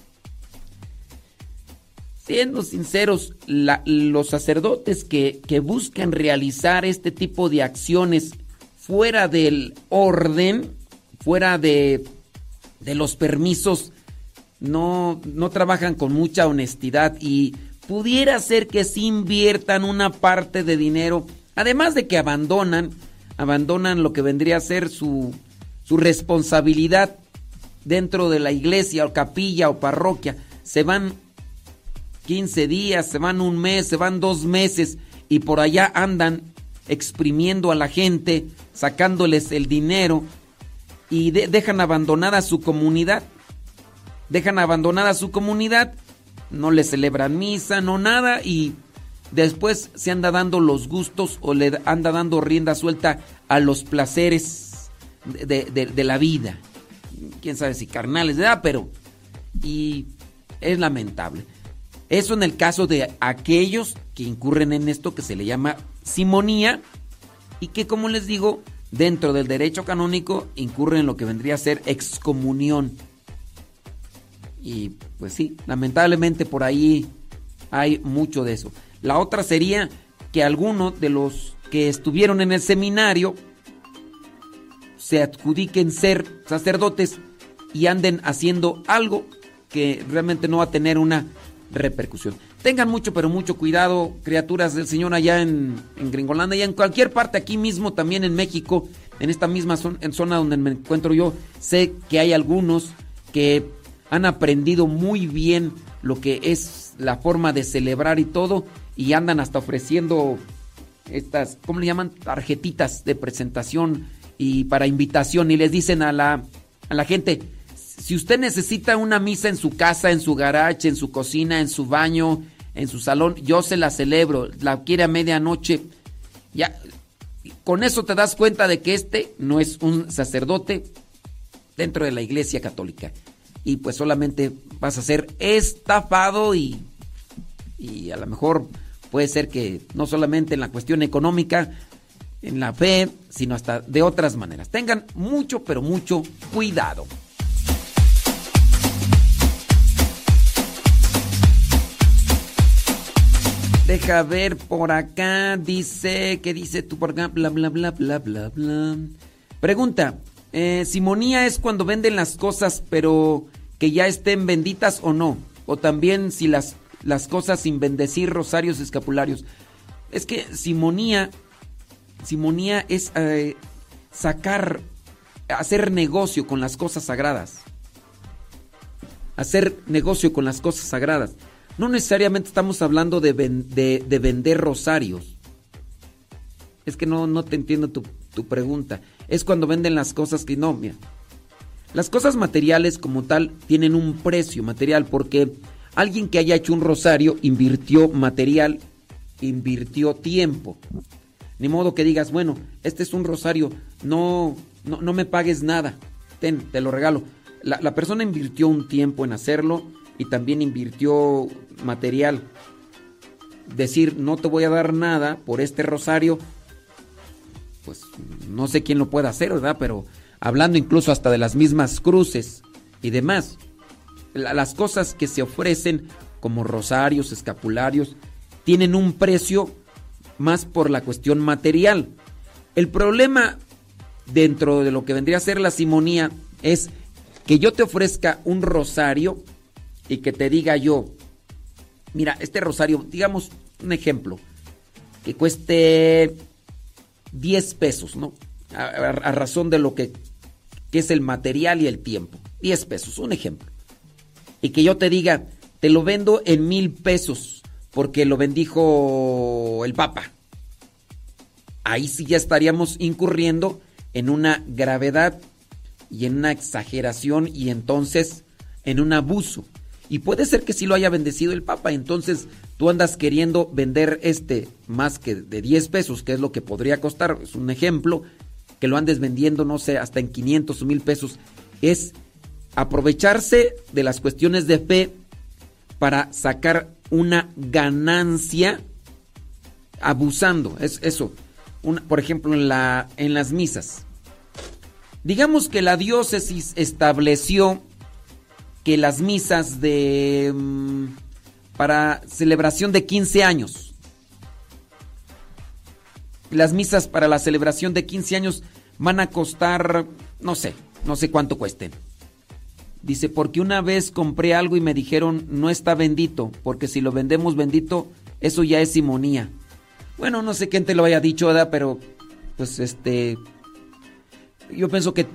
Siendo sinceros, los sacerdotes que, que buscan realizar este tipo de acciones fuera del orden, fuera de, de los permisos, no, no trabajan con mucha honestidad y pudiera ser que sí inviertan una parte de dinero, además de que abandonan, abandonan lo que vendría a ser su, su responsabilidad dentro de la iglesia o capilla o parroquia. Se van 15 días, se van un mes, se van dos meses y por allá andan exprimiendo a la gente, sacándoles el dinero y de- dejan abandonada su comunidad. Dejan abandonada su comunidad, no le celebran misa, no nada y después se anda dando los gustos o le anda dando rienda suelta a los placeres de, de- la vida. Quién sabe si carnales, ¿verdad? Pero y es lamentable. Eso en el caso de aquellos que incurren en esto que se le llama simonía y que como les digo, dentro del derecho canónico incurren en lo que vendría a ser excomunión. Y pues sí, lamentablemente por ahí hay mucho de eso. La otra sería que algunos de los que estuvieron en el seminario se adjudiquen ser sacerdotes y anden haciendo algo que realmente no va a tener una repercusión. Tengan mucho, pero mucho cuidado, criaturas del Señor allá en, en y en cualquier parte, aquí mismo, también en México, en esta misma zona donde me encuentro yo, sé que hay algunos que han aprendido muy bien lo que es la forma de celebrar y todo, y andan hasta ofreciendo estas, ¿cómo le llaman? Tarjetitas de presentación y para invitación, y les dicen a la, a la gente, si usted necesita una misa en su casa, en su garage, en su cocina, en su baño, en su salón, yo se la celebro, la quiere a medianoche, ya, con eso te das cuenta de que este no es un sacerdote dentro de la iglesia católica. Y pues solamente vas a ser estafado y, y a lo mejor puede ser que no solamente en la cuestión económica, en la fe, sino hasta de otras maneras. Tengan mucho, pero mucho cuidado. Deja ver por acá, dice, ¿qué dice tú por acá? Bla, bla, bla, bla, bla, bla. Pregunta, eh, ¿simonía es cuando venden las cosas pero que ya estén benditas o no? O también si las, las cosas sin bendecir rosarios escapularios. Es que simonía, simonía es eh, sacar, hacer negocio con las cosas sagradas. Hacer negocio con las cosas sagradas. No necesariamente estamos hablando de, de vender rosarios. Es que no, no te entiendo tu, tu pregunta. Es cuando venden las cosas que no, mira. Las cosas materiales como tal tienen un precio material porque alguien que haya hecho un rosario invirtió material, invirtió tiempo. Ni modo que digas, bueno, este es un rosario, no, no, no me pagues nada, ten, te lo regalo. La, la persona invirtió un tiempo en hacerlo y también invirtió material. Decir, no te voy a dar nada por este rosario, pues no sé quién lo puede hacer, ¿verdad? Pero hablando incluso hasta de las mismas cruces y demás. La- las cosas que se ofrecen como rosarios, escapularios, tienen un precio más por la cuestión material. El problema dentro de lo que vendría a ser la simonía es que yo te ofrezca un rosario y que te diga yo, mira, este rosario, digamos un ejemplo, que cueste 10 pesos, ¿no? A razón de lo que, que es el material y el tiempo. 10 pesos, un ejemplo. Y que yo te diga, te lo vendo en mil pesos porque lo bendijo el Papa. Ahí sí ya estaríamos incurriendo en una gravedad y en una exageración y entonces en un abuso. Y puede ser que sí lo haya bendecido el Papa, entonces tú andas queriendo vender este más que de 10 pesos, que es lo que podría costar, es un ejemplo, que lo andes vendiendo, no sé, hasta en 500 o 1000 pesos. Es aprovecharse de las cuestiones de fe para sacar una ganancia abusando, es eso. Una- por ejemplo, en, la, en las misas. Digamos que la diócesis estableció que las misas de mm, para celebración de 15 años, las misas para la celebración de 15 años van a costar, no sé, no sé cuánto cuesten. Dice, porque una vez compré algo y me dijeron, no está bendito, porque si lo vendemos bendito, eso ya es simonía. Bueno, no sé quién te lo haya dicho, ¿verdad? Pero, pues este, yo pienso que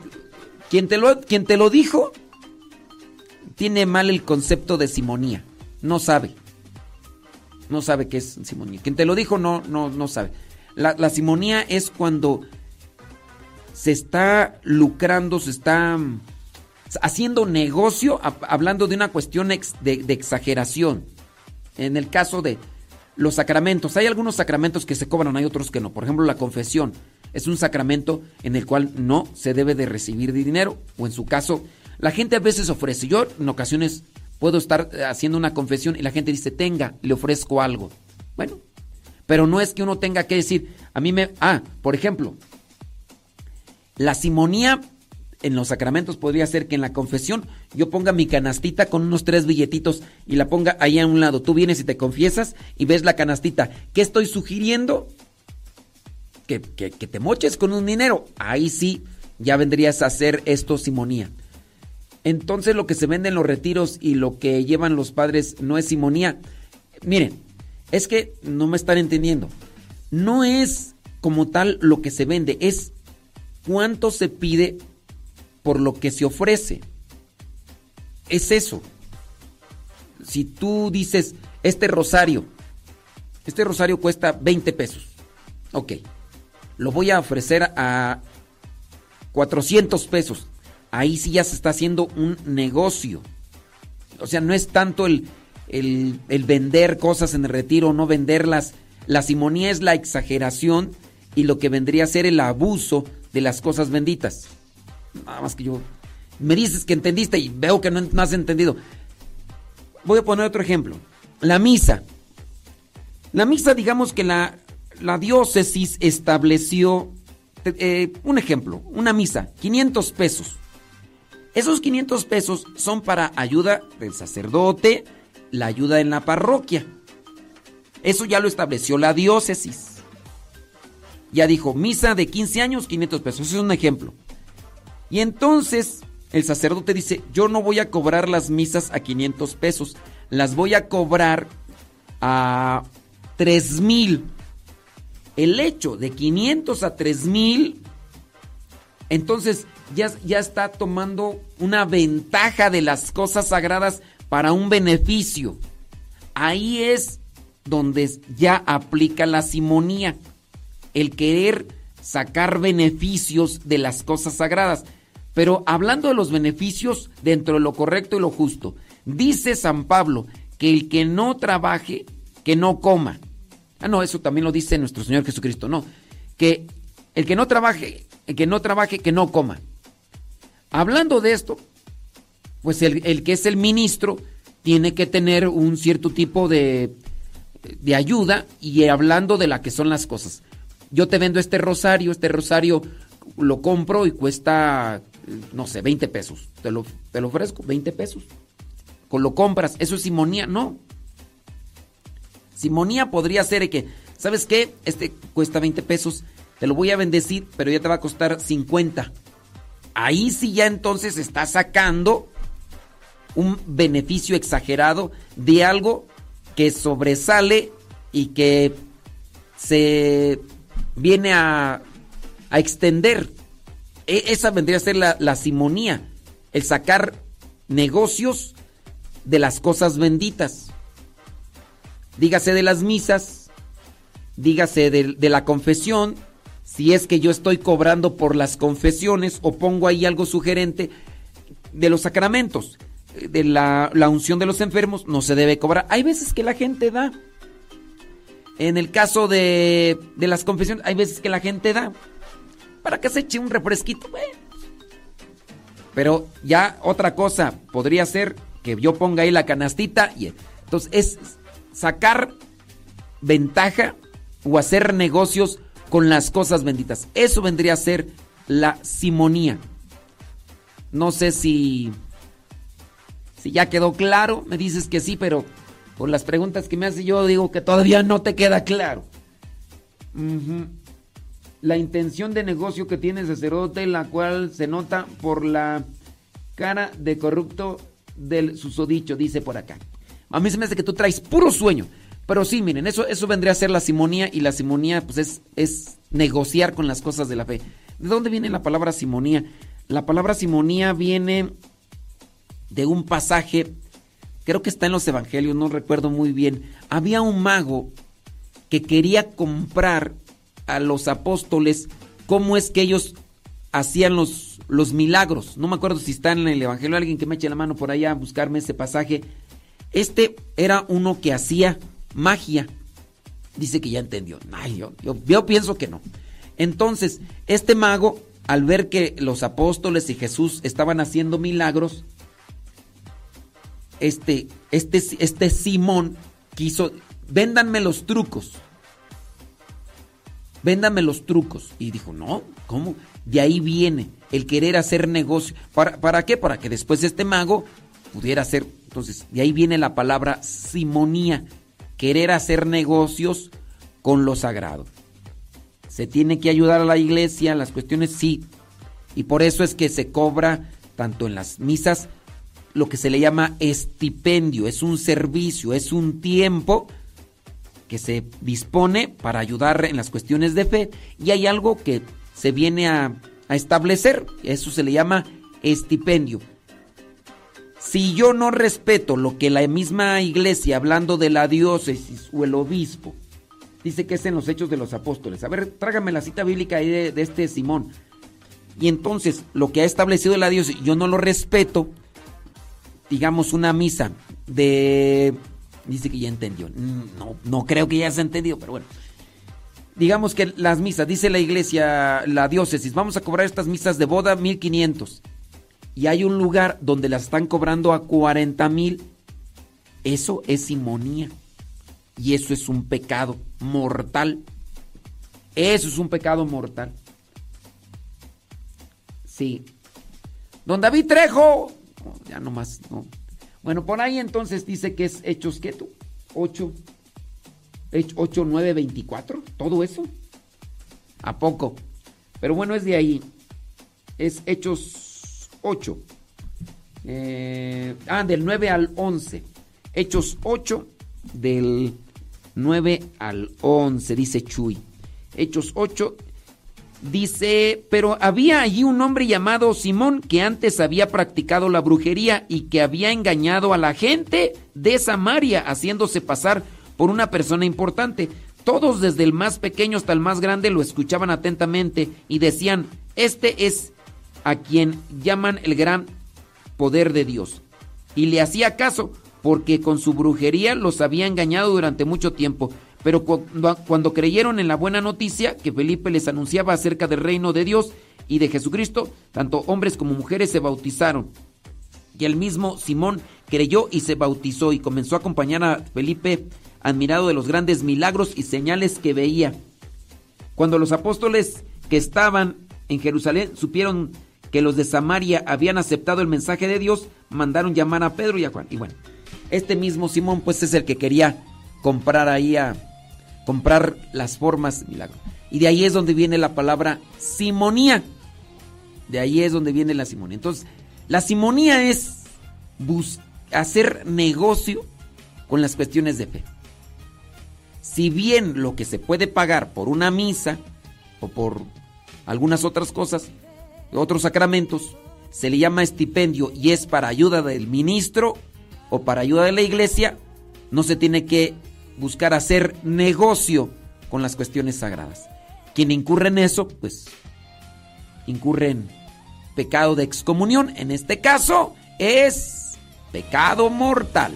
quien te lo, quien te lo dijo tiene mal el concepto de simonía. No sabe. No sabe qué es simonía. Quien te lo dijo no, no, no sabe. La, simonía es cuando se está lucrando, se está mm, haciendo negocio, hab- hablando de una cuestión de exageración. En el caso de los sacramentos, hay algunos sacramentos que se cobran, hay otros que no. Por ejemplo, la confesión es un sacramento en el cual no se debe de recibir dinero, o en su caso, la gente a veces ofrece. Yo en ocasiones puedo estar eh, haciendo una confesión y la gente dice, tenga, le ofrezco algo. Bueno, pero no es que uno tenga que decir, a mí me... Ah, por ejemplo, la simonía en los sacramentos podría ser que en la confesión yo ponga mi canastita con unos tres billetitos y la ponga ahí a un lado. Tú vienes y te confiesas y ves la canastita. ¿Qué estoy sugiriendo? Que, que- que te moches con un dinero. Ahí sí ya vendrías a hacer esto simonía. Entonces lo que se vende en los retiros y lo que llevan los padres no es simonía. Miren, es que no me están entendiendo. No es como tal lo que se vende, es cuánto se pide por lo que se ofrece. Es eso. Si tú dices, este rosario, este rosario cuesta 20 pesos. Ok. Lo voy a ofrecer a 400 pesos. Ahí sí ya se está haciendo un negocio. O sea, no es tanto el, el, vender cosas en el retiro no venderlas. La simonía es la exageración y lo que vendría a ser el abuso de las cosas benditas. Nada más que yo... Me dices que entendiste y veo que no, no has entendido. Voy a poner otro ejemplo. La misa. La misa, digamos que la, la diócesis estableció, eh, un ejemplo, una misa, 500 pesos. Esos 500 pesos son para ayuda del sacerdote, la ayuda en la parroquia. Eso ya lo estableció la diócesis. Ya dijo, misa de 15 años, 500 pesos. Eso es un ejemplo. Y entonces el sacerdote dice, yo no voy a cobrar las misas a 500 pesos, las voy a cobrar a 3 mil. El hecho de 500 a 3 mil, entonces ya, ya está tomando una ventaja de las cosas sagradas para un beneficio. Ahí es donde ya aplica la simonía, el querer sacar beneficios de las cosas sagradas. Pero hablando de los beneficios dentro de lo correcto y lo justo, dice San Pablo que el que no trabaje, que no coma. Ah, no, eso también lo dice nuestro Señor Jesucristo, no. Que el que no trabaje, el que no trabaje, que no coma. Hablando de esto, pues el, que es el ministro tiene que tener un cierto tipo de, de ayuda y hablando de la que son las cosas. Yo te vendo este rosario, este rosario lo compro y cuesta, no sé, 20 pesos. Te lo, te lo ofrezco, 20 pesos. Con lo compras, eso es simonía, no. Simonía podría ser que, ¿sabes qué? Este cuesta 20 pesos, te lo voy a bendecir, pero ya te va a costar 50. Ahí sí ya entonces está sacando un beneficio exagerado de algo que sobresale y que se viene a, extender. E- esa vendría a ser la, la simonía, el sacar negocios de las cosas benditas. Dígase de las misas, dígase de, de la confesión, si es que yo estoy cobrando por las confesiones o pongo ahí algo sugerente de los sacramentos, de la, la unción de los enfermos, no se debe cobrar. Hay veces que la gente da. En el caso de, de las confesiones, hay veces que la gente da. Para que se eche un refresquito. bueno. Pero ya otra cosa podría ser que yo ponga ahí la canastita y entonces es sacar ventaja, o hacer negocios con las cosas benditas. Eso vendría a ser la simonía. No sé si ya quedó claro, me dices que sí, pero por las preguntas que me hace yo digo que todavía no te queda claro. La intención de negocio que tiene el sacerdote, la cual se nota por la cara de corrupto del susodicho, dice por acá. A mí se me hace que tú traes puro sueño. Pero sí, miren, eso, eso vendría a ser la simonía y la simonía pues es, es negociar con las cosas de la fe. ¿De dónde viene la palabra simonía? La palabra simonía viene de un pasaje, creo que está en los evangelios, no recuerdo muy bien. Había un mago que quería comprar a los apóstoles cómo es que ellos hacían los, los milagros. No me acuerdo si está en el evangelio, alguien que me eche la mano por allá a buscarme ese pasaje. Este era uno que hacía magia. Dice que ya entendió. Yo, yo pienso que no. Entonces, este mago, al ver que los apóstoles y Jesús estaban haciendo milagros, este, este, este Simón quiso, véndanme los trucos. Véndame los trucos. Y dijo, no, ¿cómo? De ahí viene el querer hacer negocio. ¿Para, ¿Para qué? Para que después este mago pudiera hacer. Entonces, de ahí viene la palabra simonía. Querer hacer negocios con lo sagrado. Se tiene que ayudar a la iglesia, las cuestiones sí. Y por eso es que se cobra tanto en las misas lo que se le llama estipendio. Es un servicio, es un tiempo que se dispone para ayudar en las cuestiones de fe y hay algo que se viene a, establecer, eso se le llama estipendio. Si yo no respeto lo que la misma iglesia, hablando de la diócesis o el obispo, dice que es en los hechos de los apóstoles, a ver, trágame la cita bíblica ahí de este Simón. Y entonces, lo que ha establecido la diócesis, yo no lo respeto, digamos una misa de Dice que ya entendió. No, no creo que ya se entendido, pero bueno. Digamos que las misas, dice la iglesia, la diócesis, vamos a cobrar estas misas de boda 1500. Y hay un lugar donde las están cobrando a 40 mil. Eso es simonía. Y eso es un pecado mortal. Eso es un pecado mortal. Sí. Don David Trejo. Ya nomás, no. Bueno, por ahí entonces dice que es Hechos, ¿qué tú? 8, 8, 9, 24, todo eso. ¿A poco? Pero bueno, es de ahí. Es Hechos 8. Eh, ah, del 9 al 11. Hechos 8, del 9 al 11, dice Chuy. Hechos 8, Dice, pero había allí un hombre llamado Simón que antes había practicado la brujería y que había engañado a la gente de Samaria haciéndose pasar por una persona importante. Todos desde el más pequeño hasta el más grande lo escuchaban atentamente y decían, este es a quien llaman el gran poder de Dios. Y le hacía caso porque con su brujería los había engañado durante mucho tiempo. Pero cuando, creyeron en la buena noticia que Felipe les anunciaba acerca del reino de Dios y de Jesucristo, tanto hombres como mujeres se bautizaron. Y el mismo Simón creyó y se bautizó y comenzó a acompañar a Felipe, admirado de los grandes milagros y señales que veía. Cuando los apóstoles que estaban en Jerusalén supieron que los de Samaria habían aceptado el mensaje de Dios, mandaron llamar a Pedro y a Juan. Y bueno, este mismo Simón pues es el que quería comprar ahí a comprar las formas de milagro. Y de ahí es donde viene la palabra simonía. De ahí es donde viene la simonía. Entonces, la simonía es hacer negocio con las cuestiones de fe. Si bien lo que se puede pagar por una misa o por algunas otras cosas, otros sacramentos, se le llama estipendio y es para ayuda del ministro o para ayuda de la iglesia, no se tiene que buscar hacer negocio con las cuestiones sagradas. Quien incurre en eso, pues incurre en pecado de excomunión. En este caso es pecado mortal.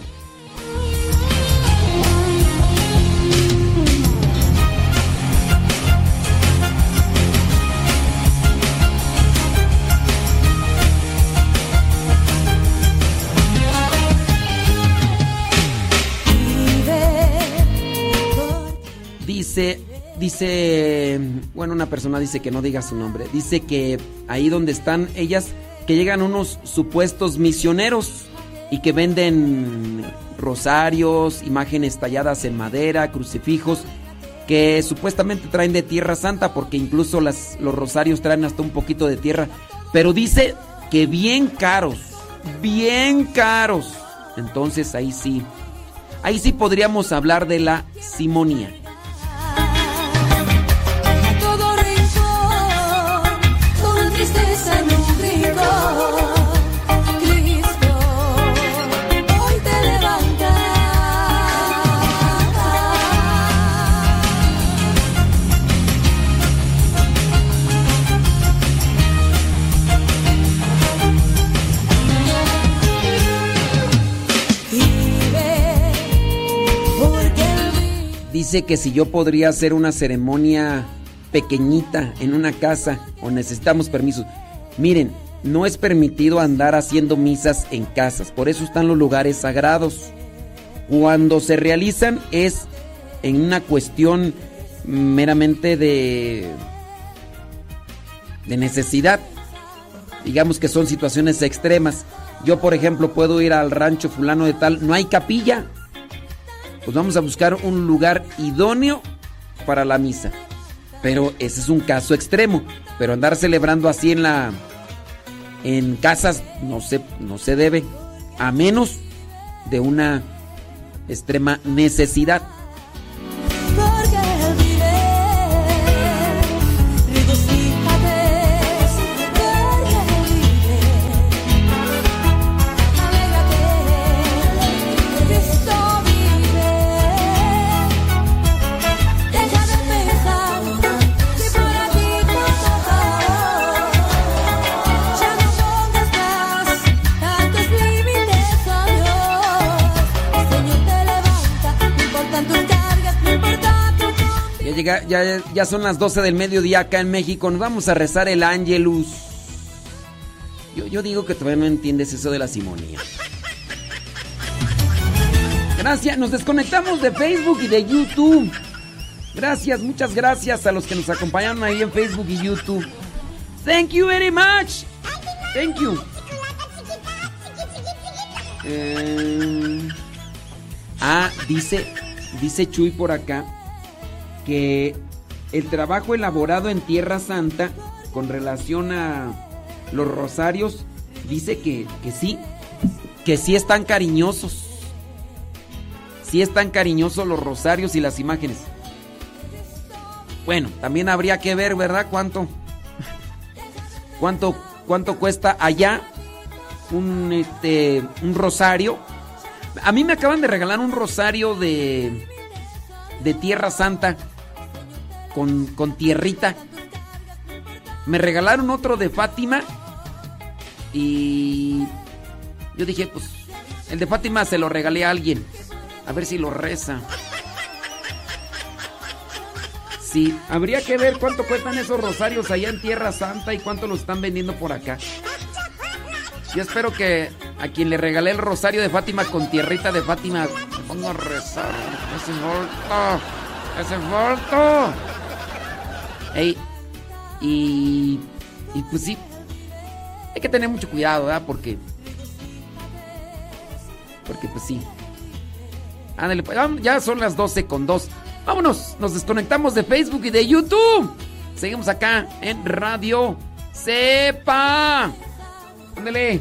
Dice dice, bueno, una persona dice que no diga su nombre. Dice que ahí donde están ellas, que llegan unos supuestos misioneros y que venden rosarios, imágenes talladas en madera, crucifijos, que supuestamente traen de Tierra Santa, porque incluso las, los rosarios traen hasta un poquito de tierra. Pero dice que bien caros, bien caros. Entonces ahí sí, ahí sí podríamos hablar de la simonía. Dice que si yo podría hacer una ceremonia pequeñita en una casa o necesitamos permisos. Miren, no es permitido andar haciendo misas en casas, por eso están los lugares sagrados. Cuando se realizan es en una cuestión meramente de de necesidad. Digamos que son situaciones extremas. Yo, por ejemplo, puedo ir al rancho fulano de tal, no hay capilla. Pues vamos a buscar un lugar idóneo para la misa. Pero ese es un caso extremo. Pero andar celebrando así en la. en casas no se, no se debe. A menos de una extrema necesidad. Ya, son las 12 del mediodía acá en México. Nos vamos a rezar el Ángelus. Yo, yo digo que todavía no entiendes eso de la simonía. Gracias, nos desconectamos de Facebook y de YouTube. Gracias, muchas gracias a los que nos acompañaron ahí en Facebook y YouTube. Thank you very much. Thank you. Eh, ah, dice, dice Chuy por acá que el trabajo elaborado en Tierra Santa con relación a los rosarios dice que, que sí, que sí están cariñosos. Sí están cariñosos los rosarios y las imágenes. Bueno, también habría que ver, ¿verdad? ¿Cuánto? ¿Cuánto, cuánto cuesta allá un, este, un rosario? A mí me acaban de regalar un rosario de, de Tierra Santa con, con tierrita. Me regalaron otro de Fátima y yo dije, pues el de Fátima se lo regalé a alguien. A ver si lo reza. Sí, habría que ver cuánto cuestan esos rosarios allá en Tierra Santa y cuánto los están vendiendo por acá. Yo espero que a quien le regalé el rosario de Fátima con tierrita de Fátima me ponga a rezar. Ese. Ese muerto. Y, y pues sí, hay que tener mucho cuidado, ¿verdad? Porque, porque pues sí. Ándale, pues, ya son las 12 con 2. Vámonos, nos desconectamos de Facebook y de YouTube. Seguimos acá en Radio Sepa. Ándale.